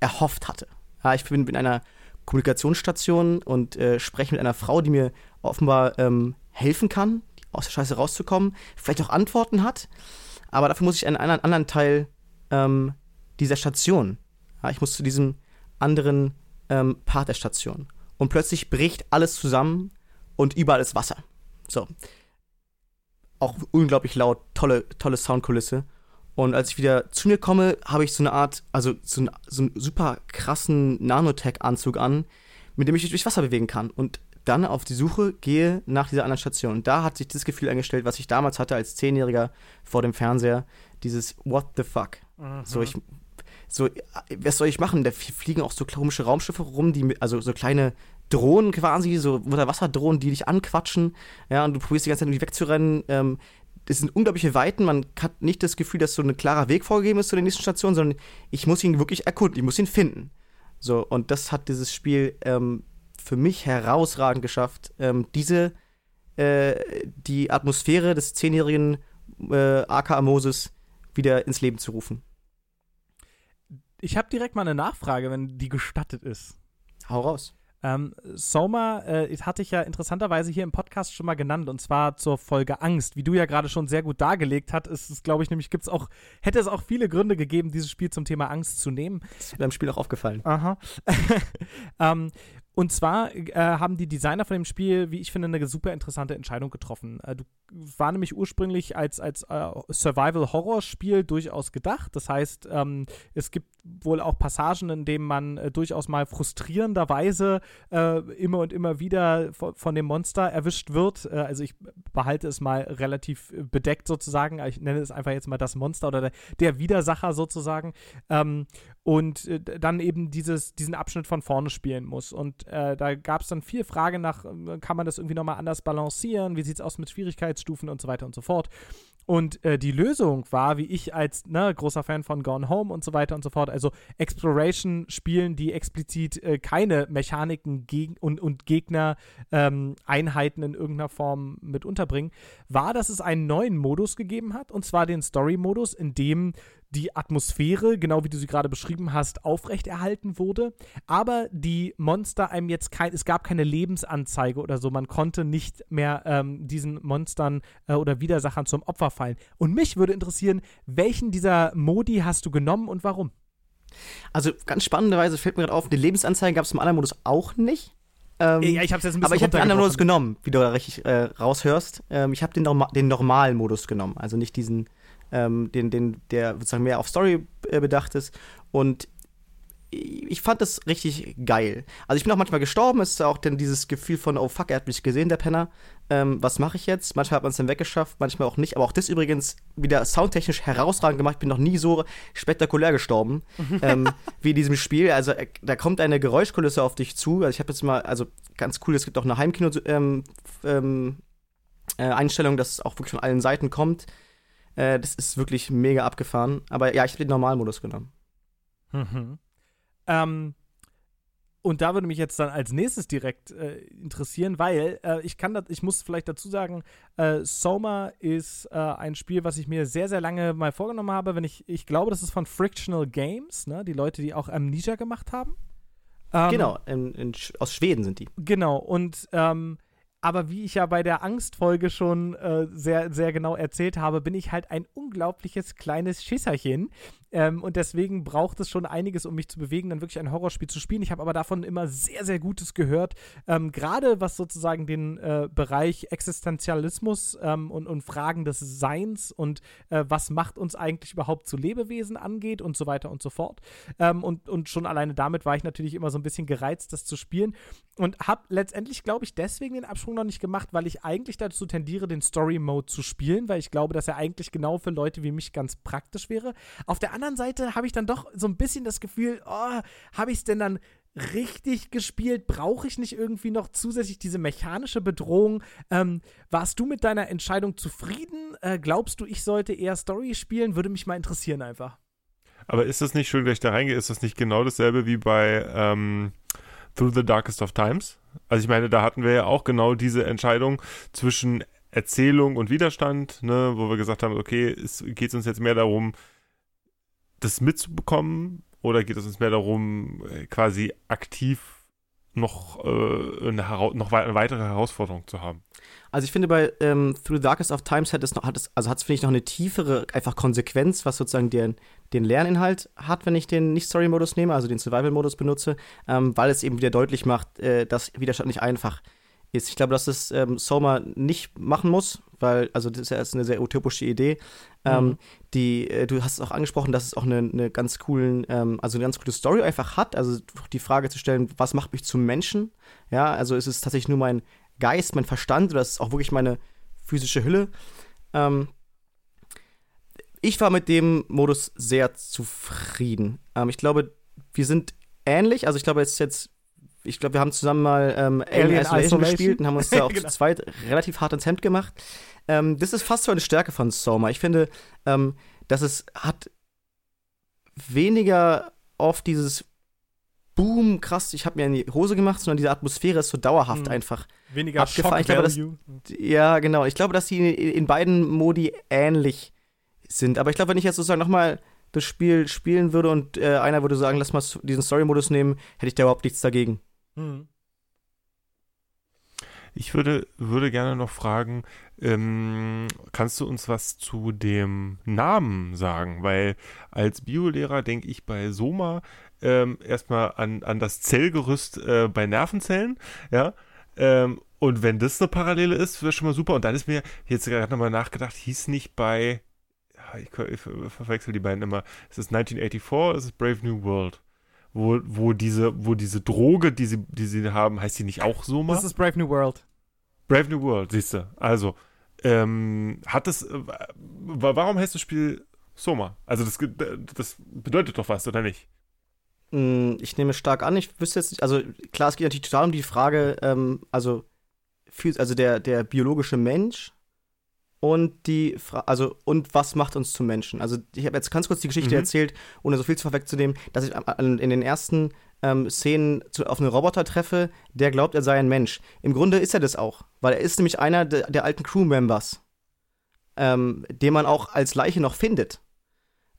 erhofft hatte. Ja, ich bin in einer Kommunikationsstation und äh, spreche mit einer Frau, die mir offenbar ähm, helfen kann, aus der Scheiße rauszukommen, vielleicht auch Antworten hat, aber dafür muss ich einen anderen, anderen Teil ähm, dieser Station. Ja, ich muss zu diesem anderen ähm, Part der Station. Und plötzlich bricht alles zusammen und überall ist Wasser. So. Auch unglaublich laut, tolle, tolle Soundkulisse. Und als ich wieder zu mir komme, habe ich so eine Art, also so, ein, so einen super krassen Nanotech-Anzug an, mit dem ich mich durchs Wasser bewegen kann. Und dann auf die Suche gehe nach dieser anderen Station. Und da hat sich das Gefühl eingestellt, was ich damals hatte als Zehnjähriger vor dem Fernseher. Dieses What the fuck? Mhm. So, ich, so, was soll ich machen? Da fliegen auch so komische Raumschiffe rum, die, also so kleine Drohnen quasi, so Unterwasserdrohnen, die dich anquatschen, ja, und du probierst die ganze Zeit irgendwie wegzurennen. Ähm, es sind unglaubliche Weiten, man hat nicht das Gefühl, dass so ein klarer Weg vorgegeben ist zu der nächsten Station, sondern ich muss ihn wirklich erkunden, ich muss ihn finden. So, und das hat dieses Spiel ähm, für mich herausragend geschafft, ähm, diese, äh, die Atmosphäre des zehnjährigen äh, aka Moses wieder ins Leben zu rufen. Ich habe direkt mal eine Nachfrage, wenn die gestattet ist. Hau raus. Ähm, Soma äh, hatte ich ja interessanterweise hier im Podcast schon mal genannt und zwar zur Folge Angst. Wie du ja gerade schon sehr gut dargelegt hast, ist es, glaube ich, nämlich gibt's auch, hätte es auch viele Gründe gegeben, dieses Spiel zum Thema Angst zu nehmen. Das ist mir im Spiel auch aufgefallen. Aha. ähm, und zwar äh, haben die Designer von dem Spiel, wie ich finde, eine super interessante Entscheidung getroffen. Äh, du, war nämlich ursprünglich als, als äh, Survival-Horror-Spiel durchaus gedacht. Das heißt, ähm, es gibt wohl auch Passagen, in denen man äh, durchaus mal frustrierenderweise äh, immer und immer wieder von, von dem Monster erwischt wird. Äh, also ich behalte es mal relativ bedeckt sozusagen. Ich nenne es einfach jetzt mal das Monster oder der, der Widersacher sozusagen. Ähm, und äh, dann eben dieses, diesen Abschnitt von vorne spielen muss. Und äh, da gab es dann viel Frage nach, äh, kann man das irgendwie nochmal anders balancieren? Wie sieht es aus mit Schwierigkeitsstufen und so weiter und so fort? Und äh, die Lösung war, wie ich als ne, großer Fan von Gone Home und so weiter und so fort, also Exploration-Spielen, die explizit äh, keine Mechaniken und, und Gegner-Einheiten ähm, in irgendeiner Form mit unterbringen, war, dass es einen neuen Modus gegeben hat, und zwar den Story-Modus, in dem die Atmosphäre, genau wie du sie gerade beschrieben hast, aufrechterhalten wurde, aber die Monster einem jetzt kein, es gab keine Lebensanzeige oder so, man konnte nicht mehr ähm, diesen Monstern äh, oder Widersachern zum Opfer fallen. Und mich würde interessieren, welchen dieser Modi hast du genommen und warum? Also ganz spannenderweise fällt mir gerade auf, die Lebensanzeige gab es im anderen Modus auch nicht. Ähm, ja, ich hab's jetzt ein bisschen Aber ich habe den anderen Modus genommen, wie du da richtig äh, raushörst. Ähm, ich habe den, den normalen Modus genommen, also nicht diesen ähm, den, den, der sozusagen mehr auf Story äh, bedacht ist. Und ich fand das richtig geil. Also ich bin auch manchmal gestorben, es ist auch dann dieses Gefühl von, oh fuck, er hat mich gesehen, der Penner. Ähm, was mache ich jetzt? Manchmal hat man es dann weggeschafft, manchmal auch nicht. Aber auch das übrigens wieder soundtechnisch herausragend gemacht. Ich bin noch nie so spektakulär gestorben ähm, wie in diesem Spiel. Also äh, da kommt eine Geräuschkulisse auf dich zu. Also ich habe jetzt mal, also ganz cool, es gibt auch eine Heimkino ähm, ähm, äh, dass es auch wirklich von allen Seiten kommt. Äh, das ist wirklich mega abgefahren. Aber ja, ich habe den Normalmodus genommen. Mhm. Ähm, und da würde mich jetzt dann als nächstes direkt äh, interessieren, weil äh, ich kann das, ich muss vielleicht dazu sagen, äh, Soma ist äh, ein Spiel, was ich mir sehr, sehr lange mal vorgenommen habe. Wenn ich, ich glaube, das ist von Frictional Games, ne? Die Leute, die auch Amnesia gemacht haben. Ähm, genau, in, in, aus Schweden sind die. Genau, und ähm, aber wie ich ja bei der Angstfolge schon äh, sehr, sehr genau erzählt habe, bin ich halt ein unglaubliches kleines Schisserchen. Ähm, und deswegen braucht es schon einiges, um mich zu bewegen, dann wirklich ein Horrorspiel zu spielen. Ich habe aber davon immer sehr, sehr Gutes gehört. Ähm, Gerade was sozusagen den äh, Bereich Existenzialismus ähm, und, und Fragen des Seins und äh, was macht uns eigentlich überhaupt zu Lebewesen angeht und so weiter und so fort. Ähm, und, und schon alleine damit war ich natürlich immer so ein bisschen gereizt, das zu spielen. Und habe letztendlich, glaube ich, deswegen den Absprung noch nicht gemacht, weil ich eigentlich dazu tendiere, den Story-Mode zu spielen, weil ich glaube, dass er eigentlich genau für Leute wie mich ganz praktisch wäre. Auf der anderen Seite habe ich dann doch so ein bisschen das Gefühl, oh, habe ich es denn dann richtig gespielt? Brauche ich nicht irgendwie noch zusätzlich diese mechanische Bedrohung? Ähm, warst du mit deiner Entscheidung zufrieden? Äh, glaubst du, ich sollte eher Story spielen? Würde mich mal interessieren einfach. Aber ist das nicht, schön, dass ich da reingehe, ist das nicht genau dasselbe wie bei ähm, Through the Darkest of Times? Also ich meine, da hatten wir ja auch genau diese Entscheidung zwischen Erzählung und Widerstand, ne, wo wir gesagt haben, okay, geht es uns jetzt mehr darum, das mitzubekommen oder geht es uns mehr darum, äh, quasi aktiv noch, äh, eine, noch eine weitere Herausforderung zu haben? Also ich finde bei ähm, Through the Darkest of Times hat es noch, hat es, also hat es, finde ich, noch eine tiefere einfach Konsequenz, was sozusagen den, den Lerninhalt hat, wenn ich den Nicht-Story-Modus nehme, also den Survival-Modus benutze, ähm, weil es eben wieder deutlich macht, äh, dass Widerstand nicht einfach ist. Ich glaube, dass es ähm, Soma nicht machen muss, weil, also das ist ja eine sehr utopische Idee. Ähm, mhm. die, äh, du hast es auch angesprochen, dass es auch eine, eine ganz coolen, ähm, also eine ganz coole Story einfach hat. Also die Frage zu stellen, was macht mich zum Menschen? Ja, also ist es tatsächlich nur mein Geist, mein Verstand oder ist es auch wirklich meine physische Hülle? Ähm, ich war mit dem Modus sehr zufrieden. Ähm, ich glaube, wir sind ähnlich. Also ich glaube, jetzt jetzt ich glaube, wir haben zusammen mal ähm, Alien, Isolation, Isolation, gespielt und haben uns da auch genau. zu zweit relativ hart ins Hemd gemacht. Ähm, das ist fast so eine Stärke von Soma. Ich finde, ähm, dass es hat weniger oft dieses Boom, krass, ich habe mir in die Hose gemacht, sondern diese Atmosphäre ist so dauerhaft mhm. einfach weniger abgefahren. Ich glaube, dass, ja, genau. Ich glaube, dass die in, in beiden Modi ähnlich sind. Aber ich glaube, wenn ich jetzt sozusagen nochmal das Spiel spielen würde und äh, einer würde sagen, lass mal diesen Story-Modus nehmen, hätte ich da überhaupt nichts dagegen. Mhm. Ich würde, würde gerne noch fragen, ähm, kannst du uns was zu dem Namen sagen? Weil als Biolehrer denke ich bei Soma ähm, erstmal an, an das Zellgerüst äh, bei Nervenzellen, ja. Ähm, und wenn das eine Parallele ist, wäre schon mal super. Und dann ist mir jetzt gerade nochmal nachgedacht, hieß nicht bei, ich, ich verwechsel die beiden immer, ist es 1984, ist es Brave New World? Wo, wo diese, wo diese Droge, die sie, die sie haben, heißt die nicht auch Soma? Das ist Brave New World. Brave New World, siehst du. Also, ähm, hat es, äh, warum heißt das Spiel Soma? Also, das, das bedeutet doch was, oder nicht? Hm, ich nehme stark an, ich wüsste jetzt nicht, also klar, es geht natürlich total um die Frage, ähm, also, also der, der biologische Mensch und die Fra also und was macht uns zu Menschen? Also ich habe jetzt ganz kurz die Geschichte mhm. erzählt, ohne so viel zu vorwegzunehmen, dass ich in den ersten ähm, Szenen zu, auf einen Roboter treffe, der glaubt, er sei ein Mensch. Im Grunde ist er das auch, weil er ist nämlich einer de der alten Crewmembers, ähm, den man auch als Leiche noch findet.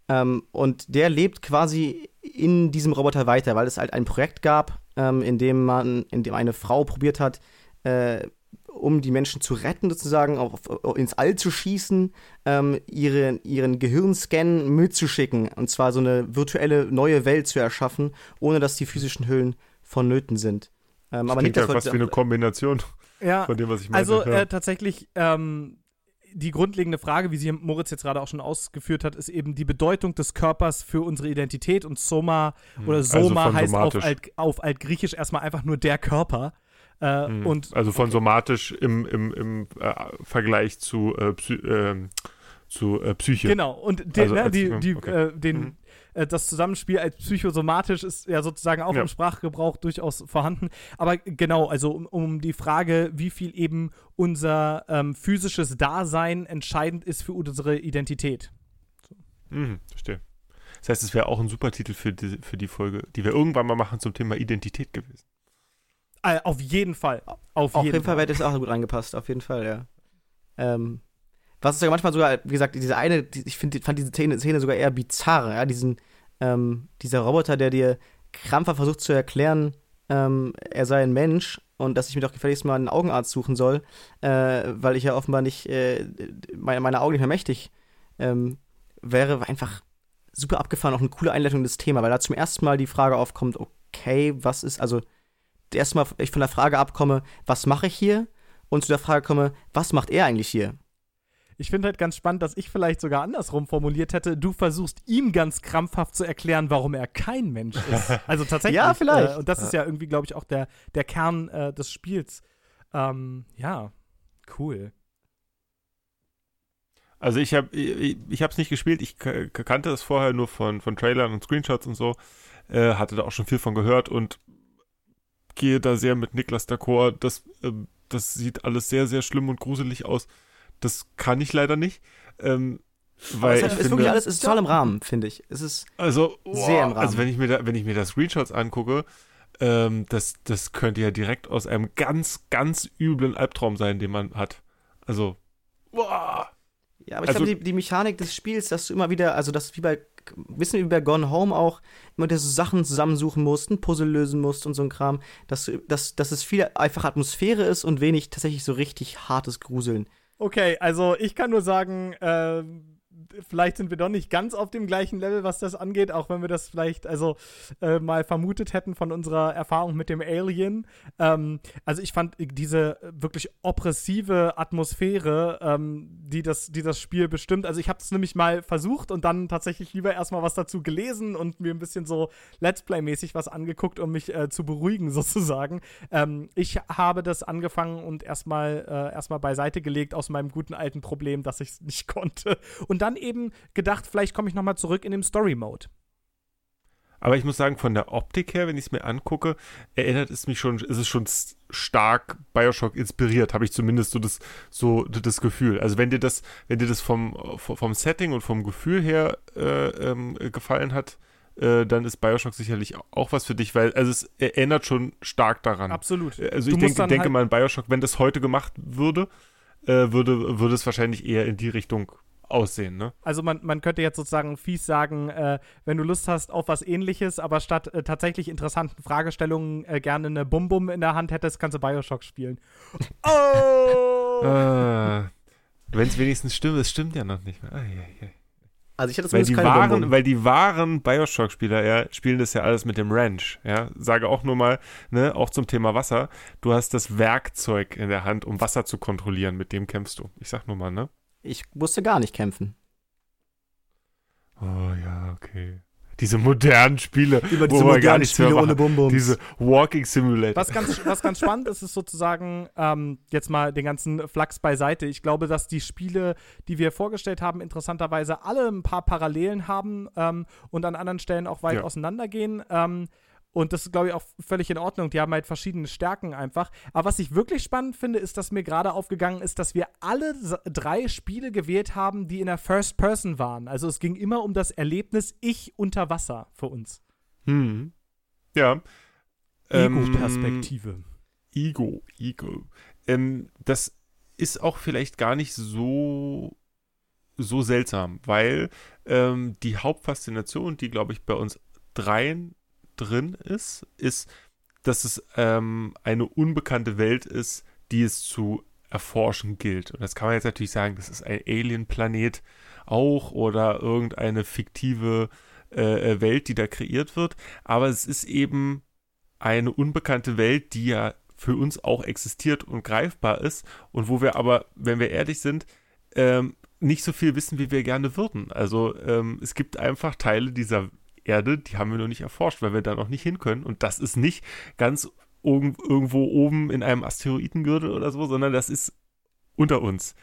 Ähm, und der lebt quasi in diesem Roboter weiter, weil es halt ein Projekt gab, ähm, in dem man, in dem eine Frau probiert hat, äh, um die Menschen zu retten, sozusagen, auf, auf, ins All zu schießen, ähm, ihre, ihren Gehirnscan mitzuschicken. Und zwar so eine virtuelle neue Welt zu erschaffen, ohne dass die physischen Hüllen vonnöten sind. Ähm, aber nicht, ja fast wie eine Kombination ja, von dem, was ich meine. Also äh, tatsächlich, ähm, die grundlegende Frage, wie sie Moritz jetzt gerade auch schon ausgeführt hat, ist eben die Bedeutung des Körpers für unsere Identität und Soma hm. oder also Soma also heißt auf, Alt, auf Altgriechisch erstmal einfach nur der Körper. Äh, hm. und, also von okay. somatisch im, im, im äh, Vergleich zu, äh, Psy ähm, zu äh, Psyche. Genau, und den, also ne, die, die, okay. Äh, den, mhm. Das Zusammenspiel als psychosomatisch ist ja sozusagen auch ja. im Sprachgebrauch durchaus vorhanden. Aber genau, also um, um die Frage, wie viel eben unser ähm, physisches Dasein entscheidend ist für unsere Identität. So. Mhm, verstehe. Das heißt, es wäre auch ein super Titel für die, für die Folge, die wir irgendwann mal machen zum Thema Identität gewesen. Äh, auf jeden Fall. Auf, auf jeden, jeden Fall, Fall hätte es auch gut reingepasst, auf jeden Fall, ja. Ähm, was ist ja manchmal sogar, wie gesagt, diese eine, die, ich find, fand diese Szene, Szene, sogar eher bizarr, ja, diesen, ähm, dieser Roboter, der dir krampfer versucht zu erklären, ähm, er sei ein Mensch und dass ich mir doch gefälligst mal einen Augenarzt suchen soll, äh, weil ich ja offenbar nicht, äh, meine, meine Augen nicht mehr mächtig ähm, wäre, war einfach super abgefahren, auch eine coole Einleitung des Thema, weil da zum ersten Mal die Frage aufkommt, okay, was ist, also erstmal ich von der Frage abkomme, was mache ich hier? Und zu der Frage komme, was macht er eigentlich hier? Ich finde halt ganz spannend, dass ich vielleicht sogar andersrum formuliert hätte. Du versuchst ihm ganz krampfhaft zu erklären, warum er kein Mensch ist. Also tatsächlich. ja, vielleicht. Äh, und das ist ja irgendwie, glaube ich, auch der, der Kern äh, des Spiels. Ähm, ja, cool. Also ich habe ich, ich es nicht gespielt. Ich kannte es vorher nur von, von Trailern und Screenshots und so. Äh, hatte da auch schon viel von gehört und gehe da sehr mit Niklas d'accord. Das, äh, das sieht alles sehr, sehr schlimm und gruselig aus. Das kann ich leider nicht. Ähm, weil es ist finde, wirklich alles, ist toll im Rahmen, finde ich. Es ist also, sehr im Rahmen. Also wenn ich mir da, wenn ich mir da Screenshots angucke, ähm, das, das könnte ja direkt aus einem ganz, ganz üblen Albtraum sein, den man hat. Also, boah. Ja, aber ich also, glaube, die, die Mechanik des Spiels, dass du immer wieder, also das wie bei, wissen wir bei Gone Home auch, immer wieder so Sachen zusammensuchen musst, ein Puzzle lösen musst und so ein Kram, dass, du, dass, dass es viel einfach Atmosphäre ist und wenig tatsächlich so richtig hartes Gruseln. Okay, also ich kann nur sagen, äh, vielleicht sind wir doch nicht ganz auf dem gleichen Level, was das angeht, auch wenn wir das vielleicht also äh, mal vermutet hätten von unserer Erfahrung mit dem Alien. Ähm, also ich fand diese wirklich oppressive Atmosphäre, ähm, die, das, die das Spiel bestimmt. Also ich habe es nämlich mal versucht und dann tatsächlich lieber erstmal was dazu gelesen und mir ein bisschen so Let's Play-mäßig was angeguckt, um mich äh, zu beruhigen sozusagen. Ähm, ich habe das angefangen und erstmal äh, erstmal beiseite gelegt aus meinem guten alten Problem, dass ich es nicht konnte. Und dann eben gedacht, vielleicht komme ich nochmal zurück in den Story-Mode. Aber ich muss sagen, von der Optik her, wenn ich es mir angucke, erinnert es mich schon, ist es schon stark Bioshock inspiriert, habe ich zumindest so das, so das Gefühl. Also wenn dir das, wenn dir das vom, vom Setting und vom Gefühl her äh, ähm, gefallen hat, äh, dann ist Bioshock sicherlich auch was für dich, weil also es erinnert schon stark daran. Absolut. Also ich denk, denke halt mal an Bioshock, wenn das heute gemacht würde, äh, würde, würde es wahrscheinlich eher in die Richtung aussehen, ne? Also man, man könnte jetzt sozusagen fies sagen, äh, wenn du Lust hast auf was ähnliches, aber statt äh, tatsächlich interessanten Fragestellungen äh, gerne eine Bum-Bum in der Hand hättest, kannst du Bioshock spielen. oh! äh, wenn es wenigstens stimmt, es stimmt ja noch nicht mehr. Ah, yeah, yeah. Also ich hatte weil die, wahren, Bonbon. weil die wahren Bioshock-Spieler ja, spielen das ja alles mit dem Ranch. Ja, sage auch nur mal, ne, auch zum Thema Wasser. Du hast das Werkzeug in der Hand, um Wasser zu kontrollieren. Mit dem kämpfst du. Ich sag nur mal, ne? Ich musste gar nicht kämpfen. Oh ja, okay. Diese modernen Spiele, Über diese modernen Spiele ohne Bum Diese Walking Simulator. Was ganz, was ganz spannend ist, ist sozusagen ähm, jetzt mal den ganzen Flachs beiseite. Ich glaube, dass die Spiele, die wir vorgestellt haben, interessanterweise alle ein paar Parallelen haben ähm, und an anderen Stellen auch weit ja. auseinandergehen. Ähm, und das ist, glaube ich, auch völlig in Ordnung. Die haben halt verschiedene Stärken einfach. Aber was ich wirklich spannend finde, ist, dass mir gerade aufgegangen ist, dass wir alle drei Spiele gewählt haben, die in der First Person waren. Also es ging immer um das Erlebnis Ich unter Wasser für uns. Hm. Ja. Ego-Perspektive. Ähm, Ego, Ego. Ähm, das ist auch vielleicht gar nicht so so seltsam, weil ähm, die Hauptfaszination, die glaube ich bei uns dreien drin ist, ist, dass es ähm, eine unbekannte Welt ist, die es zu erforschen gilt. Und das kann man jetzt natürlich sagen, das ist ein Alien-Planet auch oder irgendeine fiktive äh, äh, Welt, die da kreiert wird. Aber es ist eben eine unbekannte Welt, die ja für uns auch existiert und greifbar ist und wo wir aber, wenn wir ehrlich sind, ähm, nicht so viel wissen, wie wir gerne würden. Also ähm, es gibt einfach Teile dieser Erde, die haben wir noch nicht erforscht, weil wir da noch nicht hin können. Und das ist nicht ganz irgendwo oben in einem Asteroidengürtel oder so, sondern das ist unter uns.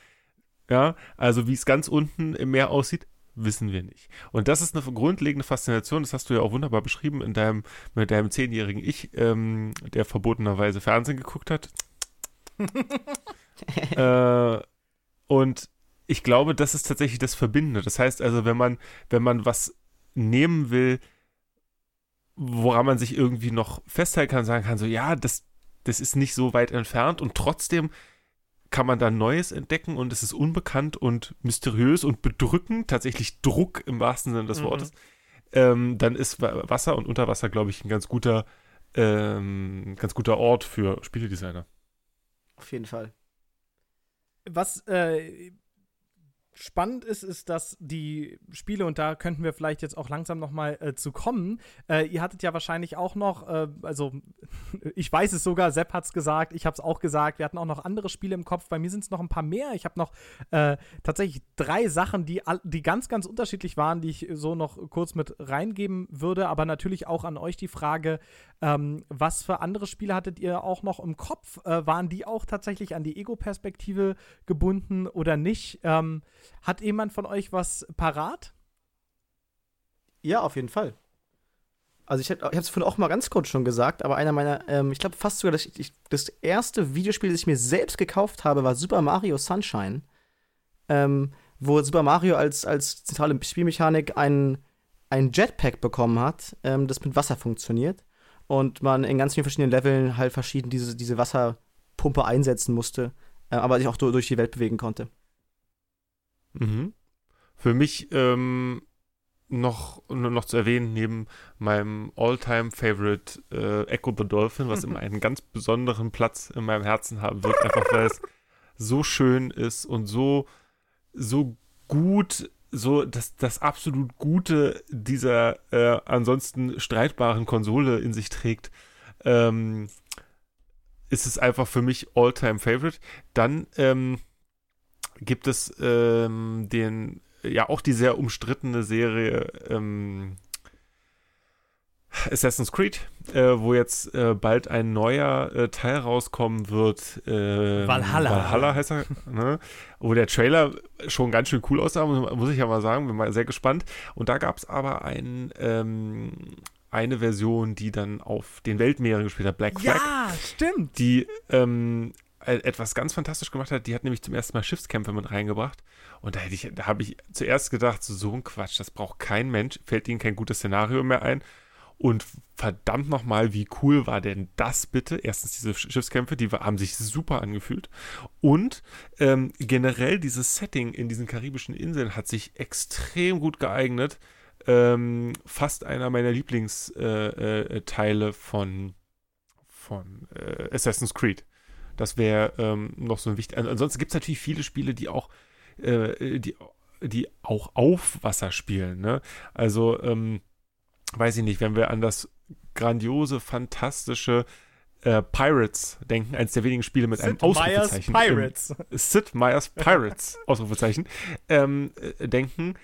Ja, also wie es ganz unten im Meer aussieht, wissen wir nicht. Und das ist eine grundlegende Faszination, das hast du ja auch wunderbar beschrieben in deinem, mit deinem zehnjährigen Ich, ähm, der verbotenerweise Fernsehen geguckt hat. äh, und ich glaube, das ist tatsächlich das Verbindende. Das heißt also, wenn man, wenn man was nehmen will, woran man sich irgendwie noch festhalten kann, sagen kann, so, ja, das, das ist nicht so weit entfernt und trotzdem kann man da Neues entdecken und es ist unbekannt und mysteriös und bedrückend, tatsächlich Druck im wahrsten Sinne des mhm. Wortes, ähm, dann ist Wasser und Unterwasser, glaube ich, ein ganz guter, ähm, ganz guter Ort für Spieledesigner. Auf jeden Fall. Was äh, spannend ist, ist, dass die Spiele, und da könnten wir vielleicht jetzt auch langsam noch mal äh, zu kommen, äh, ihr hattet ja wahrscheinlich auch noch, äh, also ich weiß es sogar, Sepp hat es gesagt, ich habe es auch gesagt, wir hatten auch noch andere Spiele im Kopf, bei mir sind es noch ein paar mehr, ich habe noch äh, tatsächlich drei Sachen, die, die ganz, ganz unterschiedlich waren, die ich so noch kurz mit reingeben würde, aber natürlich auch an euch die Frage, ähm, was für andere Spiele hattet ihr auch noch im Kopf? Äh, waren die auch tatsächlich an die Ego-Perspektive gebunden oder nicht? Ähm, hat jemand von euch was parat? Ja, auf jeden Fall. Also ich, habe es vorhin auch mal ganz kurz schon gesagt, aber einer meiner, ähm, ich glaube fast sogar, dass ich, das erste Videospiel, das ich mir selbst gekauft habe, war Super Mario Sunshine, ähm, wo Super Mario als, als zentrale Spielmechanik ein, ein Jetpack bekommen hat, ähm, das mit Wasser funktioniert und man in ganz vielen verschiedenen Leveln halt verschieden diese, diese Wasserpumpe einsetzen musste, äh, aber sich auch durch die Welt bewegen konnte. Mhm. Für mich ähm, noch, noch zu erwähnen, neben meinem All-Time-Favorite äh, Echo the Dolphin, was immer einen ganz besonderen Platz in meinem Herzen haben wird, einfach weil es so schön ist und so, so gut so das, das absolut Gute dieser äh, ansonsten streitbaren Konsole in sich trägt, ähm, ist es einfach für mich All-Time Favorite. Dann ähm, gibt es ähm, den, ja auch die sehr umstrittene Serie ähm, Assassin's Creed, äh, wo jetzt äh, bald ein neuer äh, Teil rauskommen wird. Äh, Valhalla. Valhalla heißt er, ne? Wo der Trailer schon ganz schön cool aussah, muss ich ja mal sagen. Bin mal sehr gespannt. Und da gab es aber ein, ähm, eine Version, die dann auf den Weltmeeren gespielt hat, Black Flag. Ja, stimmt. Die ähm, etwas ganz fantastisch gemacht hat. Die hat nämlich zum ersten Mal Schiffskämpfe mit reingebracht. Und da, da habe ich zuerst gedacht, so, so ein Quatsch, das braucht kein Mensch, fällt ihnen kein gutes Szenario mehr ein. Und verdammt nochmal, wie cool war denn das bitte? Erstens diese Schiffskämpfe, die haben sich super angefühlt. Und ähm, generell dieses Setting in diesen karibischen Inseln hat sich extrem gut geeignet. Ähm, fast einer meiner Lieblingsteile äh, äh, von, von äh, Assassin's Creed. Das wäre ähm, noch so ein wichtig. Ansonsten gibt es natürlich viele Spiele, die auch, äh, die, die auch auf Wasser spielen. Ne? Also, ähm, weiß ich nicht, wenn wir an das grandiose, fantastische äh, Pirates denken, eines der wenigen Spiele mit Sid einem Ausrufezeichen. Meyers Pirates. Im, Sid Meier's Pirates, Ausrufezeichen, ähm, äh, denken,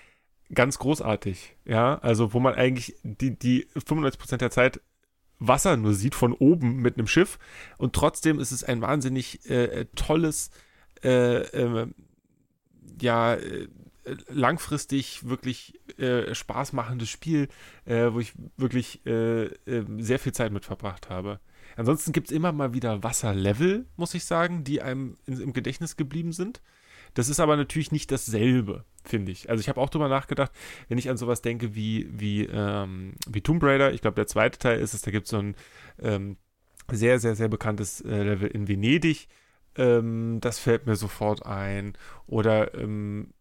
ganz großartig. Ja, also wo man eigentlich die, die 95% der Zeit Wasser nur sieht von oben mit einem Schiff und trotzdem ist es ein wahnsinnig äh, tolles, äh, ähm, ja, äh, langfristig wirklich äh, Spaß machendes Spiel, äh, wo ich wirklich äh, äh sehr viel Zeit mit verbracht habe. Ansonsten gibt es immer mal wieder Wasserlevel, muss ich sagen, die einem in, im Gedächtnis geblieben sind. Das ist aber natürlich nicht dasselbe, finde ich. Also ich habe auch drüber nachgedacht, wenn ich an sowas denke wie, wie, ähm, wie Tomb Raider, ich glaube der zweite Teil ist es, da gibt es so ein ähm, sehr, sehr, sehr bekanntes äh, Level in Venedig. Ähm, das fällt mir sofort ein. Oder ähm,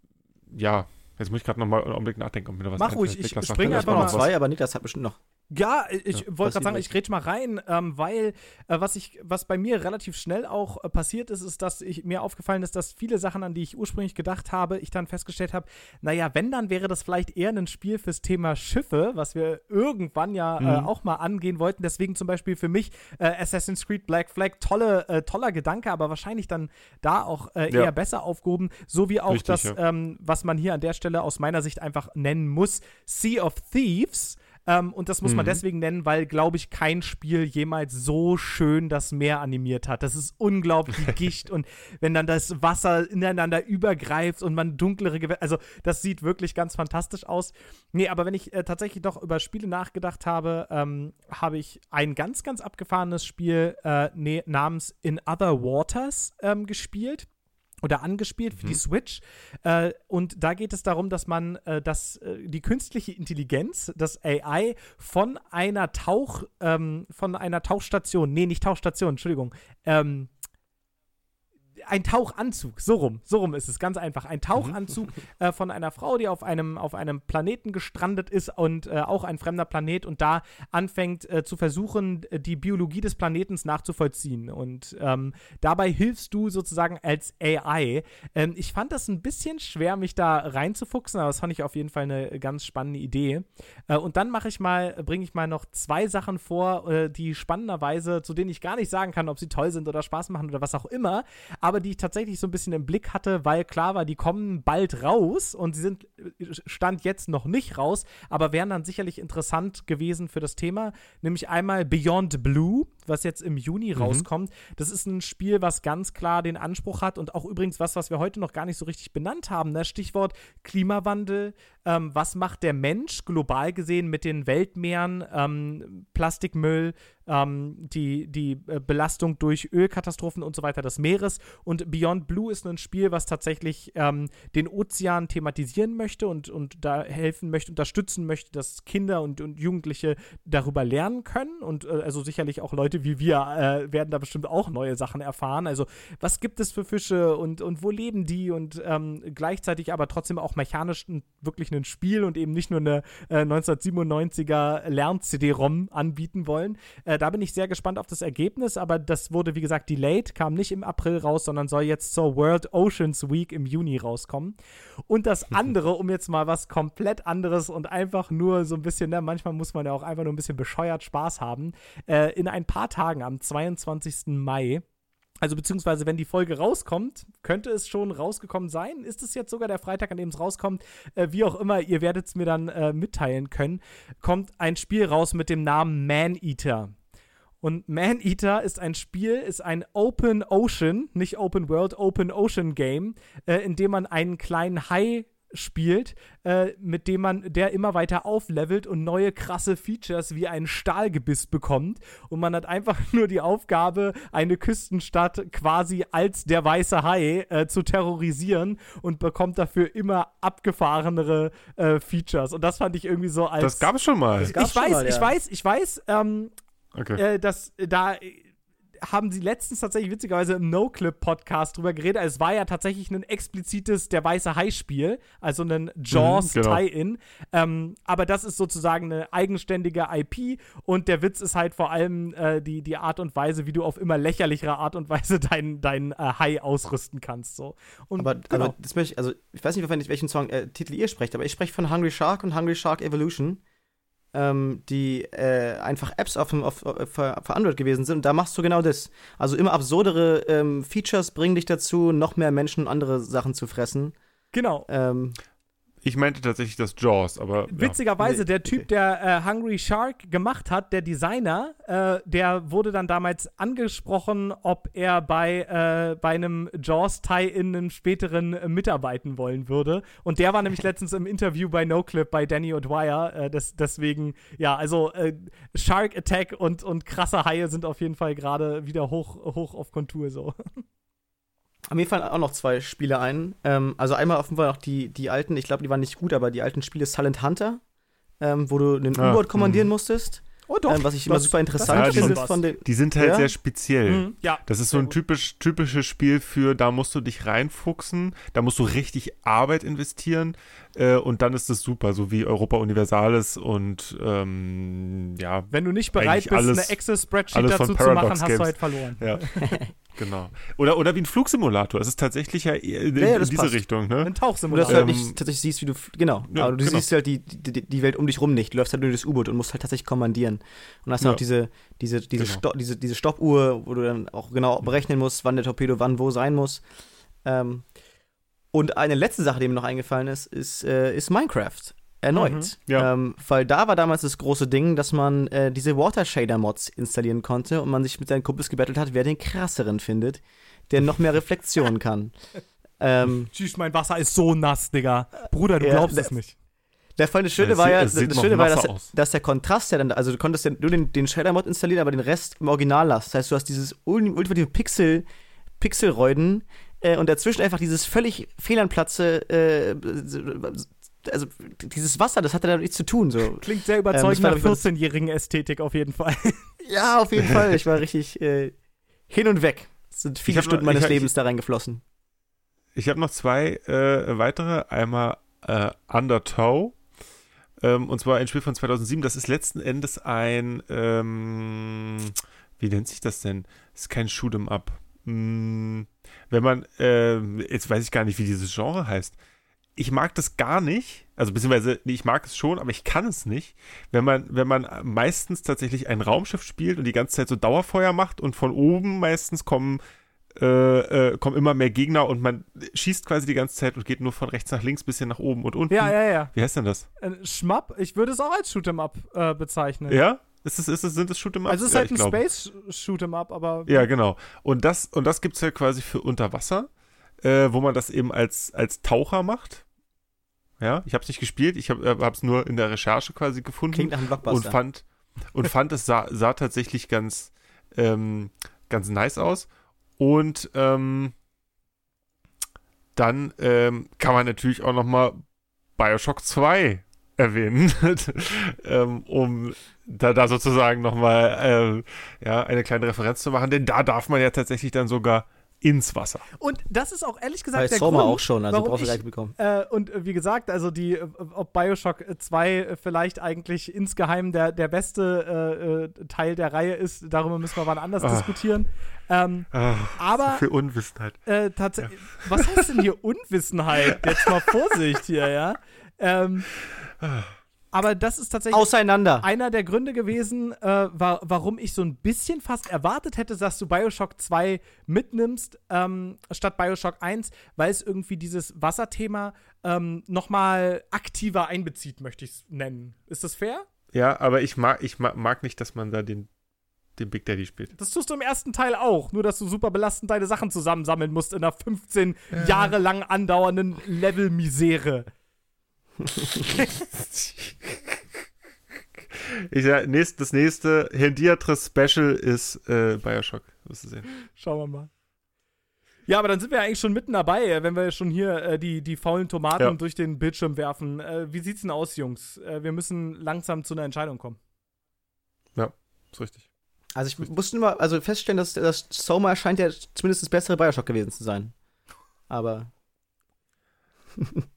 ja, jetzt muss ich gerade noch mal einen Augenblick nachdenken, ob mir da was Mach ruhig, ich, ich springe einfach noch zwei, aber Niklas hat bestimmt noch. Ja, ich Ja, wollte gerade sagen, passiert ich grätsch mal rein, ähm, weil äh, was ich, was bei mir relativ schnell auch äh, passiert ist, ist, dass ich mir aufgefallen ist, dass viele Sachen, an die ich ursprünglich gedacht habe, ich dann festgestellt habe, naja, wenn, dann wäre das vielleicht eher ein Spiel fürs Thema Schiffe, was wir irgendwann ja äh, Mhm. auch mal angehen wollten. Deswegen zum Beispiel für mich äh, Assassin's Creed Black Flag, tolle, äh, toller Gedanke, aber wahrscheinlich dann da auch äh, Ja. eher besser aufgehoben, so wie auch Richtig, das, ja. ähm, was man hier an der Stelle aus meiner Sicht einfach nennen muss, Sea of Thieves. Ähm, und das muss man Mhm. deswegen nennen, weil, glaube ich, kein Spiel jemals so schön das Meer animiert hat. Das ist unglaublich Gicht und wenn dann das Wasser ineinander übergreift und man dunklere Gewässer, also das sieht wirklich ganz fantastisch aus. Nee, aber wenn ich äh, tatsächlich doch über Spiele nachgedacht habe, ähm, habe ich ein ganz, ganz abgefahrenes Spiel äh, nee, namens In Other Waters ähm, gespielt oder angespielt für die Switch. Äh, und da geht es darum, dass man äh, das, äh, die künstliche Intelligenz, das AI, von einer Tauch, ähm, von einer Tauchstation, nee, nicht Tauchstation, Entschuldigung, ähm, ein Tauchanzug, so rum, so rum ist es, ganz einfach. Ein Tauchanzug äh, von einer Frau, die auf einem, auf einem Planeten gestrandet ist und äh, auch ein fremder Planet und da anfängt äh, zu versuchen, die Biologie des Planetens nachzuvollziehen. Und ähm, dabei hilfst du sozusagen als AI. Ähm, ich fand das ein bisschen schwer, mich da reinzufuchsen, aber das fand ich auf jeden Fall eine ganz spannende Idee. Äh, und dann mache ich mal, bringe ich mal noch zwei Sachen vor, äh, die spannenderweise, zu denen ich gar nicht sagen kann, ob sie toll sind oder Spaß machen oder was auch immer, aber die ich tatsächlich so ein bisschen im Blick hatte, weil klar war, die kommen bald raus und sie sind äh, Stand jetzt noch nicht raus, aber wären dann sicherlich interessant gewesen für das Thema, nämlich einmal Beyond Blue, was jetzt im Juni rauskommt. Das ist ein Spiel, was ganz klar den Anspruch hat und auch übrigens was, was wir heute noch gar nicht so richtig benannt haben, ne? Stichwort Klimawandel, ähm, was macht der Mensch global gesehen mit den Weltmeeren, ähm, Plastikmüll, ähm, die, die äh, Belastung durch Ölkatastrophen und so weiter des Meeres. Und Beyond Blue ist ein Spiel, was tatsächlich ähm, den Ozean thematisieren möchte und, und da helfen möchte, unterstützen möchte, dass Kinder und, und Jugendliche darüber lernen können. Und äh, also sicherlich auch Leute wie wir äh, werden da bestimmt auch neue Sachen erfahren. Also was gibt es für Fische und, und wo leben die und ähm, gleichzeitig aber trotzdem auch mechanisch wirklich ein Spiel und eben nicht nur eine äh, 1997er Lern-CD-ROM anbieten wollen. Äh, da bin ich sehr gespannt auf das Ergebnis, aber das wurde, wie gesagt, delayed, kam nicht im April raus, sondern soll jetzt zur World Oceans Week im Juni rauskommen. Und das andere, um jetzt mal was komplett anderes und einfach nur so ein bisschen, ne, manchmal muss man ja auch einfach nur ein bisschen bescheuert Spaß haben, äh, in ein paar Tagen am 22. Mai also beziehungsweise, wenn die Folge rauskommt, könnte es schon rausgekommen sein. Ist es jetzt sogar der Freitag, an dem es rauskommt? Äh, wie auch immer, ihr werdet es mir dann äh, mitteilen können. Kommt ein Spiel raus mit dem Namen Man Eater. Und Man Eater ist ein Spiel, ist ein Open Ocean, nicht Open World, Open Ocean Game, äh, in dem man einen kleinen Hai spielt, äh, mit dem man, der immer weiter auflevelt und neue krasse Features wie ein Stahlgebiss bekommt. Und man hat einfach nur die Aufgabe, eine Küstenstadt quasi als der weiße Hai äh, zu terrorisieren und bekommt dafür immer abgefahrenere äh, Features. Und das fand ich irgendwie so als. Das gab es schon mal. Ich schon weiß, mal, ich weiß, ich weiß, ähm, Okay. äh, dass da haben sie letztens tatsächlich witzigerweise im No-Clip-Podcast drüber geredet. Also es war ja tatsächlich ein explizites Der weiße Hai-Spiel, also ein Jaws-Tie-In. Ähm, aber das ist sozusagen eine eigenständige IP und der Witz ist halt vor allem äh, die, die Art und Weise, wie du auf immer lächerlichere Art und Weise deinen dein, äh, Hai ausrüsten kannst. So. Und Aber, genau. aber das möchte ich, also ich weiß nicht, welchen welchen Song, äh, Titel ihr sprecht, aber ich spreche von Hungry Shark und Hungry Shark Evolution, ähm, die äh, einfach Apps auf, dem- auf, auf, für für Android gewesen sind. Und da machst du genau das. Also immer absurdere ähm, Features bringen dich dazu, noch mehr Menschen andere Sachen zu fressen. genau. Ähm, Ich meinte tatsächlich das Jaws, aber. Ja. Witzigerweise, Nee, der Typ, okay. der äh, Hungry Shark gemacht hat, der Designer, äh, der wurde dann damals angesprochen, ob er bei, äh, bei einem Jaws-Tie in einem späteren äh, mitarbeiten wollen würde. Und der war nämlich letztens im Interview bei NoClip bei Danny O'Dwyer. Äh, des, deswegen, ja, also äh, Shark Attack und, und krasse Haie sind auf jeden Fall gerade wieder hoch, hoch auf Kontur so. Mir fallen auch noch zwei Spiele ein. Ähm, also einmal auf jeden Fall noch die, die alten, ich glaube, die waren nicht gut, aber die alten Spiele Silent Hunter, ähm, wo du einen Ah, U-Boot kommandieren mhm. musstest. Oh doch. ähm, was ich immer das- super das interessant finde von den. Die sind halt Ja? sehr speziell. Mhm, ja. Das ist so ein typisch, typisches Spiel für, da musst du dich reinfuchsen, da musst du richtig Arbeit investieren äh, und dann ist es super, so wie Europa Universalis und ähm, ja, Wenn du nicht bereit bist, alles- eine Excel-Spreadsheet dazu zu machen, Paradox hast Games. du halt verloren. ja, genau. Oder, oder wie ein Flugsimulator. Es ist tatsächlich ja in, Ja, ja, in das diese passt. Richtung, ne? Ein Wo du das Tauchsimulator. halt Ähm, nicht tatsächlich siehst, wie du. Genau. Ja, aber du genau. siehst halt die, die, die Welt um dich rum nicht. Du läufst halt nur das U-Boot und musst halt tatsächlich kommandieren. Und hast dann Ja. auch diese, diese, diese, Genau. Sto diese, diese Stoppuhr, wo du dann auch genau berechnen musst, wann der Torpedo wann wo sein muss. Ähm, und eine letzte Sache, die mir noch eingefallen ist, ist, äh, ist Minecraft. Erneut. Mhm. Ja. Ähm, weil da war damals das große Ding, dass man äh, diese Water Shader Mods installieren konnte und man sich mit seinen Kumpels gebettelt hat, wer den krasseren findet, der noch mehr Reflexion kann. Ähm, Tschüss, mein Wasser ist so nass, Digga. Bruder, du Ja, glaubst es nicht. Der Fall, das Schöne Ja, war ja, das, das Schöne war, dass, dass der Kontrast ja dann, also du konntest ja nur den, den Shader-Mod installieren, aber den Rest im Original lassen. Das heißt, du hast dieses ul- ultimative Pixel, Pixelräuden äh, und dazwischen einfach dieses völlig fehl am Platze, äh, also dieses Wasser, das hatte da nichts zu tun. So. Klingt sehr Ähm, überzeugend war, nach glaub ich, mal 14-jährigen Ästhetik auf jeden Fall. Ja, auf jeden Fall. Ich war richtig äh, hin und weg. Es sind viele hab noch- Stunden meines ich- Lebens da reingeflossen. Ich habe noch zwei äh, weitere. Einmal äh, Undertow. Ähm, und zwar ein Spiel von 2007. Das ist letzten Endes ein, ähm, wie nennt sich das denn? Das ist kein Shoot'em Up. Hm, wenn man, ähm, jetzt weiß ich gar nicht, wie dieses Genre heißt. Ich mag das gar nicht, also beziehungsweise, nee, ich mag es schon, aber ich kann es nicht, wenn man, wenn man meistens tatsächlich ein Raumschiff spielt und die ganze Zeit so Dauerfeuer macht und von oben meistens kommen äh, äh, kommen immer mehr Gegner und man schießt quasi die ganze Zeit und geht nur von rechts nach links, bisschen nach oben und unten. ja, ja, ja. Wie heißt denn das? Äh, Schmapp, ich würde es auch als Shoot'em Up äh, bezeichnen. Ja? Ist es, ist es, sind es Shoot'em Also es ist ja, halt ein glaube. Space Shoot'em Up, aber Ja, genau. Und das, und das gibt es ja quasi für Unterwasser, äh, wo man das eben als, als Taucher macht. Ja, ich habe es nicht gespielt, ich habe es nur in der Recherche quasi gefunden. Klingt nach einem und Blockbuster. fand und fand es sah, sah tatsächlich ganz ähm, ganz nice aus und ähm, dann ähm, kann man natürlich auch noch mal Bioshock 2 erwähnen, ähm, um da, da sozusagen noch mal ähm, ja, eine kleine Referenz zu machen, denn da darf man ja tatsächlich dann sogar ins Wasser. Und das ist auch ehrlich gesagt Bei der Soma Grund, auch schon, also warum brauchst du gleich bekommen. Äh, und äh, wie gesagt, also die, äh, ob Bioshock 2 äh, vielleicht eigentlich insgeheim der, der beste äh, äh, Teil der Reihe ist, darüber müssen wir wann anders Ah. diskutieren. Ähm, Ah, aber so viel Unwissenheit. äh, tatsächlich, was heißt denn hier Unwissenheit? Jetzt mal Vorsicht hier, ja. Ähm, aber das ist tatsächlich Auseinander. einer der Gründe gewesen, äh, wa warum ich so ein bisschen fast erwartet hätte, dass du Bioshock 2 mitnimmst, ähm, statt Bioshock 1, weil es irgendwie dieses Wasserthema ähm, nochmal aktiver einbezieht, möchte ich es nennen. Ist das fair? Ja, aber ich mag, ich mag, mag nicht, dass man da den, den Big Daddy spielt. Das tust du im ersten Teil auch, nur dass du super belastend deine Sachen zusammensammeln musst in einer 15 Jahre lang andauernden Level-Misere. Ich sag, nächst, das nächste Hendiatris Special ist äh, Bioshock. Wirst du sehen. Schauen wir mal. Ja, aber dann sind wir eigentlich schon mitten dabei, äh, wenn wir schon hier äh, die, die faulen Tomaten Ja. durch den Bildschirm werfen. Äh, wie sieht's denn aus, Jungs? Äh, wir müssen langsam zu einer Entscheidung kommen. Ist richtig. Also ich musste nur mal also feststellen, dass, dass Soma scheint ja zumindest das bessere Bioshock gewesen zu sein. Aber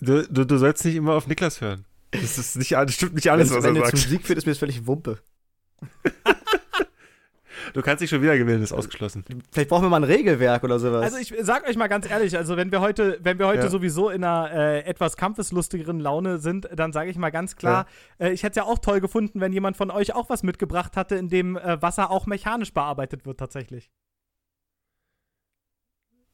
Du, du, du sollst nicht immer auf Niklas hören. Das ist nicht, das stimmt nicht alles, wenn was am er Ende zum sagt. Sieg führt, ist mir das völlig Wumpe. Du kannst dich schon wieder gewinnen, ist ausgeschlossen. Vielleicht brauchen wir mal ein Regelwerk oder sowas. Also ich sag euch mal ganz ehrlich, also wenn wir heute, wenn wir heute Ja. sowieso in einer äh, etwas kampfeslustigeren Laune sind, dann sage ich mal ganz klar, äh, ich hätte es ja auch toll gefunden, wenn jemand von euch auch was mitgebracht hatte, in dem äh, Wasser auch mechanisch bearbeitet wird tatsächlich.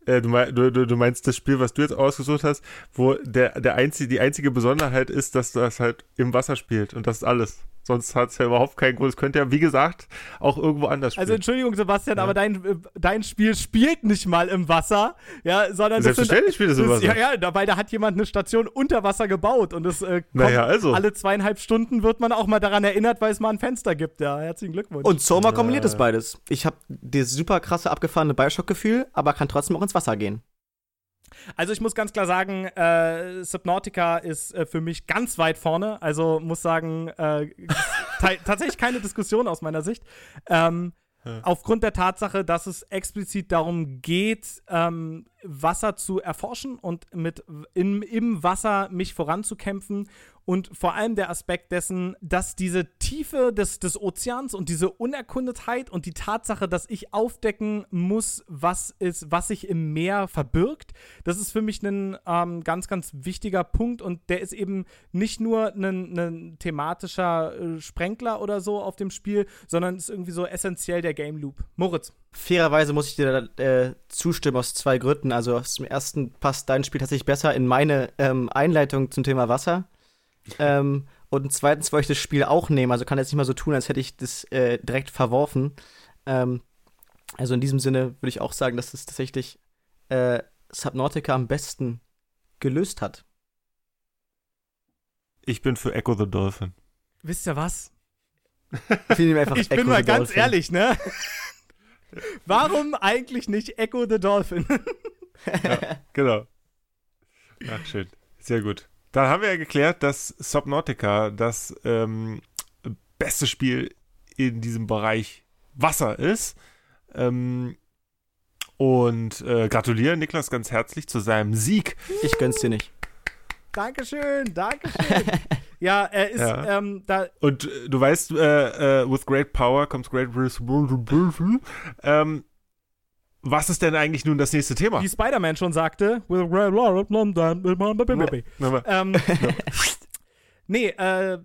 Äh, du, du, du meinst das Spiel, was du jetzt ausgesucht hast, wo der, der einzige, die einzige Besonderheit ist, dass das halt im Wasser spielt und das ist alles. Sonst hat es ja überhaupt keinen Grund. Es könnte ja, wie gesagt, auch irgendwo anders spielen. Also Entschuldigung, Sebastian, Ja. aber dein, äh, dein Spiel spielt nicht mal im Wasser, ja, sondern das sind Selbstverständlich spielt es im Wasser. ja, ja, da, weil da hat jemand eine Station unter Wasser gebaut und es äh, kommt, Naja, also. alle zweieinhalb Stunden wird man auch mal daran erinnert, weil es mal ein Fenster gibt. Ja, herzlichen Glückwunsch. Und Soma kombiniert Äh. das beides. Ich habe das super krasse abgefahrene Bioshock-Gefühl, aber kann trotzdem auch ins Wasser gehen. Also ich muss ganz klar sagen, äh, Subnautica ist äh, für mich ganz weit vorne. Also muss sagen, äh, tatsächlich keine Diskussion aus meiner Sicht. Ähm. Aufgrund der Tatsache, dass es explizit darum geht, ähm, Wasser zu erforschen und mit in, im Wasser mich voranzukämpfen und vor allem der Aspekt dessen, dass diese Tiefe des, des Ozeans und diese Unerkundetheit und die Tatsache, dass ich aufdecken muss, was ist, was sich im Meer verbirgt, das ist für mich ein ähm, ganz, ganz wichtiger Punkt und der ist eben nicht nur ein, ein thematischer äh, Sprenkler oder so auf dem Spiel, sondern ist irgendwie so essentiell der Game Loop. Moritz. Fairerweise muss ich dir äh, zustimmen aus zwei Gründen. Also zum ersten passt dein Spiel tatsächlich besser in meine ähm, Einleitung zum Thema Wasser ähm, und zweitens wollte ich das Spiel auch nehmen, also kann jetzt nicht mal so tun, als hätte ich das äh, direkt verworfen. Ähm, also in diesem Sinne würde ich auch sagen, dass es tatsächlich äh, Subnautica am besten gelöst hat. Ich bin für Echo the Dolphin. Wisst ihr was? Ich, ich bin mal ganz Dolphin. ehrlich, ne? Warum eigentlich nicht Echo the Dolphin? ja, genau. Ach, schön. Sehr gut. Dann haben wir ja geklärt, dass Subnautica das ähm, beste Spiel in diesem Bereich Wasser ist. Ähm, und äh, gratuliere Niklas ganz herzlich zu seinem Sieg. Ich gönn's dir nicht. Dankeschön, Dankeschön. ja, er ist ja. Ähm, da. Und äh, du weißt, äh, äh, with great power comes great responsibility. Ähm, was ist denn eigentlich nun das nächste Thema? Wie Spider-Man schon sagte. ähm, nee, äh,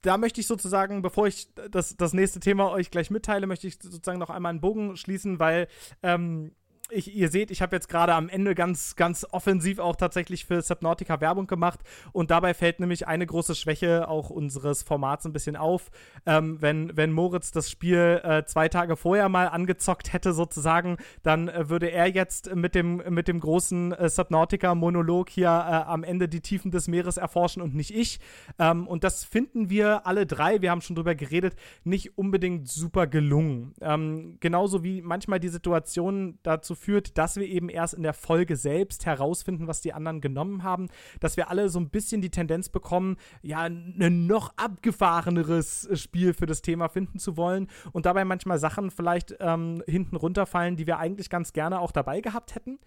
da möchte ich sozusagen, bevor ich das, das nächste Thema euch gleich mitteile, möchte ich sozusagen noch einmal einen Bogen schließen, weil ähm, ich, ihr seht, ich habe jetzt gerade am Ende ganz, ganz offensiv auch tatsächlich für Subnautica Werbung gemacht und dabei fällt nämlich eine große Schwäche auch unseres Formats ein bisschen auf. Ähm, wenn, wenn Moritz das Spiel äh, zwei Tage vorher mal angezockt hätte, sozusagen, dann äh, würde er jetzt mit dem, mit dem großen äh, Subnautica-Monolog hier äh, am Ende die Tiefen des Meeres erforschen und nicht ich. Ähm, und das finden wir alle drei, wir haben schon drüber geredet, nicht unbedingt super gelungen. Ähm, genauso wie manchmal die Situation dazu führt, dass wir eben erst in der Folge selbst herausfinden, was die anderen genommen haben, dass wir alle so ein bisschen die Tendenz bekommen, ja, ein noch abgefahreneres Spiel für das Thema finden zu wollen und dabei manchmal Sachen vielleicht ähm, hinten runterfallen, die wir eigentlich ganz gerne auch dabei gehabt hätten.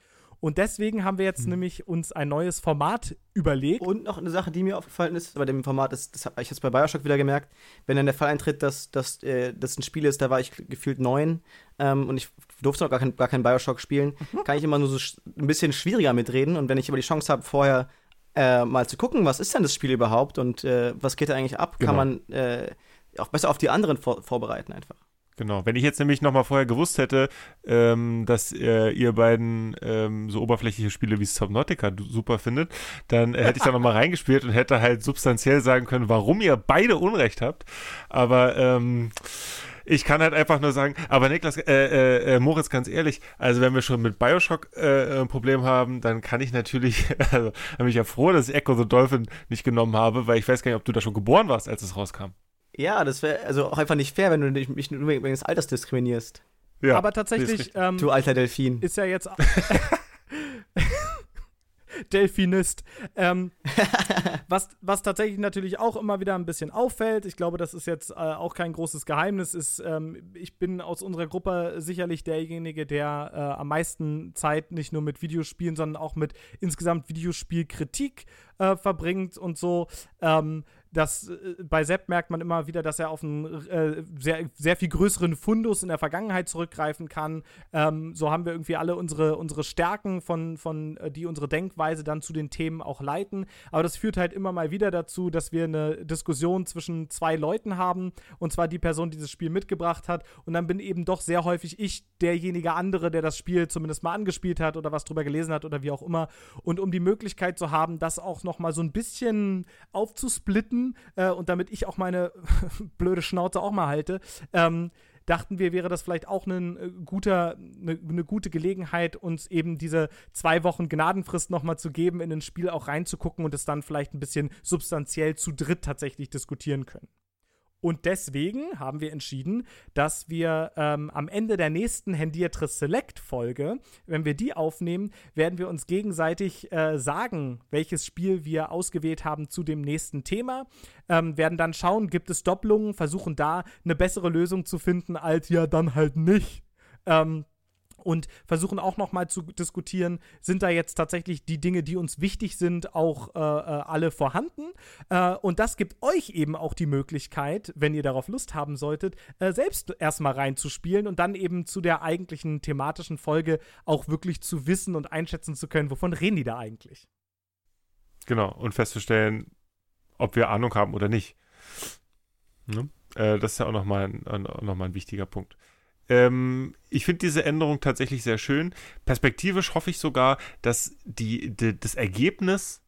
Und deswegen haben wir jetzt hm. nämlich uns ein neues Format überlegt. Und noch eine Sache, die mir aufgefallen ist, bei dem Format ist, das habe ich jetzt bei Bioshock wieder gemerkt, wenn dann der Fall eintritt, dass, dass äh, das ein Spiel ist, da war ich gefühlt neun ähm, und ich durfte noch gar kein, gar kein Bioshock spielen, mhm. kann ich immer nur so ein bisschen schwieriger mitreden. Und wenn ich aber die Chance habe, vorher äh, mal zu gucken, was ist denn das Spiel überhaupt und äh, was geht da eigentlich ab, genau. kann man äh, auch besser auf die anderen vor vorbereiten einfach. Genau, wenn ich jetzt nämlich nochmal vorher gewusst hätte, ähm, dass äh, ihr beiden ähm, so oberflächliche Spiele wie Subnautica super findet, dann äh, hätte ich da nochmal reingespielt und hätte halt substanziell sagen können, warum ihr beide Unrecht habt. Aber ähm, ich kann halt einfach nur sagen, aber Niklas, äh, äh, äh, Moritz, ganz ehrlich, also wenn wir schon mit Bioshock äh, ein Problem haben, dann kann ich natürlich, also bin ich ja froh, dass ich Echo the Dolphin nicht genommen habe, weil ich weiß gar nicht, ob du da schon geboren warst, als es rauskam. Ja, das wäre also auch einfach nicht fair, wenn du mich nur wegen des Alters diskriminierst. Ja, Aber tatsächlich. Ähm, du alter Delfin. Ist ja jetzt. Delfinist. Ähm, was, was tatsächlich natürlich auch immer wieder ein bisschen auffällt, ich glaube, das ist jetzt äh, auch kein großes Geheimnis, ist, ähm, ich bin aus unserer Gruppe sicherlich derjenige, der äh, am meisten Zeit nicht nur mit Videospielen, sondern auch mit insgesamt Videospielkritik äh, verbringt und so. Ähm, das, äh, bei Sepp merkt man immer wieder, dass er auf einen äh, sehr, sehr viel größeren Fundus in der Vergangenheit zurückgreifen kann. Ähm, so haben wir irgendwie alle unsere, unsere Stärken, von, von, äh, die unsere Denkweise dann zu den Themen auch leiten. Aber das führt halt immer mal wieder dazu, dass wir eine Diskussion zwischen zwei Leuten haben, und zwar die Person, die das Spiel mitgebracht hat. Und dann bin eben doch sehr häufig ich derjenige andere, der das Spiel zumindest mal angespielt hat oder was drüber gelesen hat oder wie auch immer. Und um die Möglichkeit zu haben, das auch noch mal so ein bisschen aufzusplitten, üben äh, und damit ich auch meine blöde Schnauze auch mal halte, ähm, dachten wir, wäre das vielleicht auch ein äh, guter, eine, eine, gute Gelegenheit, uns eben diese zwei Wochen Gnadenfrist nochmal zu geben, in ein Spiel auch reinzugucken und es dann vielleicht ein bisschen substanziell zu dritt tatsächlich diskutieren können. Und deswegen haben wir entschieden, dass wir ähm, am Ende der nächsten Hendiatris Select-Folge, wenn wir die aufnehmen, werden wir uns gegenseitig äh, sagen, welches Spiel wir ausgewählt haben zu dem nächsten Thema. Ähm, werden dann schauen, gibt es Doppelungen, versuchen da eine bessere Lösung zu finden, als ja dann halt nicht. Ähm, und versuchen auch noch mal zu diskutieren, sind da jetzt tatsächlich die Dinge, die uns wichtig sind, auch äh, äh, alle vorhanden. Äh, und das gibt euch eben auch die Möglichkeit, wenn ihr darauf Lust haben solltet, äh, selbst erstmal reinzuspielen und dann eben zu der eigentlichen thematischen Folge auch wirklich zu wissen und einschätzen zu können, wovon reden die da eigentlich. Genau, und festzustellen, ob wir Ahnung haben oder nicht. Ne? Äh, das ist ja auch nochmal ein, noch mal ein wichtiger Punkt. Ähm, ich finde diese Änderung tatsächlich sehr schön. Perspektivisch hoffe ich sogar, dass die, die das Ergebnis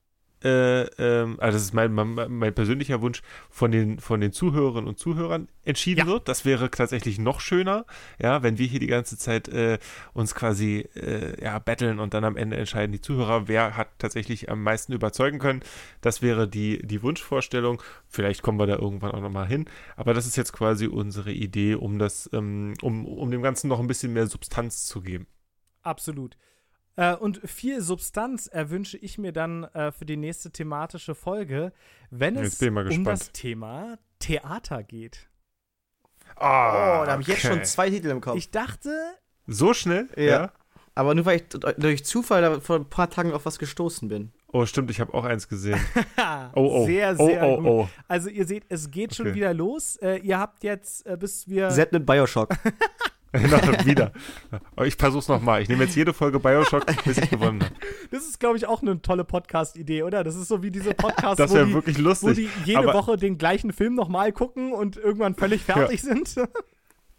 äh, ähm, also das ist mein, mein, mein, persönlicher Wunsch, von den, von den Zuhörerinnen und Zuhörern entschieden ja. wird. Das wäre tatsächlich noch schöner, ja, wenn wir hier die ganze Zeit äh, uns quasi äh, ja, betteln und dann am Ende entscheiden die Zuhörer, wer hat tatsächlich am meisten überzeugen können. Das wäre die, die Wunschvorstellung. Vielleicht kommen wir da irgendwann auch nochmal hin. Aber das ist jetzt quasi unsere Idee, um das, ähm, um, um dem Ganzen noch ein bisschen mehr Substanz zu geben. Absolut. Äh, und viel Substanz erwünsche ich mir dann äh, für die nächste thematische Folge, wenn es um das Thema Theater geht. Oh, oh da habe ich jetzt schon zwei Titel im Kopf. Ich dachte. So schnell? Ja. ja. Aber nur weil ich durch Zufall vor ein paar Tagen auf was gestoßen bin. Oh, stimmt, ich habe auch eins gesehen. oh, oh. Sehr, oh, sehr oh, oh, gut. Also ihr seht, es geht schon okay. wieder los. Äh, ihr habt jetzt, äh, bis wir. Set mit Bioshock. wieder. Ich versuch's nochmal. Ich nehme jetzt jede Folge Bioshock, bis ich gewonnen habe. Das ist, glaube ich, auch eine tolle Podcast-Idee, oder? Das ist so wie diese Podcasts, das wo, die, wirklich lustig. wo die jede Woche den gleichen Film nochmal gucken und irgendwann völlig fertig ja. sind.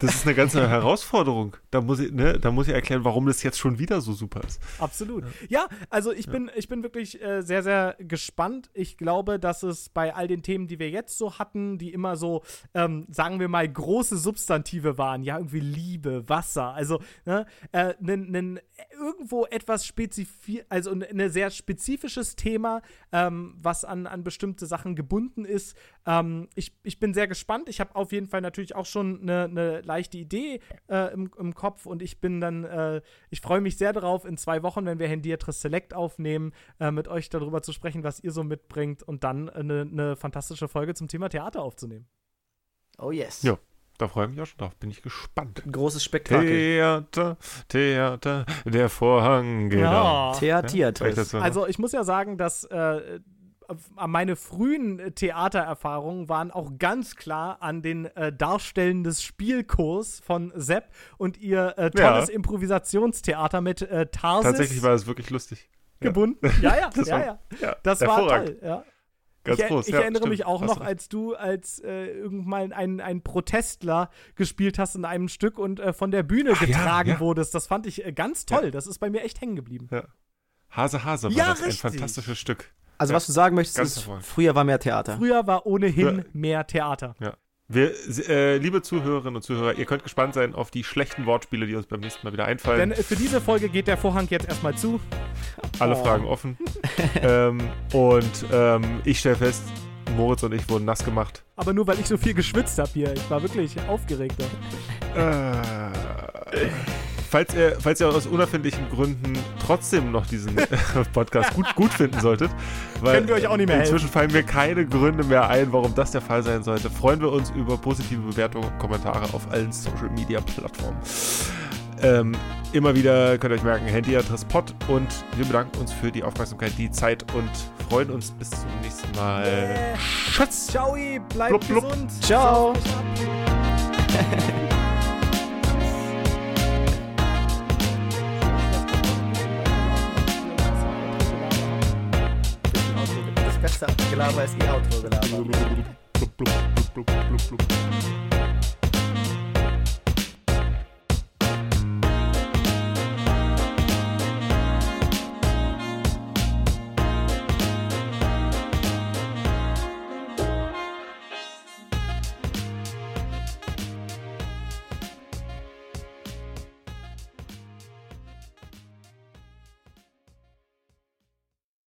Das ist eine ganze Herausforderung. Da muss ich, ne, da muss ich erklären, warum das jetzt schon wieder so super ist. Absolut. Ja, also ich ja. bin, ich bin wirklich äh, sehr, sehr gespannt. Ich glaube, dass es bei all den Themen, die wir jetzt so hatten, die immer so, ähm, sagen wir mal, große Substantive waren, ja, irgendwie Liebe, Wasser, also ne, äh, irgendwo etwas spezifisch, also ein sehr spezifisches Thema, ähm, was an, an bestimmte Sachen gebunden ist. Ähm, ich, ich bin sehr gespannt. Ich habe auf jeden Fall natürlich auch schon eine, eine leichte Idee äh, im, im Kopf und ich bin dann, äh, ich freue mich sehr darauf, in zwei Wochen, wenn wir Hendiatris Select aufnehmen, äh, mit euch darüber zu sprechen, was ihr so mitbringt und dann eine, eine fantastische Folge zum Thema Theater aufzunehmen. Oh yes. Ja. Da freue ich mich auch schon drauf. Bin ich gespannt. Ein großes Spektakel. Theater, Theater, der Vorhang, genau. Ja. Theater. Also ich muss ja sagen, dass äh, meine frühen äh, Theatererfahrungen waren auch ganz klar an den äh, Darstellen des Spielkurs von Sepp und ihr äh, tolles ja. Improvisationstheater mit äh, Tarsis. Tatsächlich war es wirklich lustig. Gebunden. Ja, ja, ja, ja. ja. Das war toll, ja. Ganz ich, groß, ich ja, erinnere stimmt. mich auch noch, als du als äh, irgendwann ein, ein Protestler gespielt hast in einem Stück und äh, von der Bühne Ach, getragen ja, ja. wurdest. Das fand ich äh, ganz toll. Das ist bei mir echt hängen geblieben. Hase Hase war das richtig. ein fantastisches Stück. Also, was du sagen möchtest, ist, früher war mehr Theater. Früher war ohnehin ja. mehr Theater. Ja. Wir, äh, liebe Zuhörerinnen und Zuhörer, ihr könnt gespannt sein auf die schlechten Wortspiele, die uns beim nächsten Mal wieder einfallen. Denn für diese Folge geht der Vorhang jetzt erstmal zu. Alle oh. Fragen offen. ähm, und ähm, ich stelle fest, Moritz und ich wurden nass gemacht. Aber nur, weil ich so viel geschwitzt habe hier. Ich war wirklich aufgeregt. Äh falls ihr, falls ihr aus unerfindlichen Gründen trotzdem noch diesen Podcast gut, gut finden solltet, weil Können wir euch auch nicht mehr inzwischen helfen. fallen mir keine Gründe mehr ein, warum das der Fall sein sollte, freuen wir uns über positive Bewertungen und Kommentare auf allen Social Media Plattformen. Ähm, immer wieder könnt ihr euch merken, Handyadress Pod und wir bedanken uns für die Aufmerksamkeit, die Zeit und freuen uns bis zum nächsten Mal. Yeah. Schatz! Ciao, bleibt blub, blub. gesund. Ciao! Besser Gelaber ist ihr Outro-Gelaber.